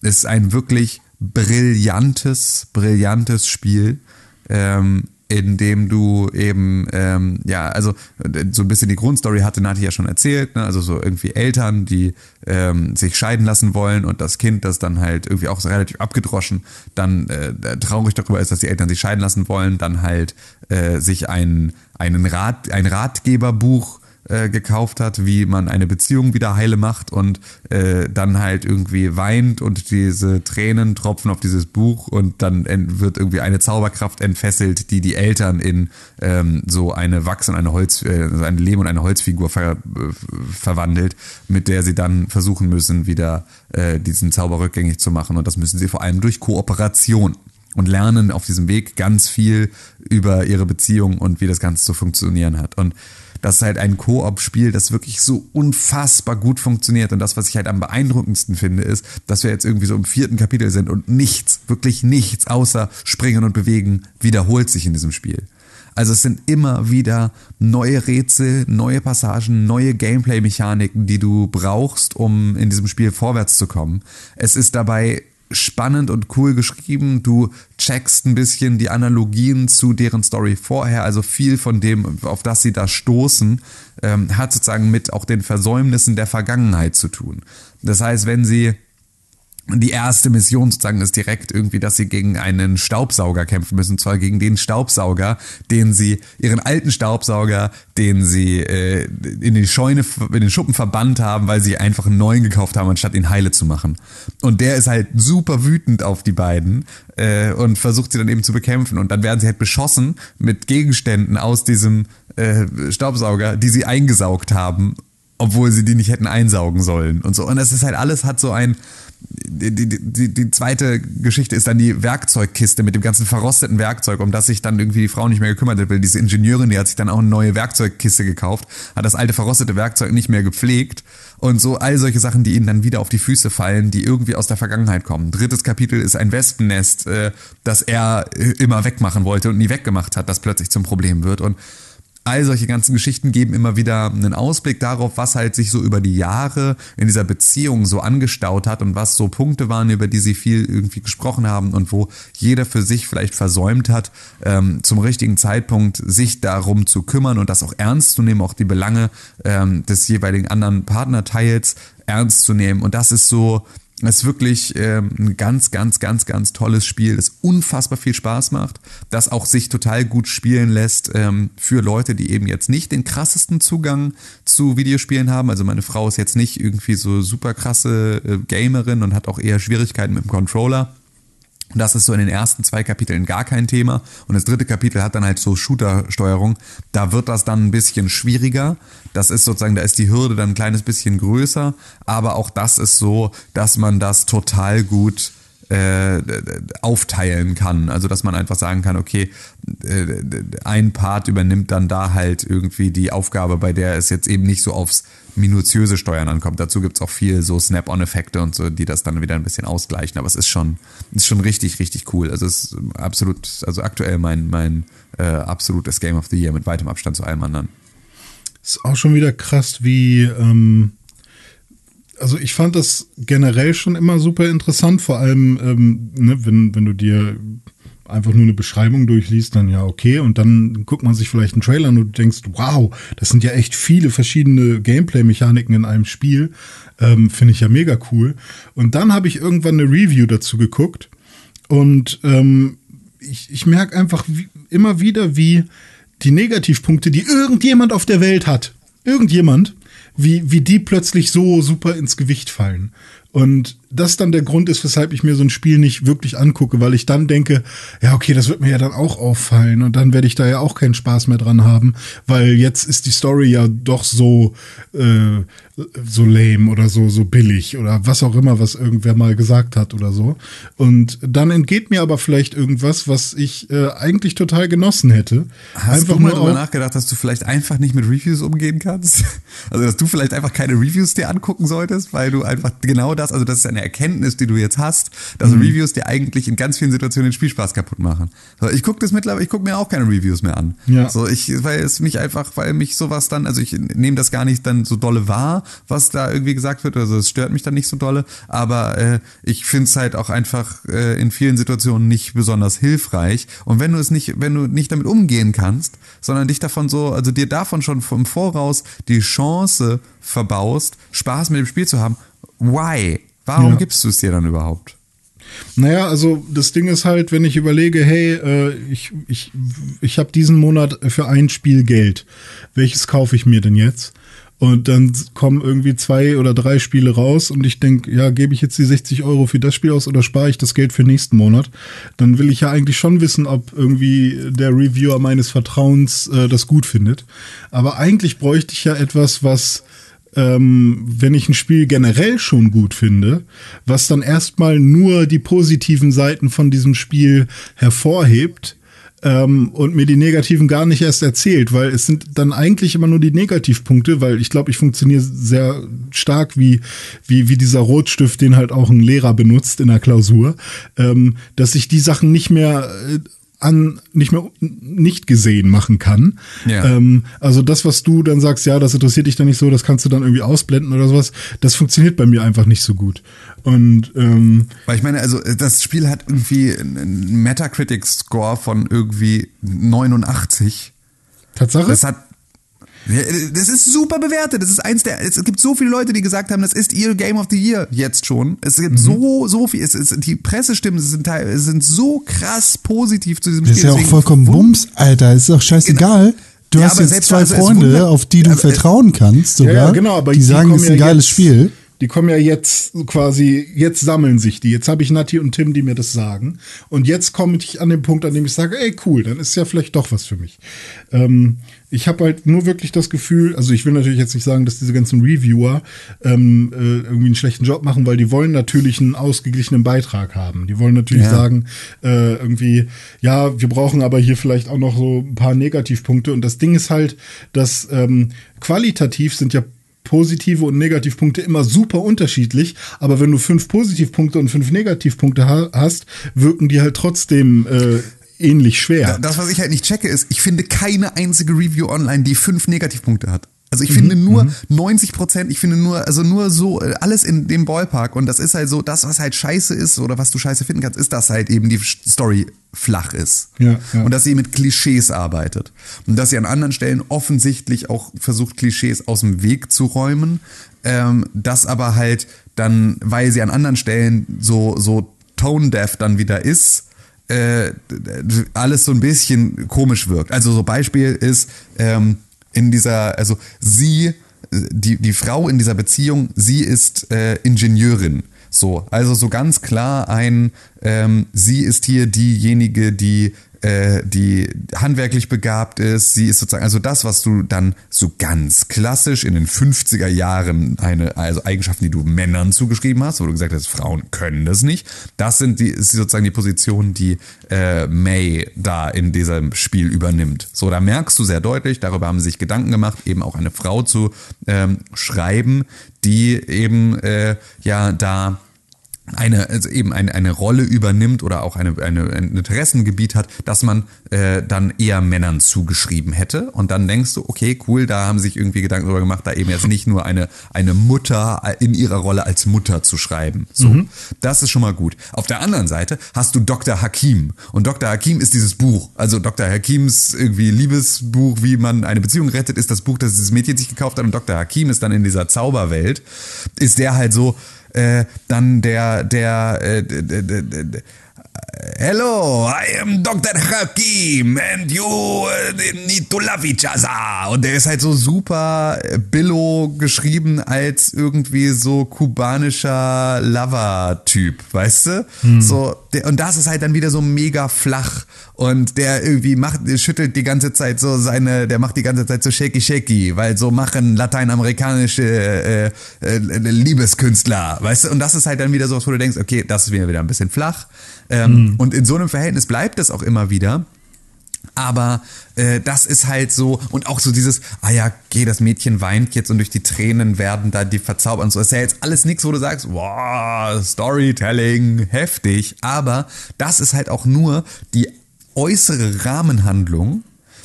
Ist ein wirklich brillantes, brillantes Spiel. Ähm, in dem du eben, ähm, ja, also äh, so ein bisschen die Grundstory hatte Nati ja schon erzählt, ne? also so irgendwie Eltern, die ähm, sich scheiden lassen wollen und das Kind, das dann halt irgendwie auch so relativ abgedroschen, dann äh, traurig darüber ist, dass die Eltern sich scheiden lassen wollen, dann halt äh, sich ein, einen Rat, ein Ratgeberbuch äh, gekauft hat, wie man eine Beziehung wieder heile macht und äh, dann halt irgendwie weint und diese Tränen tropfen auf dieses Buch und dann wird irgendwie eine Zauberkraft entfesselt, die die Eltern in ähm, so eine Wachs- und eine Holz, äh, eine Lehm- und eine Holzfigur ver, äh, verwandelt, mit der sie dann versuchen müssen, wieder äh, diesen Zauber rückgängig zu machen und das müssen sie vor allem durch Kooperation und lernen auf diesem Weg ganz viel über ihre Beziehung und wie das Ganze zu funktionieren hat. Und das ist halt ein Koop-Spiel, das wirklich so unfassbar gut funktioniert. Und das, was ich halt am beeindruckendsten finde, ist, dass wir jetzt irgendwie so im vierten Kapitel sind und nichts, wirklich nichts außer Springen und Bewegen wiederholt sich in diesem Spiel. Also es sind immer wieder neue Rätsel, neue Passagen, neue Gameplay-Mechaniken, die du brauchst, um in diesem Spiel vorwärts zu kommen. Es ist dabei spannend und cool geschrieben. Du checkst ein bisschen die Analogien zu deren Story vorher. Also viel von dem, auf das sie da stoßen, ähm, hat sozusagen mit auch den Versäumnissen der Vergangenheit zu tun. Das heißt, wenn sie die erste Mission sozusagen ist direkt irgendwie, dass sie gegen einen Staubsauger kämpfen müssen, und zwar gegen den Staubsauger, den sie, ihren alten Staubsauger, den sie äh, in die Scheune, in den Schuppen verbannt haben, weil sie einfach einen neuen gekauft haben, anstatt ihn heile zu machen. Und der ist halt super wütend auf die beiden äh, und versucht sie dann eben zu bekämpfen. Und dann werden sie halt beschossen mit Gegenständen aus diesem äh, Staubsauger, die sie eingesaugt haben obwohl sie die nicht hätten einsaugen sollen und so. Und das ist halt alles hat so ein, die, die, die, zweite Geschichte ist dann die Werkzeugkiste mit dem ganzen verrosteten Werkzeug, um das sich dann irgendwie die Frau nicht mehr gekümmert hat. Weil diese Ingenieurin, die hat sich dann auch eine neue Werkzeugkiste gekauft, hat das alte verrostete Werkzeug nicht mehr gepflegt und so all solche Sachen, die ihnen dann wieder auf die Füße fallen, die irgendwie aus der Vergangenheit kommen. Drittes Kapitel ist ein Wespennest, äh, das er äh, immer wegmachen wollte und nie weggemacht hat, das plötzlich zum Problem wird und all solche ganzen Geschichten geben immer wieder einen Ausblick darauf, was halt sich so über die Jahre in dieser Beziehung so angestaut hat und was so Punkte waren, über die sie viel irgendwie gesprochen haben und wo jeder für sich vielleicht versäumt hat, ähm, zum richtigen Zeitpunkt sich darum zu kümmern und das auch ernst zu nehmen, auch die Belange ähm, des jeweiligen anderen Partnerteils ernst zu nehmen. Und das ist so, es ist wirklich ähm, ein ganz, ganz, ganz, ganz tolles Spiel, das unfassbar viel Spaß macht, das auch sich total gut spielen lässt ähm, für Leute, die eben jetzt nicht den krassesten Zugang zu Videospielen haben. Also meine Frau ist jetzt nicht irgendwie so super krasse äh, Gamerin und hat auch eher Schwierigkeiten mit dem Controller. Das ist so in den ersten zwei Kapiteln gar kein Thema. Und das dritte Kapitel hat dann halt so Shooter-Steuerung. Da wird das dann ein bisschen schwieriger. Das ist sozusagen, da ist die Hürde dann ein kleines bisschen größer. Aber auch das ist so, dass man das total gut äh, aufteilen kann. Also dass man einfach sagen kann, okay, äh, ein Part übernimmt dann da halt irgendwie die Aufgabe, bei der es jetzt eben nicht so aufs minutiöse Steuern ankommt. Dazu gibt's auch viel so Snap-on-Effekte und so, die das dann wieder ein bisschen ausgleichen. Aber es ist schon, ist schon richtig, richtig cool. Also es ist absolut, also aktuell mein, mein äh, absolutes Game of the Year mit weitem Abstand zu allem anderen. Ist auch schon wieder krass, wie ähm, also ich fand das generell schon immer super interessant, vor allem, ähm, ne, wenn, wenn du dir einfach nur eine Beschreibung durchliest, dann ja okay. Und dann guckt man sich vielleicht einen Trailer an und du denkst, wow, das sind ja echt viele verschiedene Gameplay-Mechaniken in einem Spiel. Ähm, Finde ich ja mega cool. Und dann habe ich irgendwann eine Review dazu geguckt und ähm, ich, ich merke einfach wie, immer wieder, wie die Negativpunkte, die irgendjemand auf der Welt hat, irgendjemand, wie, wie die plötzlich so super ins Gewicht fallen. Und das dann der Grund ist, weshalb ich mir so ein Spiel nicht wirklich angucke, weil ich dann denke, ja, okay, das wird mir ja dann auch auffallen und dann werde ich da ja auch keinen Spaß mehr dran haben, weil jetzt ist die Story ja doch so, äh, so lame oder so, so billig oder was auch immer, was irgendwer mal gesagt hat oder so. Und dann entgeht mir aber vielleicht irgendwas, was ich äh, eigentlich total genossen hätte. Hast einfach du mal darüber nachgedacht, dass du vielleicht einfach nicht mit Reviews umgehen kannst? Also, dass du vielleicht einfach keine Reviews dir angucken solltest, weil du einfach genau das, also das ist eine Erkenntnis, die du jetzt hast, dass mhm. Reviews dir eigentlich in ganz vielen Situationen den Spielspaß kaputt machen. So, ich gucke das mittlerweile, ich gucke mir auch keine Reviews mehr an. Ja. So, ich, weil es mich einfach, weil mich sowas dann, also ich nehme das gar nicht dann so dolle wahr, was da irgendwie gesagt wird, also es stört mich dann nicht so dolle, aber äh, ich finde es halt auch einfach äh, in vielen Situationen nicht besonders hilfreich. Und wenn du es nicht, wenn du nicht damit umgehen kannst, sondern dich davon so, also dir davon schon vom Voraus die Chance verbaust, Spaß mit dem Spiel zu haben, why? Warum ja. gibst du es dir dann überhaupt? Naja, also das Ding ist halt, wenn ich überlege, hey, äh, ich, ich, ich habe diesen Monat für ein Spiel Geld. Welches kaufe ich mir denn jetzt? Und dann kommen irgendwie zwei oder drei Spiele raus und ich denke, ja, gebe ich jetzt die 60 Euro für das Spiel aus oder spare ich das Geld für nächsten Monat? Dann will ich ja eigentlich schon wissen, ob irgendwie der Reviewer meines Vertrauens äh, das gut findet. Aber eigentlich bräuchte ich ja etwas, was ähm, wenn ich ein Spiel generell schon gut finde, was dann erstmal nur die positiven Seiten von diesem Spiel hervorhebt ähm, und mir die negativen gar nicht erst erzählt, weil es sind dann eigentlich immer nur die Negativpunkte, weil ich glaube, ich funktioniere sehr stark wie, wie, wie dieser Rotstift, den halt auch ein Lehrer benutzt in der Klausur, ähm, dass ich die Sachen nicht mehr äh, an nicht mehr nicht gesehen machen kann. Ja. Ähm, also das, was du dann sagst, ja, das interessiert dich dann nicht so, das kannst du dann irgendwie ausblenden oder sowas, das funktioniert bei mir einfach nicht so gut. Und ähm, weil ich meine, also das Spiel hat irgendwie einen Metacritic-Score von irgendwie 89. Tatsache? Das hat das ist super bewertet. Das ist eins der. Es gibt so viele Leute, die gesagt haben, das ist ihr Game of the Year jetzt schon. Es gibt mhm. so, so viel. Es ist, die Pressestimmen sind, sind so krass positiv zu diesem das Spiel. Das ist ja auch vollkommen Bums, Alter. Ist doch scheißegal. Genau. Du ja, hast jetzt zwei also Freunde, auf die du aber, vertrauen kannst, sogar. Ja, genau, aber die, die sagen, es ist ein geiles Spiel. Die kommen ja jetzt quasi, jetzt sammeln sich die. Jetzt habe ich Nati und Tim, die mir das sagen. Und jetzt komme ich an den Punkt, an dem ich sage, ey, cool, dann ist ja vielleicht doch was für mich. Ähm, ich habe halt nur wirklich das Gefühl, also ich will natürlich jetzt nicht sagen, dass diese ganzen Reviewer ähm, äh, irgendwie einen schlechten Job machen, weil die wollen natürlich einen ausgeglichenen Beitrag haben. Die wollen natürlich ja. sagen, äh, irgendwie, ja, wir brauchen aber hier vielleicht auch noch so ein paar Negativpunkte. Und das Ding ist halt, dass ähm, qualitativ sind ja positive und Negativpunkte immer super unterschiedlich, aber wenn du fünf Positivpunkte und fünf Negativpunkte ha hast, wirken die halt trotzdem äh, ähnlich schwer. Das, was ich halt nicht checke, ist, ich finde keine einzige Review online, die fünf Negativpunkte hat. Also ich finde nur 90 Prozent, ich finde nur, also nur so äh, alles in dem Ballpark und das ist halt so, das, was halt scheiße ist oder was du scheiße finden kannst, ist, dass halt eben die Story flach ist. Ja, ja. Und dass sie mit Klischees arbeitet. Und dass sie an anderen Stellen offensichtlich auch versucht, Klischees aus dem Weg zu räumen. Ähm, das aber halt dann, weil sie an anderen Stellen so, so tone-deaf dann wieder ist, äh, alles so ein bisschen komisch wirkt. Also so Beispiel ist ähm, in dieser, also sie, die, die Frau in dieser Beziehung, sie ist äh, Ingenieurin. So, also so ganz klar ein, ähm, sie ist hier diejenige, die die handwerklich begabt ist. Sie ist sozusagen, also das, was du dann so ganz klassisch in den 50er Jahren eine, also Eigenschaften, die du Männern zugeschrieben hast, wo du gesagt hast, Frauen können das nicht. Das sind die, ist sozusagen die Position, die äh, May da in diesem Spiel übernimmt. So, da merkst du sehr deutlich, darüber haben sie sich Gedanken gemacht, eben auch eine Frau zu ähm, schreiben, die eben äh, ja da eine, also eben eine, eine Rolle übernimmt oder auch eine, eine, ein Interessengebiet hat, das man äh, dann eher Männern zugeschrieben hätte. Und dann denkst du, okay, cool, da haben sich irgendwie Gedanken darüber gemacht, da eben jetzt nicht nur eine, eine Mutter in ihrer Rolle als Mutter zu schreiben. So, mhm. das ist schon mal gut. Auf der anderen Seite hast du Dr. Hakim. Und Dr. Hakim ist dieses Buch. Also Dr. Hakims irgendwie Liebesbuch, wie man eine Beziehung rettet, ist das Buch, das dieses Mädchen sich gekauft hat. Und Dr. Hakim ist dann in dieser Zauberwelt, ist der halt so, äh, dann der, der, äh, Hello, I am Dr. Hakim and you uh, need to love each other. Und der ist halt so super billo geschrieben als irgendwie so kubanischer Lover-Typ, weißt du? Hm. So, der, und das ist halt dann wieder so mega flach und der irgendwie macht, schüttelt die ganze Zeit so seine, der macht die ganze Zeit so shaky shaky, weil so machen lateinamerikanische äh, äh, Liebeskünstler, weißt du? Und das ist halt dann wieder so, wo du denkst, okay, das ist wieder ein bisschen flach. Ähm, mhm. Und in so einem Verhältnis bleibt es auch immer wieder. Aber äh, das ist halt so, und auch so dieses, ah ja, geh, das Mädchen weint jetzt und durch die Tränen werden da die verzaubert und so. Das ist ja jetzt alles nichts, wo du sagst, wow, Storytelling, heftig. Aber das ist halt auch nur die äußere Rahmenhandlung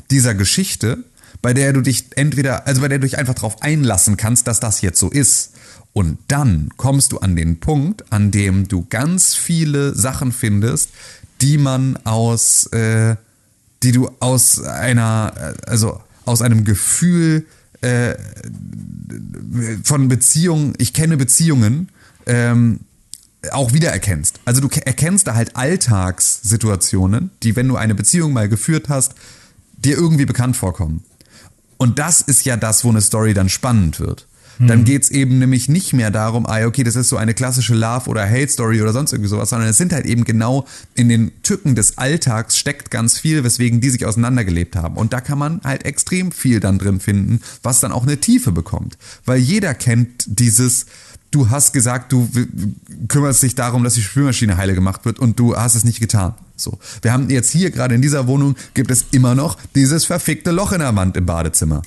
dieser Geschichte, bei der du dich entweder, also bei der du dich einfach darauf einlassen kannst, dass das jetzt so ist. Und dann kommst du an den Punkt, an dem du ganz viele Sachen findest, die man aus, äh, die du aus einer, also aus einem Gefühl äh, von Beziehungen, ich kenne Beziehungen, ähm, auch wiedererkennst. Also du erkennst da halt Alltagssituationen, die, wenn du eine Beziehung mal geführt hast, dir irgendwie bekannt vorkommen. Und das ist ja das, wo eine Story dann spannend wird. Dann mhm. geht's eben nämlich nicht mehr darum, ah, okay, das ist so eine klassische Love- oder Hate-Story oder sonst irgendwie sowas, sondern es sind halt eben genau in den Tücken des Alltags steckt ganz viel, weswegen die sich auseinandergelebt haben. Und da kann man halt extrem viel dann drin finden, was dann auch eine Tiefe bekommt. Weil jeder kennt dieses, du hast gesagt, du kümmerst dich darum, dass die Spülmaschine heile gemacht wird und du hast es nicht getan. So. Wir haben jetzt hier gerade in dieser Wohnung gibt es immer noch dieses verfickte Loch in der Wand im Badezimmer.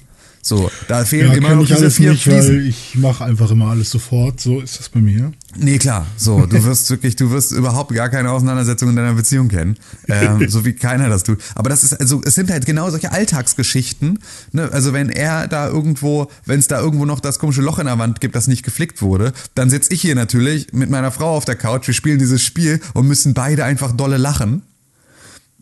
So, da fehlen ja, immer noch diese vier nicht, Fliesen. ich mache einfach immer alles sofort, so ist das bei mir. Nee, klar, so, du wirst wirklich, du wirst überhaupt gar keine Auseinandersetzung in deiner Beziehung kennen, ähm, so wie keiner das tut. Aber das ist, also, es sind halt genau solche Alltagsgeschichten, ne? also wenn er da irgendwo, wenn es da irgendwo noch das komische Loch in der Wand gibt, das nicht geflickt wurde, dann sitze ich hier natürlich mit meiner Frau auf der Couch, wir spielen dieses Spiel und müssen beide einfach dolle lachen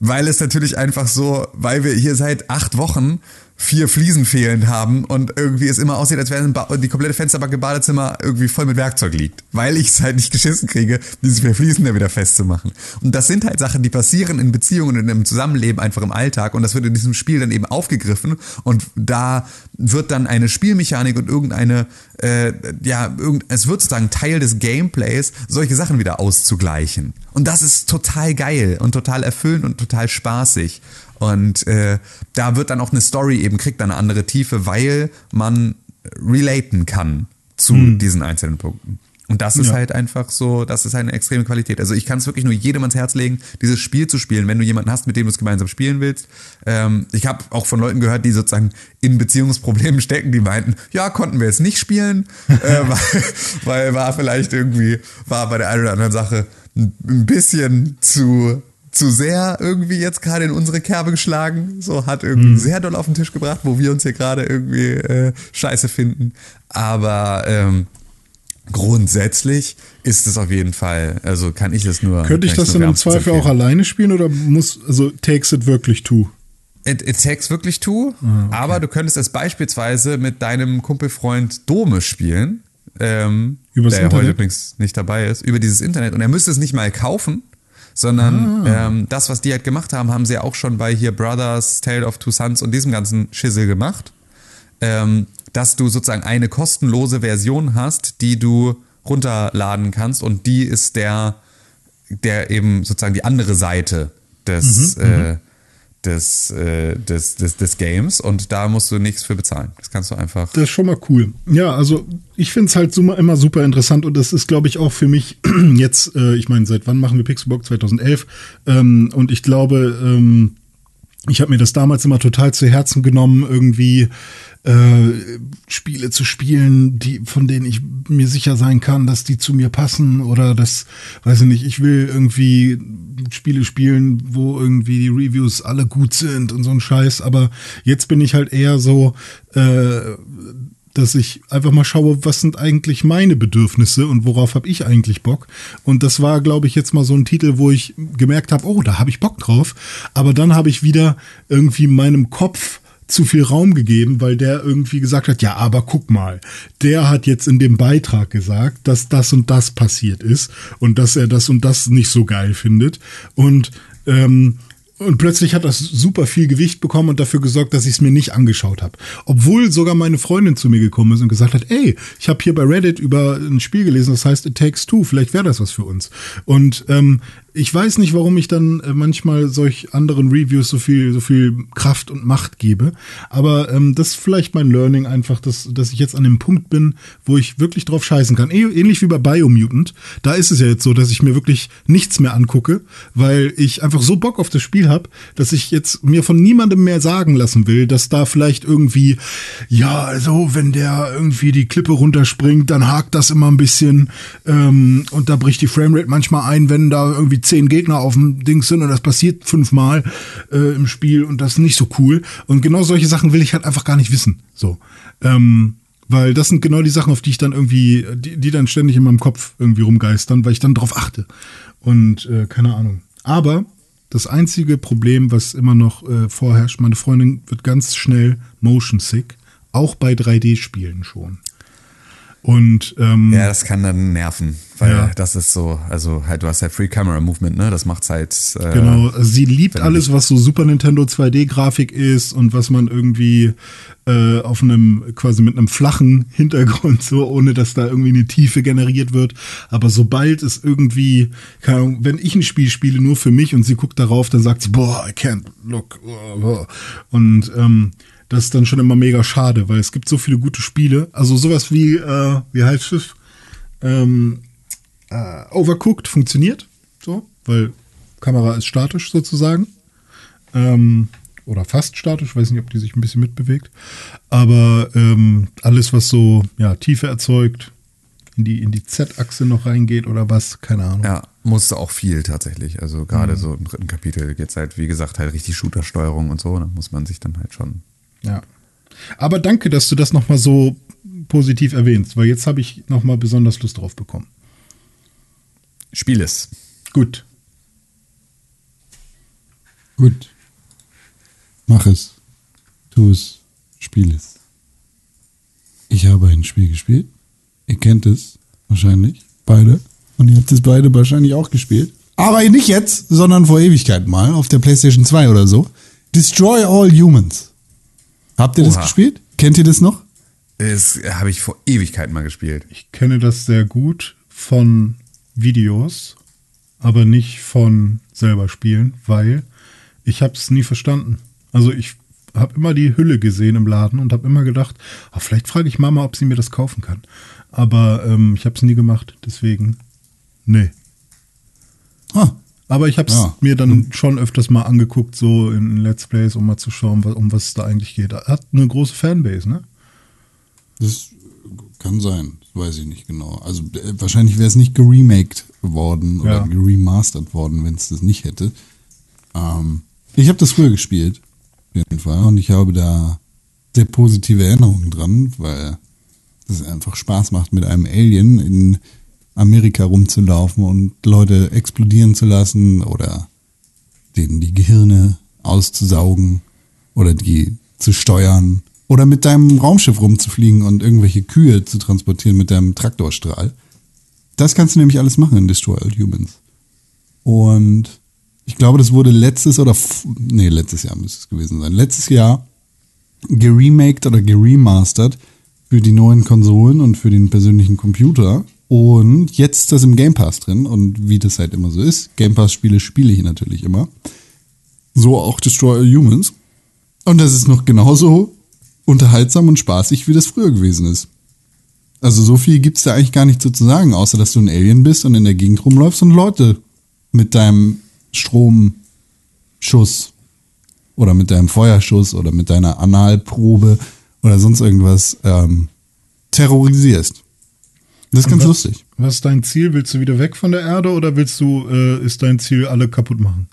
weil es natürlich einfach so, weil wir hier seit acht Wochen vier Fliesen fehlend haben und irgendwie es immer aussieht, als wäre die komplette Fensterbacke Badezimmer irgendwie voll mit Werkzeug liegt, weil ich es halt nicht geschissen kriege, diese vier Fliesen da wieder festzumachen. Und das sind halt Sachen, die passieren in Beziehungen und im Zusammenleben einfach im Alltag und das wird in diesem Spiel dann eben aufgegriffen und da wird dann eine Spielmechanik und irgendeine, äh, ja, irgend, es wird sozusagen Teil des Gameplays, solche Sachen wieder auszugleichen. Und das ist total geil und total erfüllend und total spaßig. Und äh, da wird dann auch eine Story eben, kriegt dann eine andere Tiefe, weil man relaten kann zu hm. diesen einzelnen Punkten. Und das ist ja. halt einfach so, das ist halt eine extreme Qualität. Also ich kann es wirklich nur jedem ans Herz legen, dieses Spiel zu spielen, wenn du jemanden hast, mit dem du es gemeinsam spielen willst. Ähm, ich habe auch von Leuten gehört, die sozusagen in Beziehungsproblemen stecken, die meinten, ja, konnten wir jetzt nicht spielen, äh, weil, weil war vielleicht irgendwie, war bei der einen oder anderen Sache ein bisschen zu zu sehr irgendwie jetzt gerade in unsere Kerbe geschlagen. So hat irgendwie Mhm. sehr doll auf den Tisch gebracht, wo wir uns hier gerade irgendwie äh, scheiße finden. Aber ähm, grundsätzlich ist es auf jeden Fall, also kann ich es nur. Könnte ich das dann im Zweifel auch alleine spielen oder muss, also takes it wirklich two? It, it takes wirklich two, Ah, aber du könntest es beispielsweise mit deinem Kumpelfreund Dome spielen, ähm, Übers der Internet? heute übrigens nicht dabei ist, über dieses Internet. Und er müsste es nicht mal kaufen, sondern Ah. ähm, das, was die halt gemacht haben, haben sie auch schon bei hier Brothers, Tale of Two Sons und diesem ganzen Schissel gemacht, ähm, dass du sozusagen eine kostenlose Version hast, die du runterladen kannst und die ist der, der eben sozusagen die andere Seite des, Mhm, äh, des, äh, des, des, des Games und da musst du nichts für bezahlen. Das kannst du einfach. Das ist schon mal cool. Ja, also ich finde es halt immer super interessant und das ist, glaube ich, auch für mich jetzt, äh, ich meine, seit wann machen wir Pixelbook? 2011. Ähm, und ich glaube, ähm, ich habe mir das damals immer total zu Herzen genommen, irgendwie äh, Spiele zu spielen, die, von denen ich mir sicher sein kann, dass die zu mir passen oder das, weiß ich nicht, ich will irgendwie Spiele spielen, wo irgendwie die Reviews alle gut sind und so ein Scheiß, aber jetzt bin ich halt eher so, äh, dass ich einfach mal schaue, was sind eigentlich meine Bedürfnisse und worauf habe ich eigentlich Bock. Und das war, glaube ich, jetzt mal so ein Titel, wo ich gemerkt habe, oh, da habe ich Bock drauf. Aber dann habe ich wieder irgendwie meinem Kopf zu viel Raum gegeben, weil der irgendwie gesagt hat, ja, aber guck mal, der hat jetzt in dem Beitrag gesagt, dass das und das passiert ist und dass er das und das nicht so geil findet. Und ähm, und plötzlich hat das super viel Gewicht bekommen und dafür gesorgt, dass ich es mir nicht angeschaut habe. Obwohl sogar meine Freundin zu mir gekommen ist und gesagt hat, ey, ich habe hier bei Reddit über ein Spiel gelesen, das heißt It Takes Two, vielleicht wäre das was für uns. Und ähm, ich weiß nicht, warum ich dann äh, manchmal solch anderen Reviews so viel, so viel Kraft und Macht gebe. Aber ähm, das ist vielleicht mein Learning einfach, dass, dass ich jetzt an dem Punkt bin, wo ich wirklich drauf scheißen kann. Äh- Ähnlich wie bei Biomutant. Da ist es ja jetzt so, dass ich mir wirklich nichts mehr angucke, weil ich einfach so Bock auf das Spiel habe, dass ich jetzt mir von niemandem mehr sagen lassen will, dass da vielleicht irgendwie, ja, also wenn der irgendwie die Klippe runterspringt, dann hakt das immer ein bisschen ähm, und da bricht die Framerate manchmal ein, wenn da irgendwie zehn Gegner auf dem Ding sind und das passiert fünfmal äh, im Spiel und das ist nicht so cool. Und genau solche Sachen will ich halt einfach gar nicht wissen. So. Ähm, weil das sind genau die Sachen, auf die ich dann irgendwie, die, die dann ständig in meinem Kopf irgendwie rumgeistern, weil ich dann drauf achte. Und äh, keine Ahnung. Aber das einzige Problem, was immer noch äh, vorherrscht, meine Freundin wird ganz schnell motion sick, auch bei 3D-Spielen schon. Und ähm, Ja, das kann dann nerven, weil Ja. das ist so, also halt, du hast halt Free Camera Movement, ne? Das macht's halt. Äh, Genau, sie liebt alles, was so Super Nintendo 2D-Grafik ist und was man irgendwie äh, auf einem, quasi mit einem flachen Hintergrund, so ohne dass da irgendwie eine Tiefe generiert wird. Aber sobald es irgendwie, keine Ahnung, wenn ich ein Spiel spiele nur für mich und sie guckt darauf, dann sagt sie, boah, I can't look. Und ähm, das ist dann schon immer mega schade, weil es gibt so viele gute Spiele. Also sowas wie, äh, wie heißt es? Ähm, äh, Overcooked funktioniert, so, weil Kamera ist statisch sozusagen. Ähm, oder fast statisch, weiß nicht, ob die sich ein bisschen mitbewegt. Aber ähm, alles, was so ja, Tiefe erzeugt, in die, in die Z-Achse noch reingeht oder was, keine Ahnung. Ja, musste auch viel tatsächlich. Also Mhm. gerade so im dritten Kapitel geht's halt, wie gesagt, halt richtig Shooter-Steuerung und so. Da muss man sich dann halt schon. Ja. Aber danke, dass du das nochmal so positiv erwähnst, weil jetzt habe ich nochmal besonders Lust drauf bekommen. Spiel es. Gut. Gut. Mach es. Tu es. Spiel es. Ich habe ein Spiel gespielt. Ihr kennt es wahrscheinlich. Beide. Und ihr habt es beide wahrscheinlich auch gespielt. Aber nicht jetzt, sondern vor Ewigkeit mal auf der PlayStation 2 oder so. Destroy All Humans. Habt ihr das Oha. gespielt? Kennt ihr das noch? Das habe ich vor Ewigkeiten mal gespielt. Ich kenne das sehr gut von Videos, aber nicht von selber spielen, weil ich habe es nie verstanden. Also ich habe immer die Hülle gesehen im Laden und habe immer gedacht, ah, vielleicht frage ich Mama, ob sie mir das kaufen kann. Aber ähm, ich habe es nie gemacht, deswegen nee. Ah, Aber ich habe es Ja. mir dann schon öfters mal angeguckt, so in Let's Plays, um mal zu schauen, um was es da eigentlich geht. Er hat eine große Fanbase, ne? das kann sein. Das weiß ich nicht genau. Also äh, wahrscheinlich wäre es nicht geremaked worden oder Ja. geremastert worden, wenn es das nicht hätte. Ähm, ich habe das früher gespielt, auf jeden Fall. Und ich habe da sehr positive Erinnerungen dran, weil es einfach Spaß macht, mit einem Alien in Amerika rumzulaufen und Leute explodieren zu lassen oder denen die Gehirne auszusaugen oder die zu steuern oder mit deinem Raumschiff rumzufliegen und irgendwelche Kühe zu transportieren mit deinem Traktorstrahl. Das kannst du nämlich alles machen in Destroy All Humans. Und ich glaube, das wurde letztes oder, nee, letztes Jahr müsste es gewesen sein. Letztes Jahr geremaked oder geremastert für die neuen Konsolen und für den persönlichen Computer. Und jetzt ist das im Game Pass drin. Und wie das halt immer so ist, Game Pass-Spiele spiele ich natürlich immer. So auch Destroy All Humans. Und das ist noch genauso unterhaltsam und spaßig, wie das früher gewesen ist. Also so viel gibt's da eigentlich gar nicht so zu sagen, außer dass du ein Alien bist und in der Gegend rumläufst und Leute mit deinem Stromschuss oder mit deinem Feuerschuss oder mit deiner Analprobe oder sonst irgendwas ähm, terrorisierst. Das ist Und ganz was, lustig. Was ist dein Ziel? Willst du wieder weg von der Erde oder willst du, äh, ist dein Ziel, alle kaputt machen?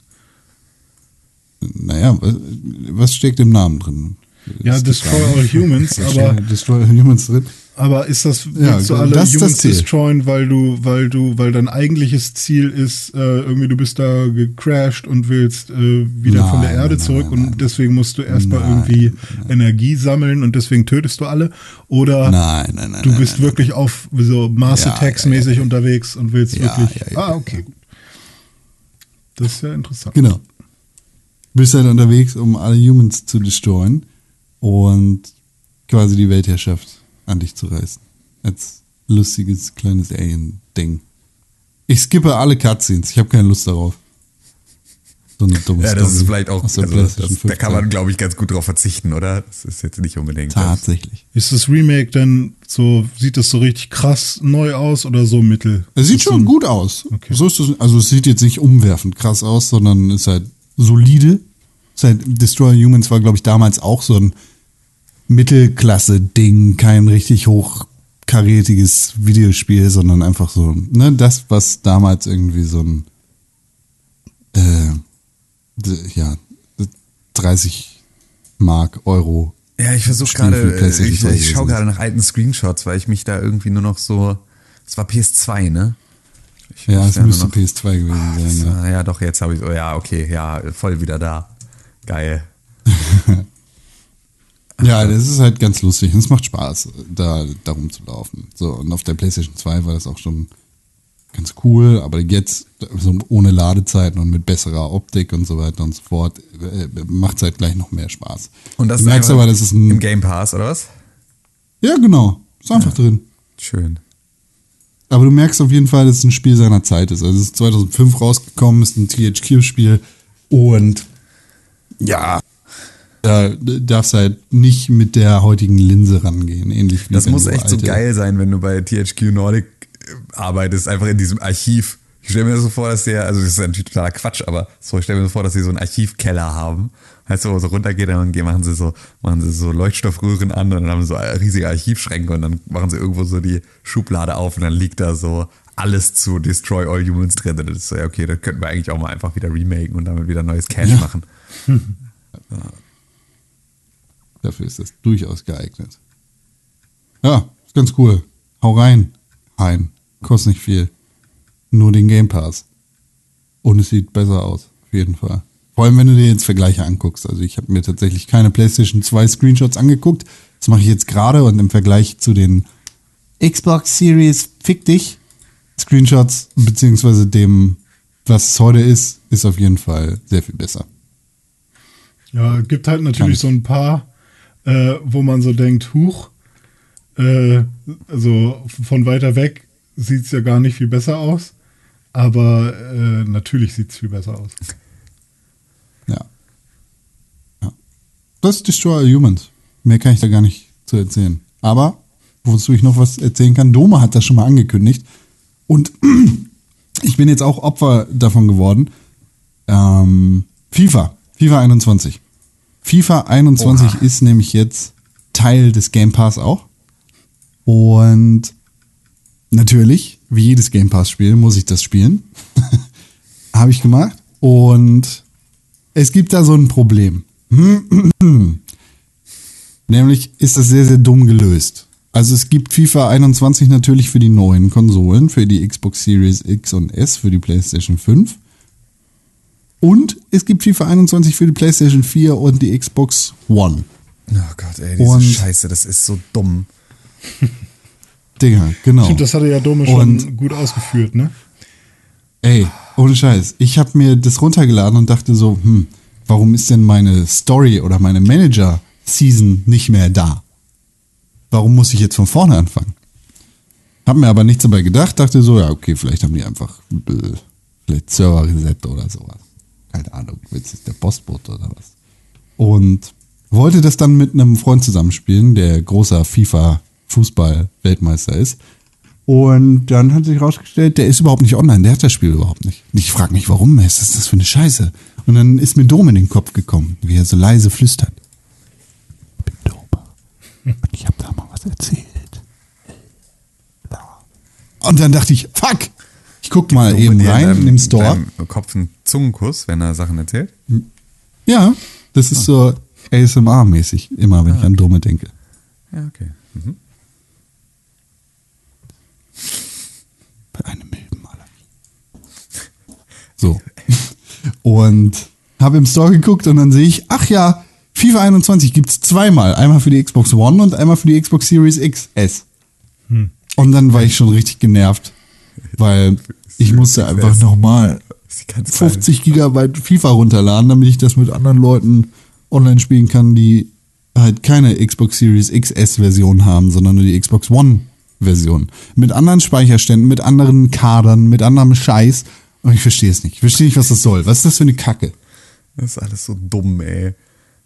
Naja, was- steckt im Namen drin? Ja, Destroy. All Humans, aber, Destroy All Humans drin. Aber ist das, Ja, willst du alle das Humans destroyen, weil du, weil du, weil dein eigentliches Ziel ist, äh, irgendwie du bist da gecrashed und willst äh, wieder von der Nein, Erde nein, zurück nein, nein. und deswegen musst du erstmal Nein, irgendwie Energie sammeln und deswegen tötest du alle? Oder Nein, nein, nein. du nein, bist nein, wirklich auf so Mars Ja, Attacks ja, ja, mäßig unterwegs und willst Ja, wirklich. ja, ja, ah, ja. okay. Das ist ja interessant. Genau. Bist halt unterwegs, um alle Humans zu destroyen und quasi die Weltherrschaft an dich zu reißen. Als lustiges kleines Alien-Ding. Ich skippe alle Cutscenes. Ich habe keine Lust darauf. So eine dumme Ja, das ist Story vielleicht auch, also das, da 5 kann man, glaube ich, ganz gut drauf verzichten, oder? Das ist jetzt nicht unbedingt. das- Tatsächlich. Ist das Remake denn so, sieht das so richtig krass neu aus oder so mittel? Es sieht Ist so schon ein- gut aus. Okay. So ist es, also es sieht jetzt nicht umwerfend krass aus, sondern ist halt solide. Ist halt, Destroy Humans war, glaube ich, damals auch so ein Mittelklasse-Ding, kein richtig hochkarätiges Videospiel, sondern einfach so, ne, das, was damals irgendwie so ein, äh, ja, 30 Mark, Euro. Ja, ich versuche gerade, äh, ich, 2 ich schaue gerade nach alten Screenshots, weil ich mich da irgendwie nur noch so, es war PS2, ne? Ich Ja, es müsste noch- PS2 gewesen Das, sein. Ja. ja, doch, jetzt habe ich, oh ja, okay, ja, voll wieder da. Geil. Ja, das ist halt ganz lustig. und Es macht Spaß, da darum zu laufen. So, und auf der PlayStation 2 war das auch schon ganz cool, aber jetzt so ohne Ladezeiten und mit besserer Optik und so weiter und so fort äh, macht es halt gleich noch mehr Spaß. Und das du merkst aber, das ist ein im Game Pass, oder was? ja genau, ist einfach drin. Schön. Aber du merkst auf jeden Fall, dass es ein Spiel seiner Zeit ist. Also es ist 2005 rausgekommen, ist ein THQ-Spiel und ja, da darfst du halt nicht mit der heutigen Linse rangehen. Ähnlich wie Das muss echt so alte- geil sein, wenn du bei THQ Nordic äh, arbeitest, einfach in diesem Archiv. Ich stelle mir so vor, dass der, also das ist natürlich totaler Quatsch, aber so, ich stelle mir so vor, dass sie so einen Archivkeller haben. Heißt so, so runtergeht, dann gehen- machen sie so, machen sie so Leuchtstoffröhren an und dann haben sie so riesige Archivschränke und dann machen sie irgendwo so die Schublade auf und dann liegt da so alles zu Destroy All Humans drin. Und das ist so, ja, okay, das könnten wir eigentlich auch mal einfach wieder remaken und damit wieder neues Cash Ja. machen. Dafür ist das durchaus geeignet. Ja, ist ganz cool. Hau rein. Hein. Kostet nicht viel. Nur den Game Pass. Und es sieht besser aus. Auf jeden Fall. Vor allem, wenn du dir jetzt Vergleiche anguckst. Also ich habe mir tatsächlich keine PlayStation 2 Screenshots angeguckt. Das mache ich jetzt gerade und im Vergleich zu den Xbox Series Fick dich Screenshots beziehungsweise dem, was es heute ist, ist auf jeden Fall sehr viel besser. Ja, gibt halt natürlich ich. so ein paar, äh, wo man so denkt, huch, äh, also von weiter weg sieht es ja gar nicht viel besser aus. Aber äh, natürlich sieht es viel besser aus. Ja. ja. Das ist Destroy All Humans. Mehr kann ich da gar nicht zu erzählen. Aber, wozu ich noch was erzählen kann, Doma hat das schon mal angekündigt. Und ich bin jetzt auch Opfer davon geworden. Ähm, FIFA. FIFA 21. FIFA 21 Oha. ist nämlich jetzt Teil des Game Pass auch. Und natürlich, wie jedes Game Pass-Spiel, muss ich das spielen. Habe ich gemacht. Und es gibt da so ein Problem. Nämlich ist das sehr, sehr dumm gelöst. Also es gibt FIFA 21 natürlich für die neuen Konsolen, für die Xbox Series X und S, für die PlayStation 5. Und es gibt FIFA 21 für die PlayStation 4 und die Xbox One. Oh Gott, ey, diese Und- Scheiße, das ist so dumm. Dinger, genau. Stimmt, das hatte ja Dome schon Und- gut ausgeführt, ne? Ey, ohne Scheiß. Ich habe mir das runtergeladen und dachte so, hm, warum ist denn meine Story oder meine Manager-Season nicht mehr da? Warum muss ich jetzt von vorne anfangen? Hab mir aber nichts dabei gedacht, dachte so, ja, okay, vielleicht haben die einfach äh, vielleicht Server reset oder sowas. Keine Ahnung, jetzt ist der Postbote oder was. Und wollte das dann mit einem Freund zusammenspielen, der großer FIFA-Fußball-Weltmeister ist. Und dann hat sich rausgestellt, der ist überhaupt nicht online, der hat das Spiel überhaupt nicht. Und ich frage mich, warum ist das, für eine Scheiße? Und dann ist mir Dom in den Kopf gekommen, wie er so leise flüstert. Ich bin Dom. Und ich habe da mal was erzählt. Und dann dachte ich, fuck! Ich guck mal eben rein deinem- in dem Store. Kopf einen Zungenkuss, wenn er Sachen erzählt. Ja, das ist so ASMR-mäßig, immer wenn ich an Dome denke. Ja, okay. Mhm. bei einem milden Allergie. So. Und habe im Store geguckt und dann sehe ich, ach ja, FIFA 21 gibt's zweimal. Einmal für die Xbox One und einmal für die Xbox Series XS. Und dann war ich schon richtig genervt, weil ich musste einfach nochmal Das ist die ganz kleine- 50 Gigabyte FIFA runterladen, damit ich das mit anderen Leuten online spielen kann, die halt keine Xbox Series XS Version haben, sondern nur die Xbox One Version. Mit anderen Speicherständen, mit anderen Kadern, mit anderem Scheiß. Und ich verstehe es nicht. Ich verstehe nicht, was das soll. Was ist das für eine Kacke? Das ist alles so dumm, ey.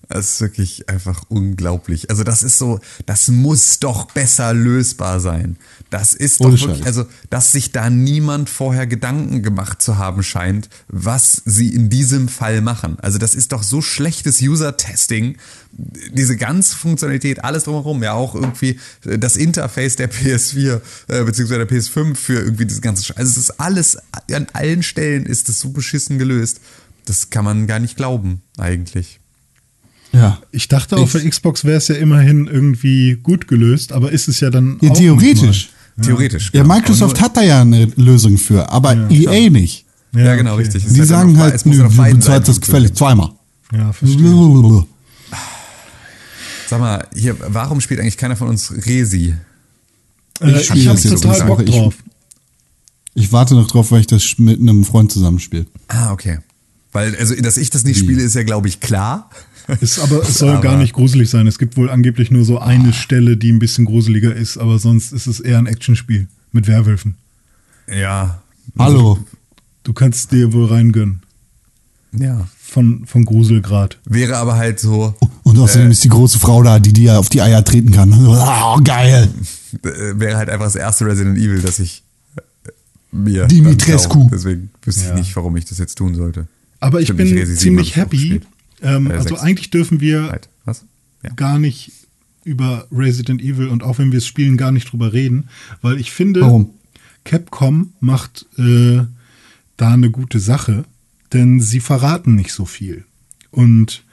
Das ist wirklich einfach unglaublich. Also das ist so, das muss doch besser lösbar sein. Das ist doch wirklich, also dass sich da niemand vorher Gedanken gemacht zu haben scheint, was sie in diesem Fall machen. Also das ist doch so schlechtes User-Testing. Diese ganze Funktionalität, alles drumherum, ja auch irgendwie das Interface der PS4 äh, beziehungsweise der PS5 für irgendwie diese ganze Scheiße. Also es ist alles, an allen Stellen ist es so beschissen gelöst. Das kann man gar nicht glauben, eigentlich. Ja. Ich dachte, auf der Xbox wäre es ja immerhin irgendwie gut gelöst, aber ist es ja dann. Ja, auch theoretisch. Theoretisch. Ja, genau. Microsoft hat da ja eine Lösung für, aber EA nicht. nur- Ja, Ja, genau, okay. richtig. Es Die ja sagen halt, es muss nö, ja auf du bezahlst das gefällig zweimal. Ja, verstehe. Sag mal, hier, warum spielt eigentlich keiner von uns Resi? Äh, Ich spiele ich habe das jetzt total nicht Bock einfach. Ich- drauf. Ich warte noch drauf, weil ich das mit einem Freund zusammenspiele. Ah, okay. Weil, also, dass ich das nicht spiele, ist ja, glaube ich, klar. Ist aber, es soll Aber- gar nicht gruselig sein. Es gibt wohl angeblich nur so eine Stelle, die ein bisschen gruseliger ist, aber sonst ist es eher ein Actionspiel mit Werwölfen. Ja. Hallo. Du kannst dir wohl reingönnen. Ja. Von, von Gruselgrad. Wäre aber halt so, Und außerdem ist die große Frau da, die dir auf die Eier treten kann. Oh, geil. äh, wäre halt einfach das erste Resident Evil, das ich äh, mir. Dimitrescu. Deswegen wüsste Ja. ich nicht, warum ich das jetzt tun sollte. Aber ich Stimmt, bin Resi 7 ziemlich happy. Ähm, Äh, also sechs. eigentlich dürfen wir Halt. Was? Ja. gar nicht über Resident Evil und auch wenn wir es spielen, gar nicht drüber reden, weil ich finde, Warum? Capcom macht äh, da eine gute Sache, denn sie verraten nicht so viel. Und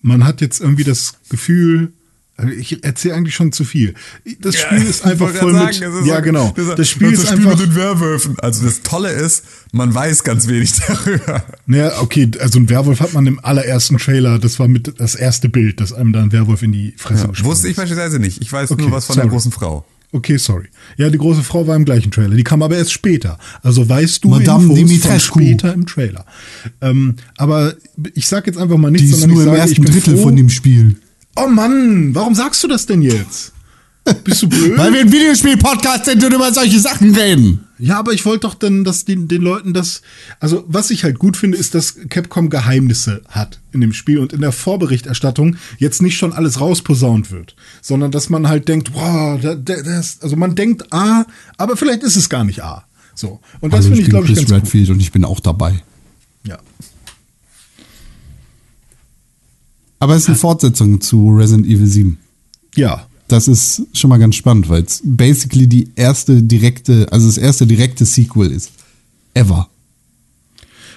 man hat jetzt irgendwie das Gefühl, also ich erzähle eigentlich schon zu viel. Das Spiel ist Ich einfach voll mit. sagen, es ist ja, so- genau. Das, Das Spiel ist das einfach. mit den Werwölfen. Also das Tolle ist, man weiß ganz wenig darüber. Naja, okay, also ein Werwolf hat man im allerersten Trailer, das war mit das erste Bild, dass einem da ein Werwolf in die Fresse gesprungen Wusste ich ist. beispielsweise nicht. Ich weiß Okay, nur was von sorry. der großen Frau. Okay, sorry. Ja, die große Frau war im gleichen Trailer. Die kam aber erst später. Also weißt du Madame Infos von Dimitrescu. später im Trailer. Ähm, aber ich sag jetzt einfach mal nichts, Die ist sondern nur ich im sage, ich ersten bin Drittel froh. von dem Spiel. Oh Mann, warum sagst du das denn jetzt? Bist du blöd? Weil wir ein Videospiel-Podcast sind und über solche Sachen reden. Ja, aber ich wollte doch dann, dass den, den Leuten das. Also, was ich halt gut finde, ist, dass Capcom Geheimnisse hat in dem Spiel und in der Vorberichterstattung jetzt nicht schon alles rausposaunt wird, sondern dass man halt denkt, wow, da, da, das, also man denkt A, aber vielleicht ist es gar nicht A. So. Und das finde ich, glaube ich, ganz gut. Redfield und ich bin auch dabei. Ja. Aber es ist eine Fortsetzung zu Resident Evil 7. Ja. Das ist schon mal ganz spannend, weil es basically die erste direkte, also das erste direkte Sequel ist. Ever.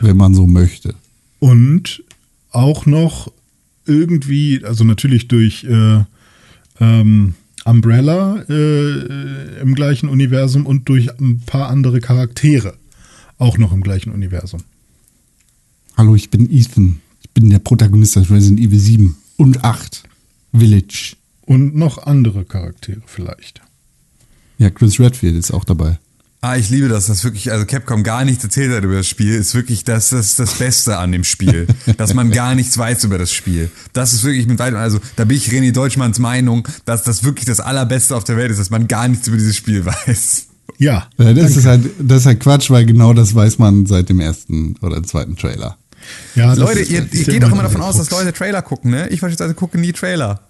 Wenn man so möchte. Und auch noch irgendwie, also natürlich durch äh, ähm, Umbrella äh, im gleichen Universum und durch ein paar andere Charaktere auch noch im gleichen Universum. Hallo, ich bin Ethan. Ich bin der Protagonist aus Resident Evil 7 und 8. Village. Und noch andere Charaktere vielleicht. Ja, Chris Redfield ist auch dabei. Ah, ich liebe das, dass wirklich, also Capcom gar nichts erzählt hat über das Spiel, ist wirklich das, das, das Beste an dem Spiel. dass man gar nichts weiß über das Spiel. Das ist wirklich mit weitem, also da bin ich René Deutschmanns Meinung, dass das wirklich das Allerbeste auf der Welt ist, dass man gar nichts über dieses Spiel weiß. Ja. Ja, das, ist halt, das ist halt Quatsch, weil genau das weiß man seit dem ersten oder zweiten Trailer. Ja das Leute, ist- ihr, ihr geht doch immer davon aus, dass. Leute Trailer gucken, ne? Ich beispielsweise gucke nie Trailer.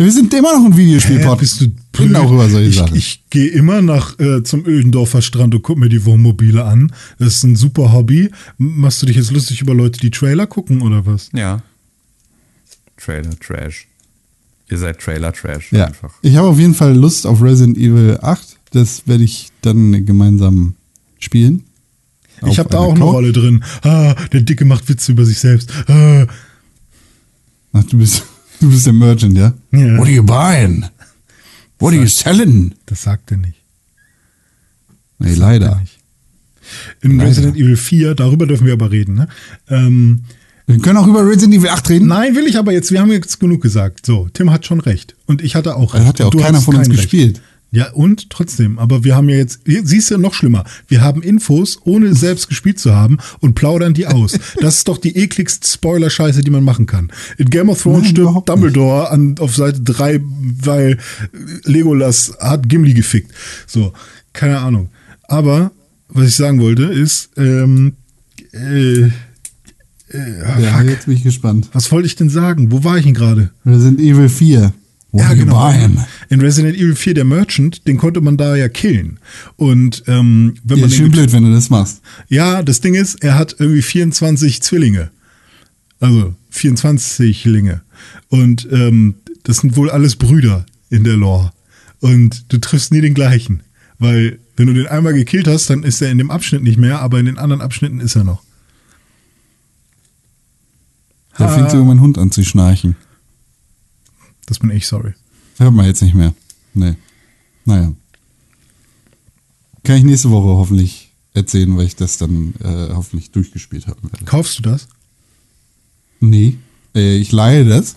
Wir sind immer noch ein Hä, Videospiel-Pod. bist du Reden auch über solche ich, Sachen. Ich gehe immer nach äh, zum Ödendorfer Strand und guck mir die Wohnmobile an. Das ist ein super Hobby. Machst du dich jetzt lustig über Leute, die Trailer gucken oder was? Ja. Trailer Trash. Ihr seid Trailer Trash ja. einfach. Ich habe auf jeden Fall Lust auf Resident Evil 8. Das werde ich dann gemeinsam spielen. Ich habe da auch eine Couch. Rolle drin. Ah, der Dicke macht Witze über sich selbst. Ah. Ach, du bist, du bist der Merchant, ja? Ja. What are you buying? What are you selling? Das sagt er nicht. Nee, Das leider. er nicht. In Leider. Resident Evil 4, darüber dürfen wir aber reden, ne? Ähm, Wir können auch über Resident Evil 8 reden. nein, will ich aber jetzt. Wir haben jetzt genug gesagt. So, Tim hat schon recht. Und ich hatte auch Er recht. hat ja auch keiner von uns Recht. gespielt. Ja, und trotzdem. Aber wir haben ja jetzt, siehst du, noch schlimmer. Wir haben Infos, ohne selbst gespielt zu haben und plaudern die aus. Das ist doch die ekligste Spoiler-Scheiße, die man machen kann. In Game of Thrones Nein, stirbt. Dumbledore an, auf Seite 3, weil Legolas hat Gimli gefickt. So, keine Ahnung. Aber, was ich sagen wollte, ist, ähm, äh, äh, Ja, jetzt bin ich gespannt. Was wollte ich denn sagen? Wo war ich denn gerade? Resident Evil 4. What Ja, genau. In Resident Evil 4, der Merchant, den konnte man da ja killen. Und ähm, wenn Ja, man schön den blöd, wenn du das machst. Ja, das Ding ist, er hat irgendwie 24 Zwillinge. Also 24 Linge. Und ähm, das sind wohl alles Brüder in der Lore. Und du triffst nie den gleichen. Weil, wenn du den einmal gekillt hast, dann ist er in dem Abschnitt nicht mehr, aber in den anderen Abschnitten ist er noch. Da Ah. fängt sogar mein Hund an zu schnarchen. Das bin ich, sorry. Hört man jetzt nicht mehr. Nee. Naja. Kann ich nächste Woche hoffentlich erzählen, weil ich das dann äh, hoffentlich durchgespielt haben werde. Kaufst du das? Nee. Äh, ich leihe das.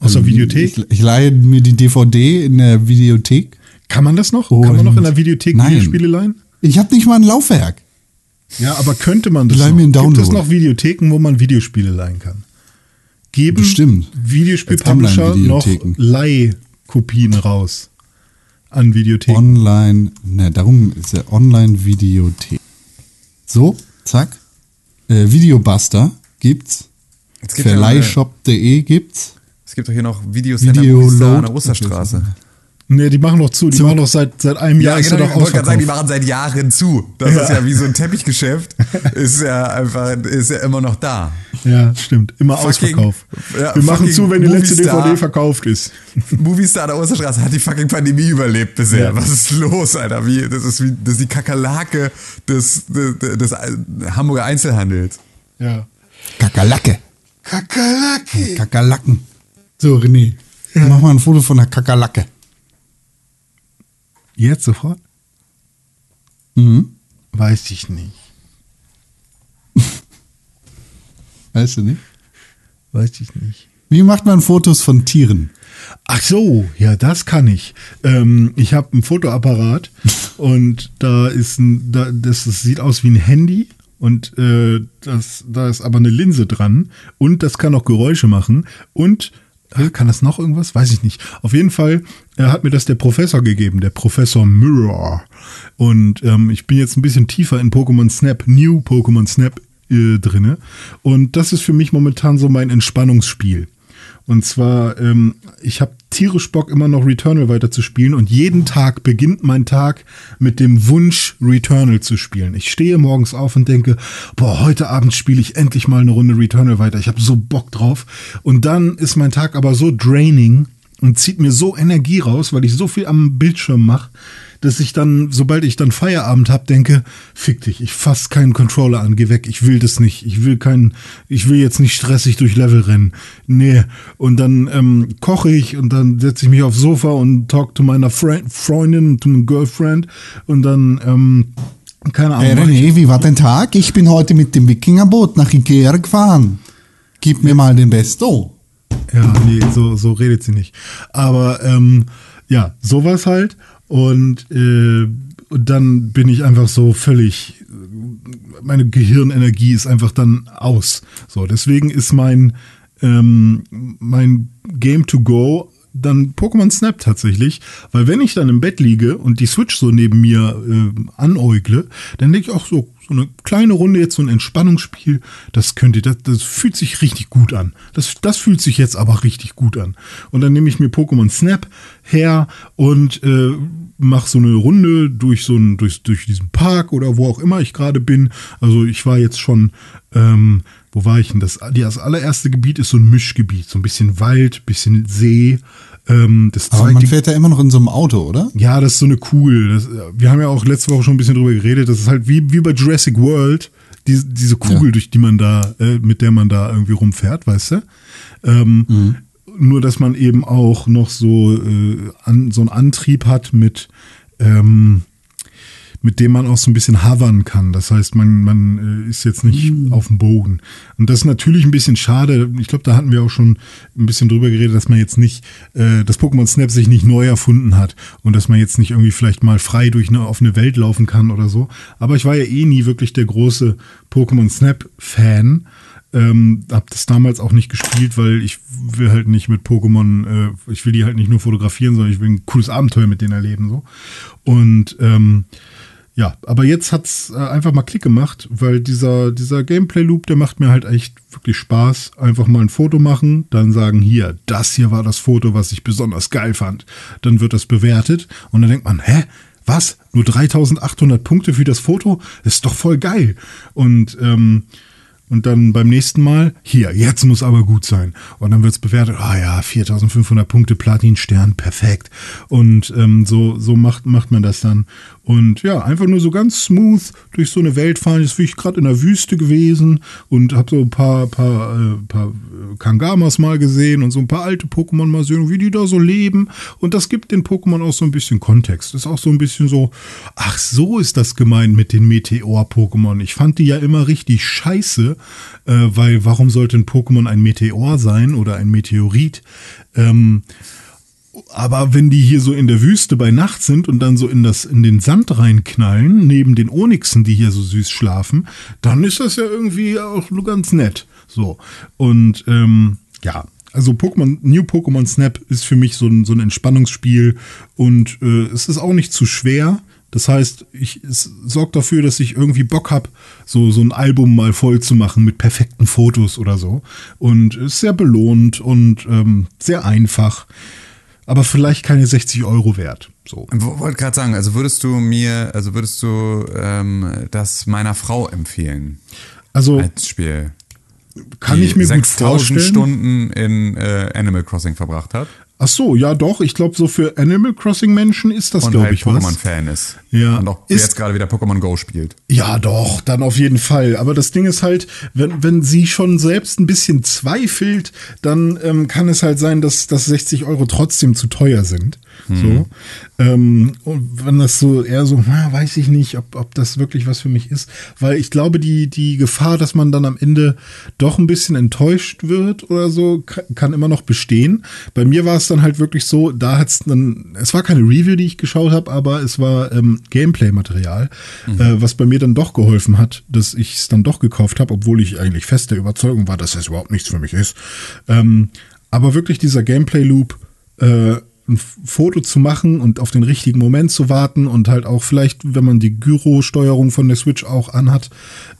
Aus der Ähm, Videothek? Ich, ich leihe mir die DVD in der Videothek. Kann man das noch? Kann man noch in der Und- Videothek Nein. Videospiele leihen? Ich habe nicht mal ein Laufwerk. Ja, aber könnte man das Leih noch? mir einen Gibt es Download. noch Videotheken, wo man Videospiele leihen kann? Geben Bestimmt. Videospiel-Publisher noch. Leihkopien raus an Videotheken? Online, ne, darum ist ja Online-Videothek. So, zack. Äh, Videobuster gibt's. Es gibt, ja Verleihshop.de gibt's. es gibt doch hier noch Videocenter Video an der Osterstraße. Nee, die machen noch zu. Die So. machen noch seit, seit einem Jahr. Ja, ist genau, er ich doch wollte gerade sagen, die machen seit Jahren zu. Das ist ja wie so ein Teppichgeschäft. Ist ja einfach, ist ja immer noch da. Ja, stimmt. Immer Fucking- Ausverkauf. ja, Wir machen zu, wenn die letzte. DVD verkauft ist. Movistar an der Osterstraße hat die fucking Pandemie überlebt bisher. Ja. Was ist los, Alter? Wie, das ist wie, das ist die Kakerlake des, des, des Hamburger Einzelhandels. Ja. Kakerlake. Kakerlake. Kakerlaken. So, René. Mach mal ein Foto von der Kakerlake. Jetzt sofort? Mhm. Weiß ich nicht. Weißt du nicht? Weiß ich nicht. Wie macht man Fotos von Tieren? Ach so, ja, das kann ich. Ähm, ich habe einen Fotoapparat und da ist ein, da, das, das sieht aus wie ein Handy und äh, das, da ist aber eine Linse dran und das kann auch Geräusche machen und kann das noch irgendwas? Weiß ich nicht. Auf jeden Fall äh, hat mir das der Professor gegeben, der Professor Mirror. Und ähm, ich bin jetzt ein bisschen tiefer in Pokémon Snap, New Pokémon Snap äh, drinne. Und das ist für mich momentan so mein Entspannungsspiel. Und zwar, ähm, ich habe tierisch Bock, immer noch Returnal weiter zu spielen und jeden Tag beginnt mein Tag mit dem Wunsch, Returnal zu spielen. Ich stehe morgens auf und denke, boah, heute Abend spiele ich endlich mal eine Runde Returnal weiter. Ich habe so Bock drauf. Und dann ist mein Tag aber so draining und zieht mir so Energie raus, weil ich so viel am Bildschirm mache, dass ich dann, sobald ich dann Feierabend hab, denke, fick dich, ich fass keinen Controller an, geh weg, ich will das nicht, ich will keinen, ich will jetzt nicht stressig durch Level rennen. Nee. Und dann ähm, koche ich und dann setze ich mich aufs Sofa und talk to meiner Fre Freundin, to my Girlfriend und dann, ähm, keine Ahnung. Hey René, wie war dein Tag? Ich bin heute mit dem Wikingerboot nach Ikea gefahren. Gib mir mal den Besto. Ja, nee, so, so redet sie nicht. Aber ähm, ja, sowas halt. Und, äh, und dann bin ich einfach so völlig, meine Gehirnenergie ist einfach dann aus. So, deswegen ist mein, ähm, mein Game to go dann Pokémon Snap tatsächlich, weil wenn ich dann im Bett liege und die Switch so neben mir äh, anäugle, dann denke ich auch so, so eine kleine Runde jetzt so ein Entspannungsspiel, das könnte, das, das fühlt sich richtig gut an. Das, das fühlt sich jetzt aber richtig gut an. Und dann nehme ich mir Pokémon Snap her und äh, mache so eine Runde durch so ein, durch, durch diesen Park oder wo auch immer ich gerade bin. Also ich war jetzt schon, ähm, wo war ich denn? Das, das allererste Gebiet ist so ein Mischgebiet, so ein bisschen Wald, bisschen See. Ähm, das Aber man fährt ja immer noch in so einem Auto, oder? ja, das ist so eine Kugel. Das, wir haben ja auch letzte Woche schon ein bisschen drüber geredet. Das ist halt wie, wie bei Jurassic World, die, diese Kugel, Ja. durch die man da, äh, mit der man da irgendwie rumfährt, weißt du? Ähm, Nur, dass man eben auch noch so, äh, an, so einen Antrieb hat mit, ähm, mit dem man auch so ein bisschen hovern kann. Das heißt, man, man äh, ist jetzt nicht auf dem Boden. Und das ist natürlich ein bisschen schade. Ich glaube, da hatten wir auch schon ein bisschen drüber geredet, dass man jetzt nicht, äh, dass Pokémon Snap sich nicht neu erfunden hat und dass man jetzt nicht irgendwie vielleicht mal frei durch eine offene Welt laufen kann oder so. Aber ich war ja eh nie wirklich der große Pokémon Snap Fan. Ähm, hab das damals auch nicht gespielt, weil ich will halt nicht mit Pokémon, äh, ich will die halt nicht nur fotografieren, sondern ich will ein cooles Abenteuer mit denen erleben so. Und ähm, ja, aber jetzt hat's äh, einfach mal Klick gemacht, weil dieser, dieser Gameplay-Loop, der macht mir halt echt wirklich Spaß. Einfach mal ein Foto machen, dann sagen, hier, das hier war das Foto, was ich besonders geil fand. Dann wird das bewertet und dann denkt man, hä? Was? Nur 3800 Punkte für das Foto? Ist doch voll geil. Und ähm, und dann beim nächsten Mal, hier, jetzt muss aber gut sein. Und dann wird's bewertet, ah ja, 4500 Punkte, Platin-Stern, perfekt. Und ähm, so, so macht, macht man das dann. Und ja, einfach nur so ganz smooth durch so eine Welt fahren. Jetzt bin ich gerade in der Wüste gewesen und habe so ein paar, paar, äh, paar äh, Kangamas mal gesehen und so ein paar alte Pokémon mal sehen, wie die da so leben. Und das gibt den Pokémon auch so ein bisschen Kontext. Ist auch so ein bisschen so, ach, so ist das gemeint mit den Meteor-Pokémon. Ich fand die ja immer richtig scheiße, äh, weil warum sollte ein Pokémon ein Meteor sein oder ein Meteorit? Ähm, aber wenn die hier so in der Wüste bei Nacht sind und dann so in, das, in den Sand reinknallen, neben den Onyxen, die hier so süß schlafen, dann ist das ja irgendwie auch nur ganz nett. So. Und ähm, ja, also Pokémon, New Pokémon Snap ist für mich so ein, so ein Entspannungsspiel und äh, es ist auch nicht zu schwer. Das heißt, ich, es sorgt dafür, dass ich irgendwie Bock hab, so, so ein Album mal voll zu machen mit perfekten Fotos oder so. Und ist sehr belohnt und ähm, sehr einfach aber vielleicht keine 60 Euro wert. So. Wollte gerade sagen, also würdest du mir, also würdest du ähm, das meiner Frau empfehlen Also als Spiel? kann ich mir gut 6000 vorstellen. Stunden in äh, Animal Crossing verbracht hat Ach so, ja doch. Ich glaube, so für Animal Crossing Menschen ist das, glaube halt ich, was. Pokémon-Fan ist. Ja. Und auch Ist- jetzt gerade wieder Pokémon Go spielt. Ja, doch, dann auf jeden Fall. Aber das Ding ist halt, wenn, wenn sie schon selbst ein bisschen zweifelt, dann ähm, kann es halt sein, dass, dass 60 Euro trotzdem zu teuer sind. So. Ähm, und wenn das so eher so, na, weiß ich nicht, ob, ob das wirklich was für mich ist. Weil ich glaube, die, die Gefahr, dass man dann am Ende doch ein bisschen enttäuscht wird oder so, ka- kann immer noch bestehen. Bei mir war es dann halt wirklich so, da hat's dann, es war keine Review, die ich geschaut habe, aber es war ähm, Gameplay-Material, äh, was bei mir dann doch geholfen hat, dass ich es dann doch gekauft habe, obwohl ich eigentlich fest der Überzeugung war, dass das überhaupt nichts für mich ist. Ähm, aber wirklich dieser Gameplay-Loop, äh, ein Foto zu machen und auf den richtigen Moment zu warten und halt auch vielleicht, wenn man die Gyro-Steuerung von der Switch auch anhat,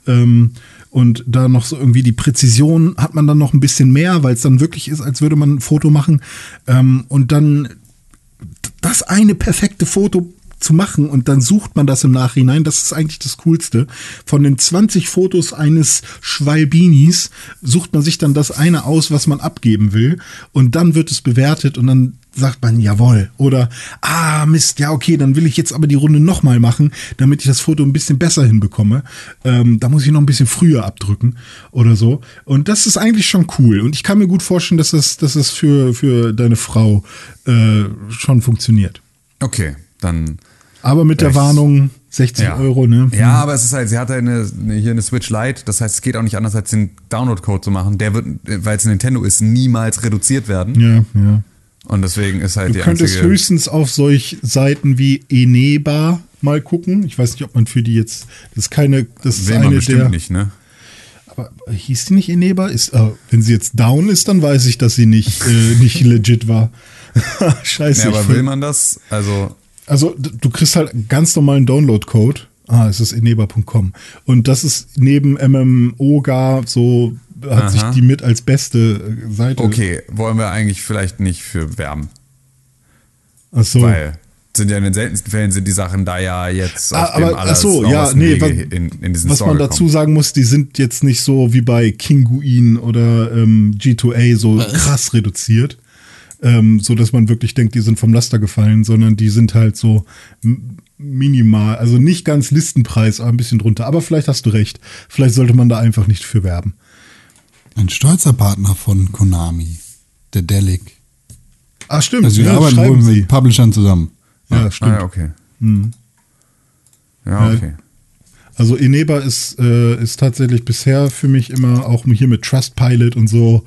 ähm, und da noch so irgendwie die Präzision hat man dann noch ein bisschen mehr, weil es dann wirklich ist, als würde man ein Foto machen. Ähm, und dann das eine perfekte Foto zu machen und dann sucht man das im Nachhinein, das ist eigentlich das Coolste. Von den 20 Fotos eines Schwalbinis sucht man sich dann das eine aus, was man abgeben will und dann wird es bewertet und dann sagt man jawohl oder ah Mist, ja okay, dann will ich jetzt aber die Runde nochmal machen, damit ich das Foto ein bisschen besser hinbekomme. Ähm, da muss ich noch ein bisschen früher abdrücken oder so. Und das ist eigentlich schon cool. Und ich kann mir gut vorstellen, dass das, dass das für, für deine Frau äh, schon funktioniert. Okay, dann. Aber mit der Ich- Warnung 60 Ja. Euro, ne? Ja, aber es ist halt, sie hat eine, hier eine Switch Lite, das heißt, es geht auch nicht anders, als den Download-Code zu machen. Der wird, weil es ein Nintendo ist, niemals reduziert werden. Ja, ja. Und deswegen ist halt Du die könntest einzige. höchstens auf solch Seiten wie Eneba mal gucken. Ich weiß nicht, ob man für die jetzt, das ist keine, das ist will man eine bestimmt der, nicht, ne? aber hieß die nicht Eneba? Ist, äh, wenn sie jetzt down ist, dann weiß ich, dass sie nicht, äh, nicht legit war. Scheiße. Ja, aber will man das? Also, Also du kriegst halt einen ganz normalen Download-Code. Ah, es ist eneba.com. Und das ist neben MMOGA so, hat Aha. sich die mit als beste äh, Seite. okay, wollen wir eigentlich vielleicht nicht für werben, Ach so. weil sind ja in den seltensten Fällen sind die Sachen da ja jetzt Ah, auf dem aber ach so, ja, nee, Wege wa- in, in diesen was Store man dazu gekommen. sagen muss, die sind jetzt nicht so wie bei Kinguin oder ähm, G2A so krass reduziert, ähm, so dass man wirklich denkt, die sind vom Laster gefallen, sondern die sind halt so minimal, also nicht ganz Listenpreis, aber ein bisschen drunter. Aber vielleicht hast du recht, vielleicht sollte man da einfach nicht für werben. Ein stolzer Partner von Konami, der Delic. Ah, stimmt. Also wir ja, arbeiten wohl mit. Publishern zusammen. Ja, Ah, stimmt. ja, okay. Mhm. Ja, Ja. okay. Also Eneba ist, äh, ist tatsächlich bisher für mich immer auch hier mit Trustpilot und so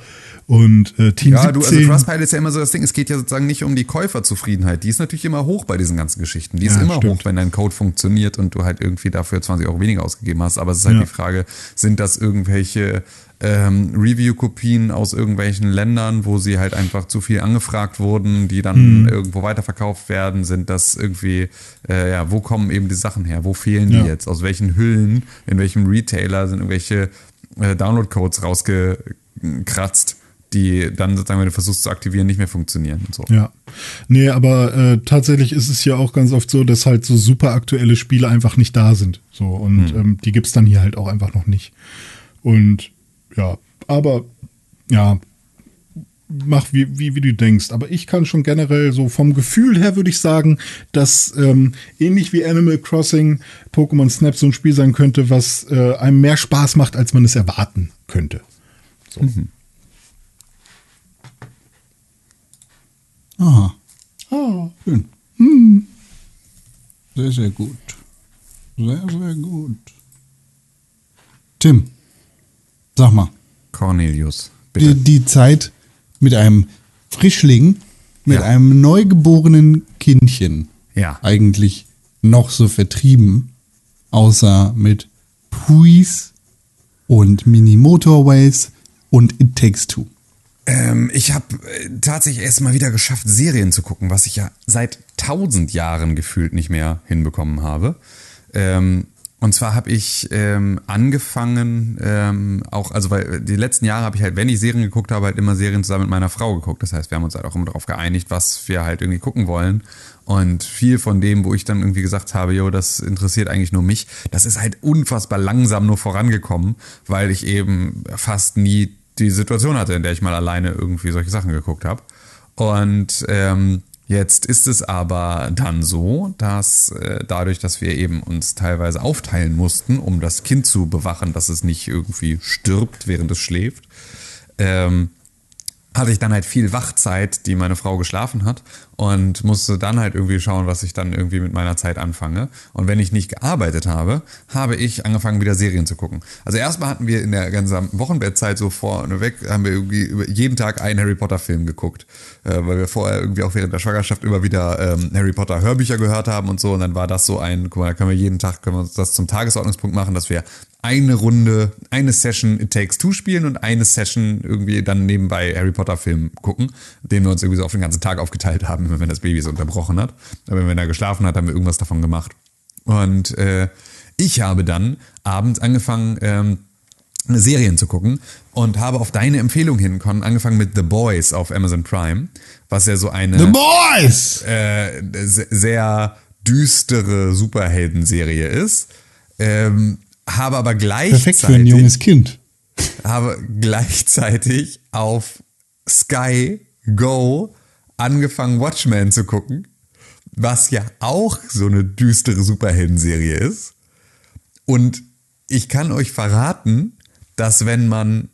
und äh, Team Ja, 17. du, also Trustpilot ist ja immer so das Ding, es geht ja sozusagen nicht um die Käuferzufriedenheit. Die ist natürlich immer hoch bei diesen ganzen Geschichten. Die ist Ja, immer stimmt. hoch, wenn dein Code funktioniert und du halt irgendwie dafür 20 Euro weniger ausgegeben hast. Aber es ist halt Ja. die Frage, sind das irgendwelche ähm, Review-Kopien aus irgendwelchen Ländern, wo sie halt einfach zu viel angefragt wurden, die dann Mhm. irgendwo weiterverkauft werden? Sind das irgendwie, äh, ja, wo kommen eben die Sachen her? Wo fehlen die Ja. jetzt? Aus welchen Hüllen, in welchem Retailer sind irgendwelche äh, Download-Codes rausgekratzt? Die dann sozusagen, wenn du versuchst zu aktivieren, nicht mehr funktionieren und so. Ja. Nee, aber äh, tatsächlich ist es ja auch ganz oft so, dass halt so super aktuelle Spiele einfach nicht da sind. So, und ähm, die gibt's dann hier halt auch einfach noch nicht. Und ja, aber ja, mach wie, wie, wie du denkst. Aber ich kann schon generell so vom Gefühl her würde ich sagen, dass ähm, ähnlich wie Animal Crossing Pokémon Snap so ein Spiel sein könnte, was äh, einem mehr Spaß macht, als man es erwarten könnte. So. Aha. Ah. Schön. Hm. Sehr, sehr gut. Sehr, sehr gut. Tim, sag mal, Cornelius, die, bitte. die Zeit mit einem Frischling, mit Ja. einem neugeborenen Kindchen Ja. eigentlich noch so vertrieben, außer mit Puis und Mini Motorways und It Takes Two. Ähm, ich habe äh, tatsächlich erst mal wieder geschafft, Serien zu gucken, was ich ja seit tausend Jahren gefühlt nicht mehr hinbekommen habe. Ähm, und zwar habe ich ähm, angefangen, ähm, auch, also weil die letzten Jahre habe ich halt, wenn ich Serien geguckt habe, halt immer Serien zusammen mit meiner Frau geguckt. Das heißt, wir haben uns halt auch immer darauf geeinigt, was wir halt irgendwie gucken wollen. Und viel von dem, wo ich dann irgendwie gesagt habe, jo, das interessiert eigentlich nur mich, das ist halt unfassbar langsam nur vorangekommen, weil ich eben fast nie die Situation hatte, in der ich mal alleine irgendwie solche Sachen geguckt habe. Und ähm, jetzt ist es aber dann so, dass äh, dadurch, dass wir eben uns teilweise aufteilen mussten, um das Kind zu bewachen, dass es nicht irgendwie stirbt, während es schläft, ähm, hatte ich dann halt viel Wachzeit, die meine Frau geschlafen hat und musste dann halt irgendwie schauen, was ich dann irgendwie mit meiner Zeit anfange. Und wenn ich nicht gearbeitet habe, habe ich angefangen, wieder Serien zu gucken. Also erstmal hatten wir in der ganzen Wochenbettzeit so vorneweg, haben wir irgendwie jeden Tag einen Harry Potter Film geguckt, äh, weil wir vorher irgendwie auch während der Schwangerschaft immer wieder ähm, Harry Potter Hörbücher gehört haben und so. Und dann war das so ein, guck mal, da können wir jeden Tag, können wir uns das zum Tagesordnungspunkt machen, dass wir eine Runde, eine Session It Takes Two spielen und eine Session irgendwie dann nebenbei Harry Potter Film gucken, den wir uns irgendwie so auf den ganzen Tag aufgeteilt haben, immer wenn das Baby so unterbrochen hat. Aber wenn er geschlafen hat, haben wir irgendwas davon gemacht. Und äh, ich habe dann abends angefangen, ähm, Serien zu gucken und habe auf deine Empfehlung hin Con, angefangen mit The Boys auf Amazon Prime, was ja so eine The Boys! äh, se- sehr düstere Superhelden-Serie ist. Ähm, habe aber gleichzeitig Perfekt für ein junges Kind. habe gleichzeitig auf Sky Go angefangen, Watchmen zu gucken, was ja auch so eine düstere Superhelden-Serie ist. Und ich kann euch verraten, dass wenn man,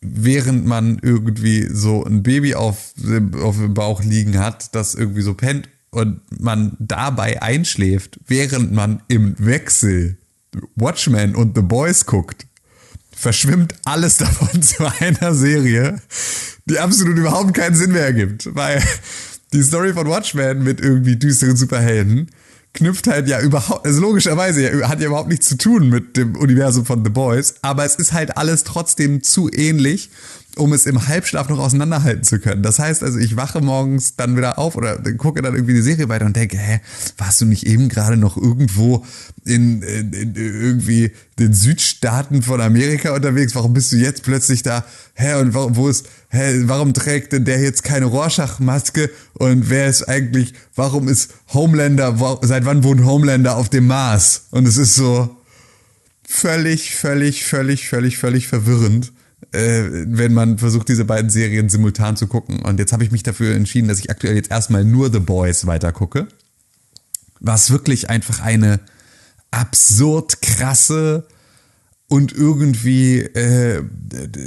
während man irgendwie so ein Baby auf, auf dem Bauch liegen hat, das irgendwie so pennt und man dabei einschläft, während man im Wechsel Watchmen und The Boys guckt, verschwimmt alles davon zu einer Serie, die absolut überhaupt keinen Sinn mehr ergibt. Weil die Story von Watchmen mit irgendwie düsteren Superhelden knüpft halt ja überhaupt, also logischerweise hat ja überhaupt nichts zu tun mit dem Universum von The Boys, aber es ist halt alles trotzdem zu ähnlich, um es im Halbschlaf noch auseinanderhalten zu können. Das heißt also, ich wache morgens dann wieder auf oder gucke dann irgendwie die Serie weiter und denke, hä, warst du nicht eben gerade noch irgendwo in, in, in irgendwie den Südstaaten von Amerika unterwegs? Warum bist du jetzt plötzlich da? Hä, und warum, wo ist, hä, warum trägt denn der jetzt keine Rorschach-Maske? Und wer ist eigentlich, warum ist Homelander, wo, seit wann wohnt Homelander auf dem Mars? Und es ist so völlig, völlig, völlig, völlig, völlig verwirrend, äh, wenn man versucht, diese beiden Serien simultan zu gucken. Und jetzt habe ich mich dafür entschieden, dass ich aktuell jetzt erstmal nur The Boys weiter gucke. Was wirklich einfach eine absurd krasse und irgendwie, äh,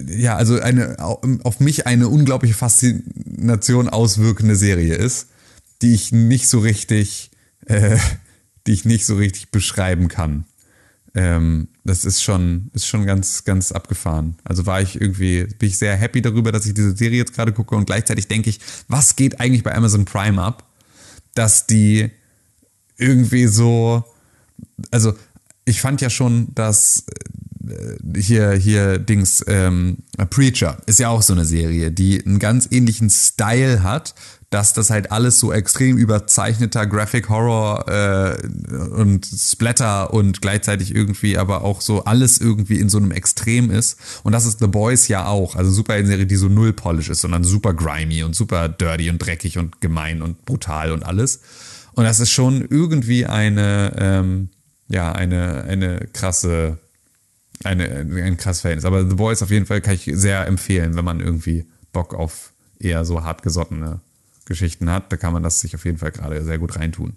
ja, also eine auf mich eine unglaubliche Faszination auswirkende Serie ist, die ich nicht so richtig, äh, die ich nicht so richtig beschreiben kann. Ähm, das ist schon, ist schon ganz, ganz abgefahren. Also war ich irgendwie, bin ich sehr happy darüber, dass ich diese Serie jetzt gerade gucke und gleichzeitig denke ich, was geht eigentlich bei Amazon Prime ab, dass die irgendwie so, also ich fand ja schon, dass äh, hier, hier Dings, ähm, Preacher ist ja auch so eine Serie, die einen ganz ähnlichen Style hat, dass das halt alles so extrem überzeichneter Graphic Horror äh, und Splatter und gleichzeitig irgendwie aber auch so alles irgendwie in so einem Extrem ist. Und das ist The Boys ja auch. Also super eine Serie, die so null polish ist, sondern super grimy und super dirty und dreckig und gemein und brutal und alles. Und das ist schon irgendwie eine, ähm, ja, eine, eine krasse, eine, ein krasses Verhältnis. Aber The Boys auf jeden Fall kann ich sehr empfehlen, wenn man irgendwie Bock auf eher so hartgesottene Geschichten hat. Da kann man das sich auf jeden Fall gerade sehr gut reintun.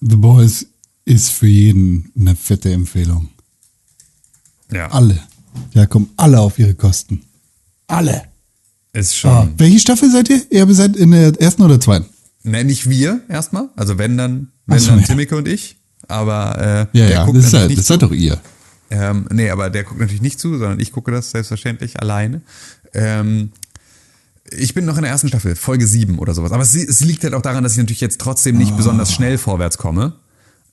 The Boys ist für jeden eine fette Empfehlung. Ja, Alle. Ja, kommen alle auf ihre Kosten. Alle. ist schon. Ah, welche Staffel seid ihr? Ihr seid in der ersten oder zweiten? Ne, nicht wir erstmal. Also wenn dann, wenn so, dann ja. Timmike und ich. Aber äh, Ja, ja, guckt das, halt, nicht das seid doch ihr. Ähm, nee, aber der guckt natürlich nicht zu, sondern ich gucke das selbstverständlich alleine. Ähm, ich bin noch in der ersten Staffel, Folge 7 oder sowas. Aber es, es liegt halt auch daran, dass ich natürlich jetzt trotzdem nicht besonders schnell vorwärts komme.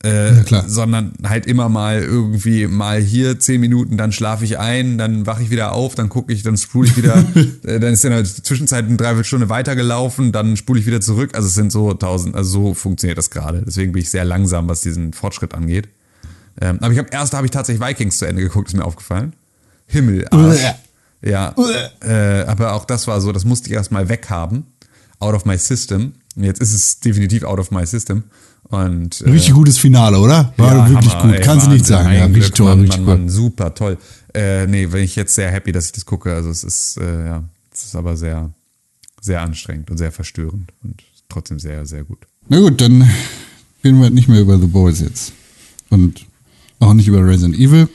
Äh, Ja, klar. sondern halt immer mal irgendwie mal hier zehn Minuten, dann schlafe ich ein, dann wache ich wieder auf, dann gucke ich, dann spule ich wieder, äh, dann ist in der Zwischenzeit eine Dreiviertelstunde weitergelaufen, dann spule ich wieder zurück. Also es sind so tausend, also so funktioniert das gerade. Deswegen bin ich sehr langsam, was diesen Fortschritt angeht. Ähm, aber ich habe erst habe ich tatsächlich Vikings zu Ende geguckt, ist mir aufgefallen. Himmel, Arsch. Ja, äh, aber auch das war so, das musste ich erstmal weghaben. Out of my system. Jetzt ist es definitiv out of my system. Und äh, Richtig gutes Finale, oder? War ja, wirklich Hammer, gut. ey, Kannst du nicht sagen. Ja, richtig toll, Mann, richtig Mann. Mann, super toll. Äh, nee, bin ich jetzt sehr happy, dass ich das gucke. Also es ist, äh, ja, es ist aber sehr, sehr anstrengend und sehr verstörend und trotzdem sehr, sehr gut. Na gut, dann reden wir halt nicht mehr über The Boys jetzt. Und auch nicht über Resident Evil.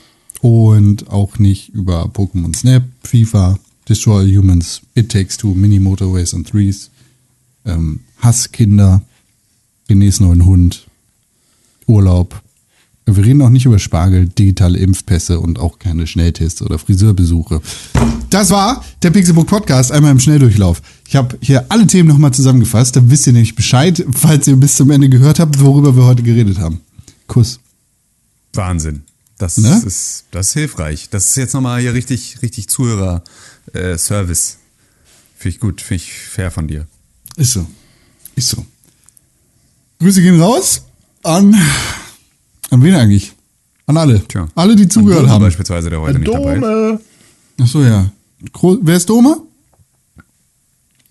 Und auch nicht über Pokémon Snap, FIFA, Destroy Humans, It Takes Two, Mini Motorways and Threes, ähm, Hasskinder, Renés neuen Hund, Urlaub. Wir reden auch nicht über Spargel, digitale Impfpässe und auch keine Schnelltests oder Friseurbesuche. Das war der Pixelbook Podcast, einmal im Schnelldurchlauf. Ich habe hier alle Themen nochmal zusammengefasst, dann wisst ihr nämlich Bescheid, falls ihr bis zum Ende gehört habt, worüber wir heute geredet haben. Kuss. Wahnsinn. Das Ne? ist, das ist hilfreich. Das ist jetzt nochmal hier richtig, richtig Zuhörer-Service. Finde ich gut, finde ich fair von dir. Ist so. Ist so. Grüße gehen raus an, an wen eigentlich? An alle. Tja. Alle, die zugehört Dome haben. beispielsweise, der heute nicht dabei ist. Dome. Ach so, ja. Gro Wer ist Doma?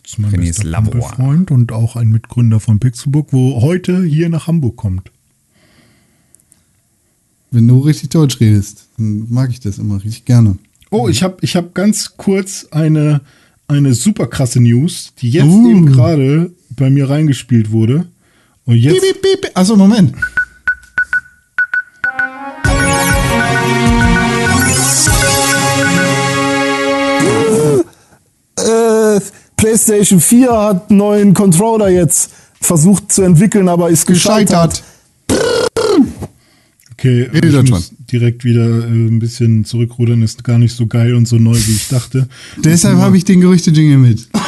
ist mein René's bester. Kumpelfreund und auch ein Mitgründer von Pixelbook, wo heute hier nach Hamburg kommt. Wenn du richtig Deutsch redest, dann mag ich das immer richtig gerne. Oh, ich habe ich hab ganz kurz eine, eine super krasse News, die jetzt Uh. eben gerade bei mir reingespielt wurde. Und jetzt, Piep, piep, piep. Achso, Moment. äh, PlayStation 4 hat einen neuen Controller jetzt versucht zu entwickeln, aber ist gescheitert. Gescheitert. Okay, Rede ich muss direkt wieder äh, ein bisschen zurückrudern, ist gar nicht so geil und so neu, wie ich dachte. Deshalb habe ich den Gerüchte-Jingle mit.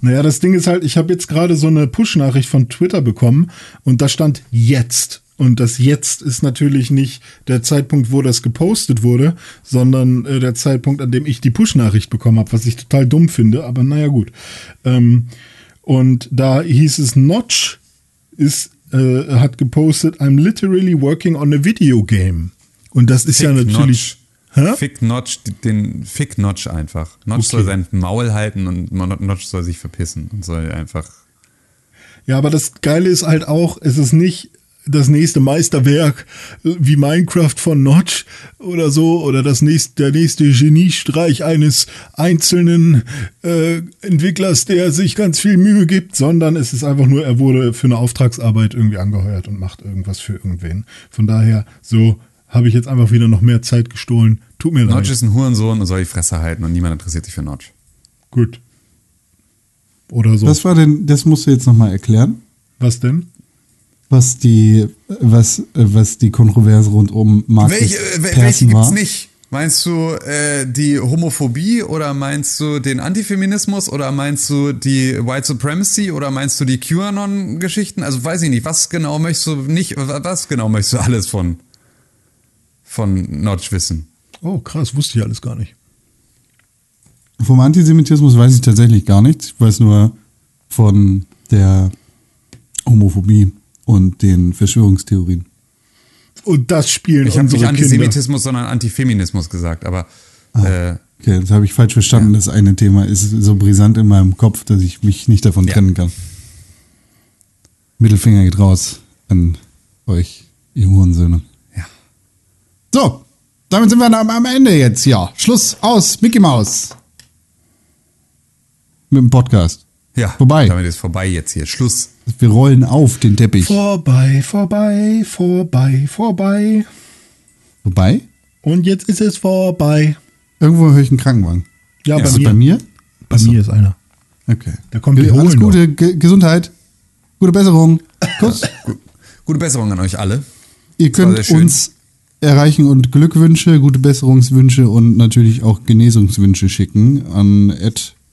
Naja, das Ding ist halt, ich habe jetzt gerade so eine Push-Nachricht von Twitter bekommen und da stand jetzt. Und das jetzt ist natürlich nicht der Zeitpunkt, wo das gepostet wurde, sondern äh, der Zeitpunkt, an dem ich die Push-Nachricht bekommen habe, was ich total dumm finde, aber naja gut. Ähm, und da hieß es, Notch ist, äh, hat gepostet, I'm literally working on a video game. Und das ist ja Fick natürlich. Notch. Hä? Fick Notch, den Fick Notch einfach. Notch Okay. soll sein Maul halten und Notch soll sich verpissen und soll einfach. Ja, aber das Geile ist halt auch, es ist nicht das nächste Meisterwerk äh, wie Minecraft von Notch oder so oder das nächste, der nächste Geniestreich eines einzelnen äh, Entwicklers, der sich ganz viel Mühe gibt, sondern es ist einfach nur, er wurde für eine Auftragsarbeit irgendwie angeheuert und macht irgendwas für irgendwen. Von daher, so habe ich jetzt einfach wieder noch mehr Zeit gestohlen. Tut mir Notch leid. ist ein Hurensohn und soll die Fresse halten und niemand interessiert sich für Notch. Gut. Oder so. Was war denn, das musst du jetzt nochmal erklären, Was denn? Was die, was, was die Kontroverse rund um Markus Welche, wel- welche gibt's war. nicht? Meinst du äh, die Homophobie oder meinst du den Antifeminismus oder meinst du die White Supremacy oder meinst du die QAnon-Geschichten? Also weiß ich nicht, was genau möchtest du nicht, was genau möchtest du alles von, von Notch wissen? Oh, krass, wusste ich alles gar nicht. Vom Antisemitismus weiß ich tatsächlich gar nichts. Ich weiß nur von der Homophobie und den Verschwörungstheorien. Und das spielen Ich habe nicht Kinder. Antisemitismus, sondern Antifeminismus gesagt, aber äh, Okay, das habe ich falsch verstanden. Das eine Thema ist so brisant in meinem Kopf, dass ich mich nicht davon Ja. trennen kann. Mittelfinger geht raus an euch, ihr Hurensöhne. ja. So, damit sind wir am, am Ende jetzt hier. Schluss, aus, Mickey Mouse. Mit dem Podcast. Ja, Vorbei. Damit ist vorbei jetzt hier. Schluss. Wir rollen auf den Teppich. Vorbei, vorbei, vorbei, vorbei. Vorbei? Und jetzt ist es vorbei. Irgendwo höre ich einen Krankenwagen. Ja, ist bei es mir. bei mir? Bei mir ist einer. Okay. Da kommt die Alles Gute, Ge Gesundheit. Gute Besserung. Kuss. Gute Besserung an euch alle. Ihr könnt uns erreichen und Glückwünsche, gute Besserungswünsche und natürlich auch Genesungswünsche schicken an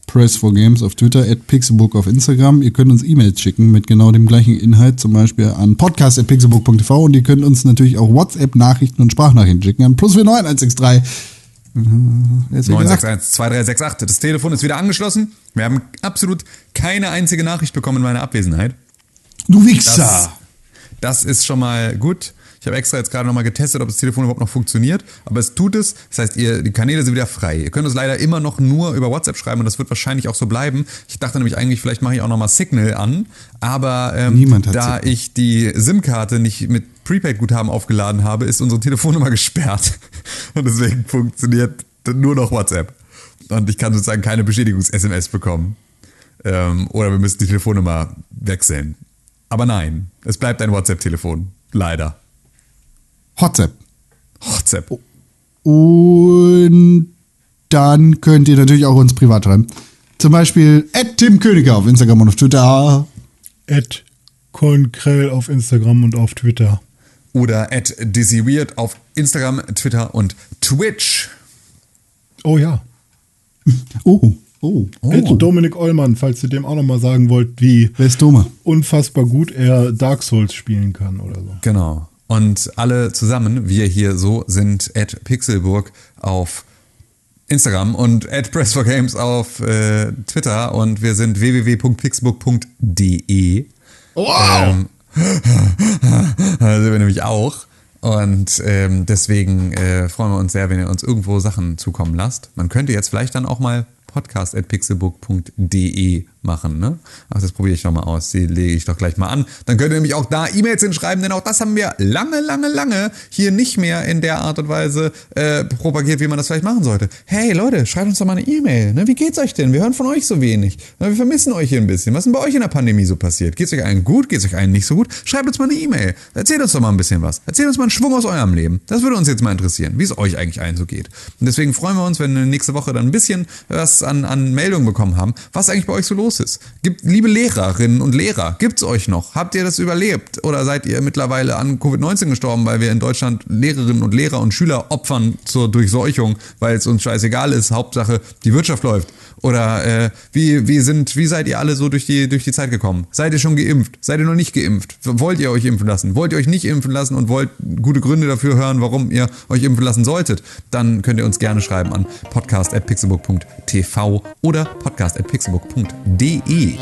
press4games auf Twitter, at pixelbook auf Instagram. Ihr könnt uns E-Mails schicken mit genau dem gleichen Inhalt, zum Beispiel an podcast.pixelbook.tv und ihr könnt uns natürlich auch WhatsApp-Nachrichten und Sprachnachrichten schicken an plus 49163. Wer hätte gedacht? 961-2368. Das Telefon ist wieder angeschlossen. Wir haben absolut keine einzige Nachricht bekommen in meiner Abwesenheit. Du Wichser! Das, das ist schon mal gut. Ich habe extra jetzt gerade nochmal getestet, ob das Telefon überhaupt noch funktioniert. Aber es tut es. Das heißt, ihr, die Kanäle sind wieder frei. Ihr könnt uns leider immer noch nur über WhatsApp schreiben und das wird wahrscheinlich auch so bleiben. Ich dachte nämlich eigentlich, vielleicht mache ich auch nochmal Signal an. Aber ähm, da Signal. ich die SIM-Karte nicht mit Prepaid-Guthaben aufgeladen habe, ist unsere Telefonnummer gesperrt. Und deswegen funktioniert nur noch WhatsApp. Und ich kann sozusagen keine Bestätigungs-SMS bekommen. Ähm, oder wir müssen die Telefonnummer wechseln. Aber nein, es bleibt ein WhatsApp-Telefon. Leider. WhatsApp. WhatsApp. Und dann könnt ihr natürlich auch uns privat schreiben. Zum Beispiel at Tim Königer auf Instagram und auf Twitter. At Kornkrell auf Instagram und auf Twitter. Oder at DizzyWeird auf Instagram, Twitter und Twitch. Oh ja. Oh, oh, At oh. Dominik Eulmann, falls ihr dem auch nochmal sagen wollt, wie Wer ist Dome? unfassbar gut er Dark Souls spielen kann oder so. Genau. Und alle zusammen, wir hier so, sind at Pixelburg auf Instagram und at Press4Games auf äh, Twitter und wir sind www.pixelburg.de. Wow! Ähm, da sind wir nämlich auch. Und ähm, deswegen äh, freuen wir uns sehr, wenn ihr uns irgendwo Sachen zukommen lasst. Man könnte jetzt vielleicht dann auch mal podcast.pixelbook.de machen. Ne? Ach, das probiere ich doch mal aus. Die lege ich doch gleich mal an. Dann könnt ihr nämlich auch da E-Mails hinschreiben, denn auch das haben wir lange, lange, lange hier nicht mehr in der Art und Weise äh, propagiert, wie man das vielleicht machen sollte. Hey Leute, schreibt uns doch mal eine E-Mail. Ne? Wie geht's euch denn? Wir hören von euch so wenig. Ne? Wir vermissen euch hier ein bisschen. Was ist denn bei euch in der Pandemie so passiert? Geht's euch allen gut? Geht's euch allen nicht so gut? Schreibt uns mal eine E-Mail. Erzählt uns doch mal ein bisschen was. Erzählt uns mal einen Schwung aus eurem Leben. Das würde uns jetzt mal interessieren, wie es euch eigentlich allen so geht. Und deswegen freuen wir uns, wenn wir nächste Woche dann ein bisschen was an, an Meldungen bekommen haben, was eigentlich bei euch so los ist. Gibt, liebe Lehrerinnen und Lehrer, gibt's euch noch? Habt ihr das überlebt? Oder seid ihr mittlerweile an Covid-19 gestorben, weil wir in Deutschland Lehrerinnen und Lehrer und Schüler opfern zur Durchseuchung, weil es uns scheißegal ist, Hauptsache die Wirtschaft läuft? Oder äh, wie, wie, sind, wie seid ihr alle so durch die, durch die Zeit gekommen? Seid ihr schon geimpft? Seid ihr noch nicht geimpft? Wollt ihr euch impfen lassen? Wollt ihr euch nicht impfen lassen und wollt gute Gründe dafür hören, warum ihr euch impfen lassen solltet? Dann könnt ihr uns gerne schreiben an podcast.pixelbook.tv oder podcast.pixelbook.de.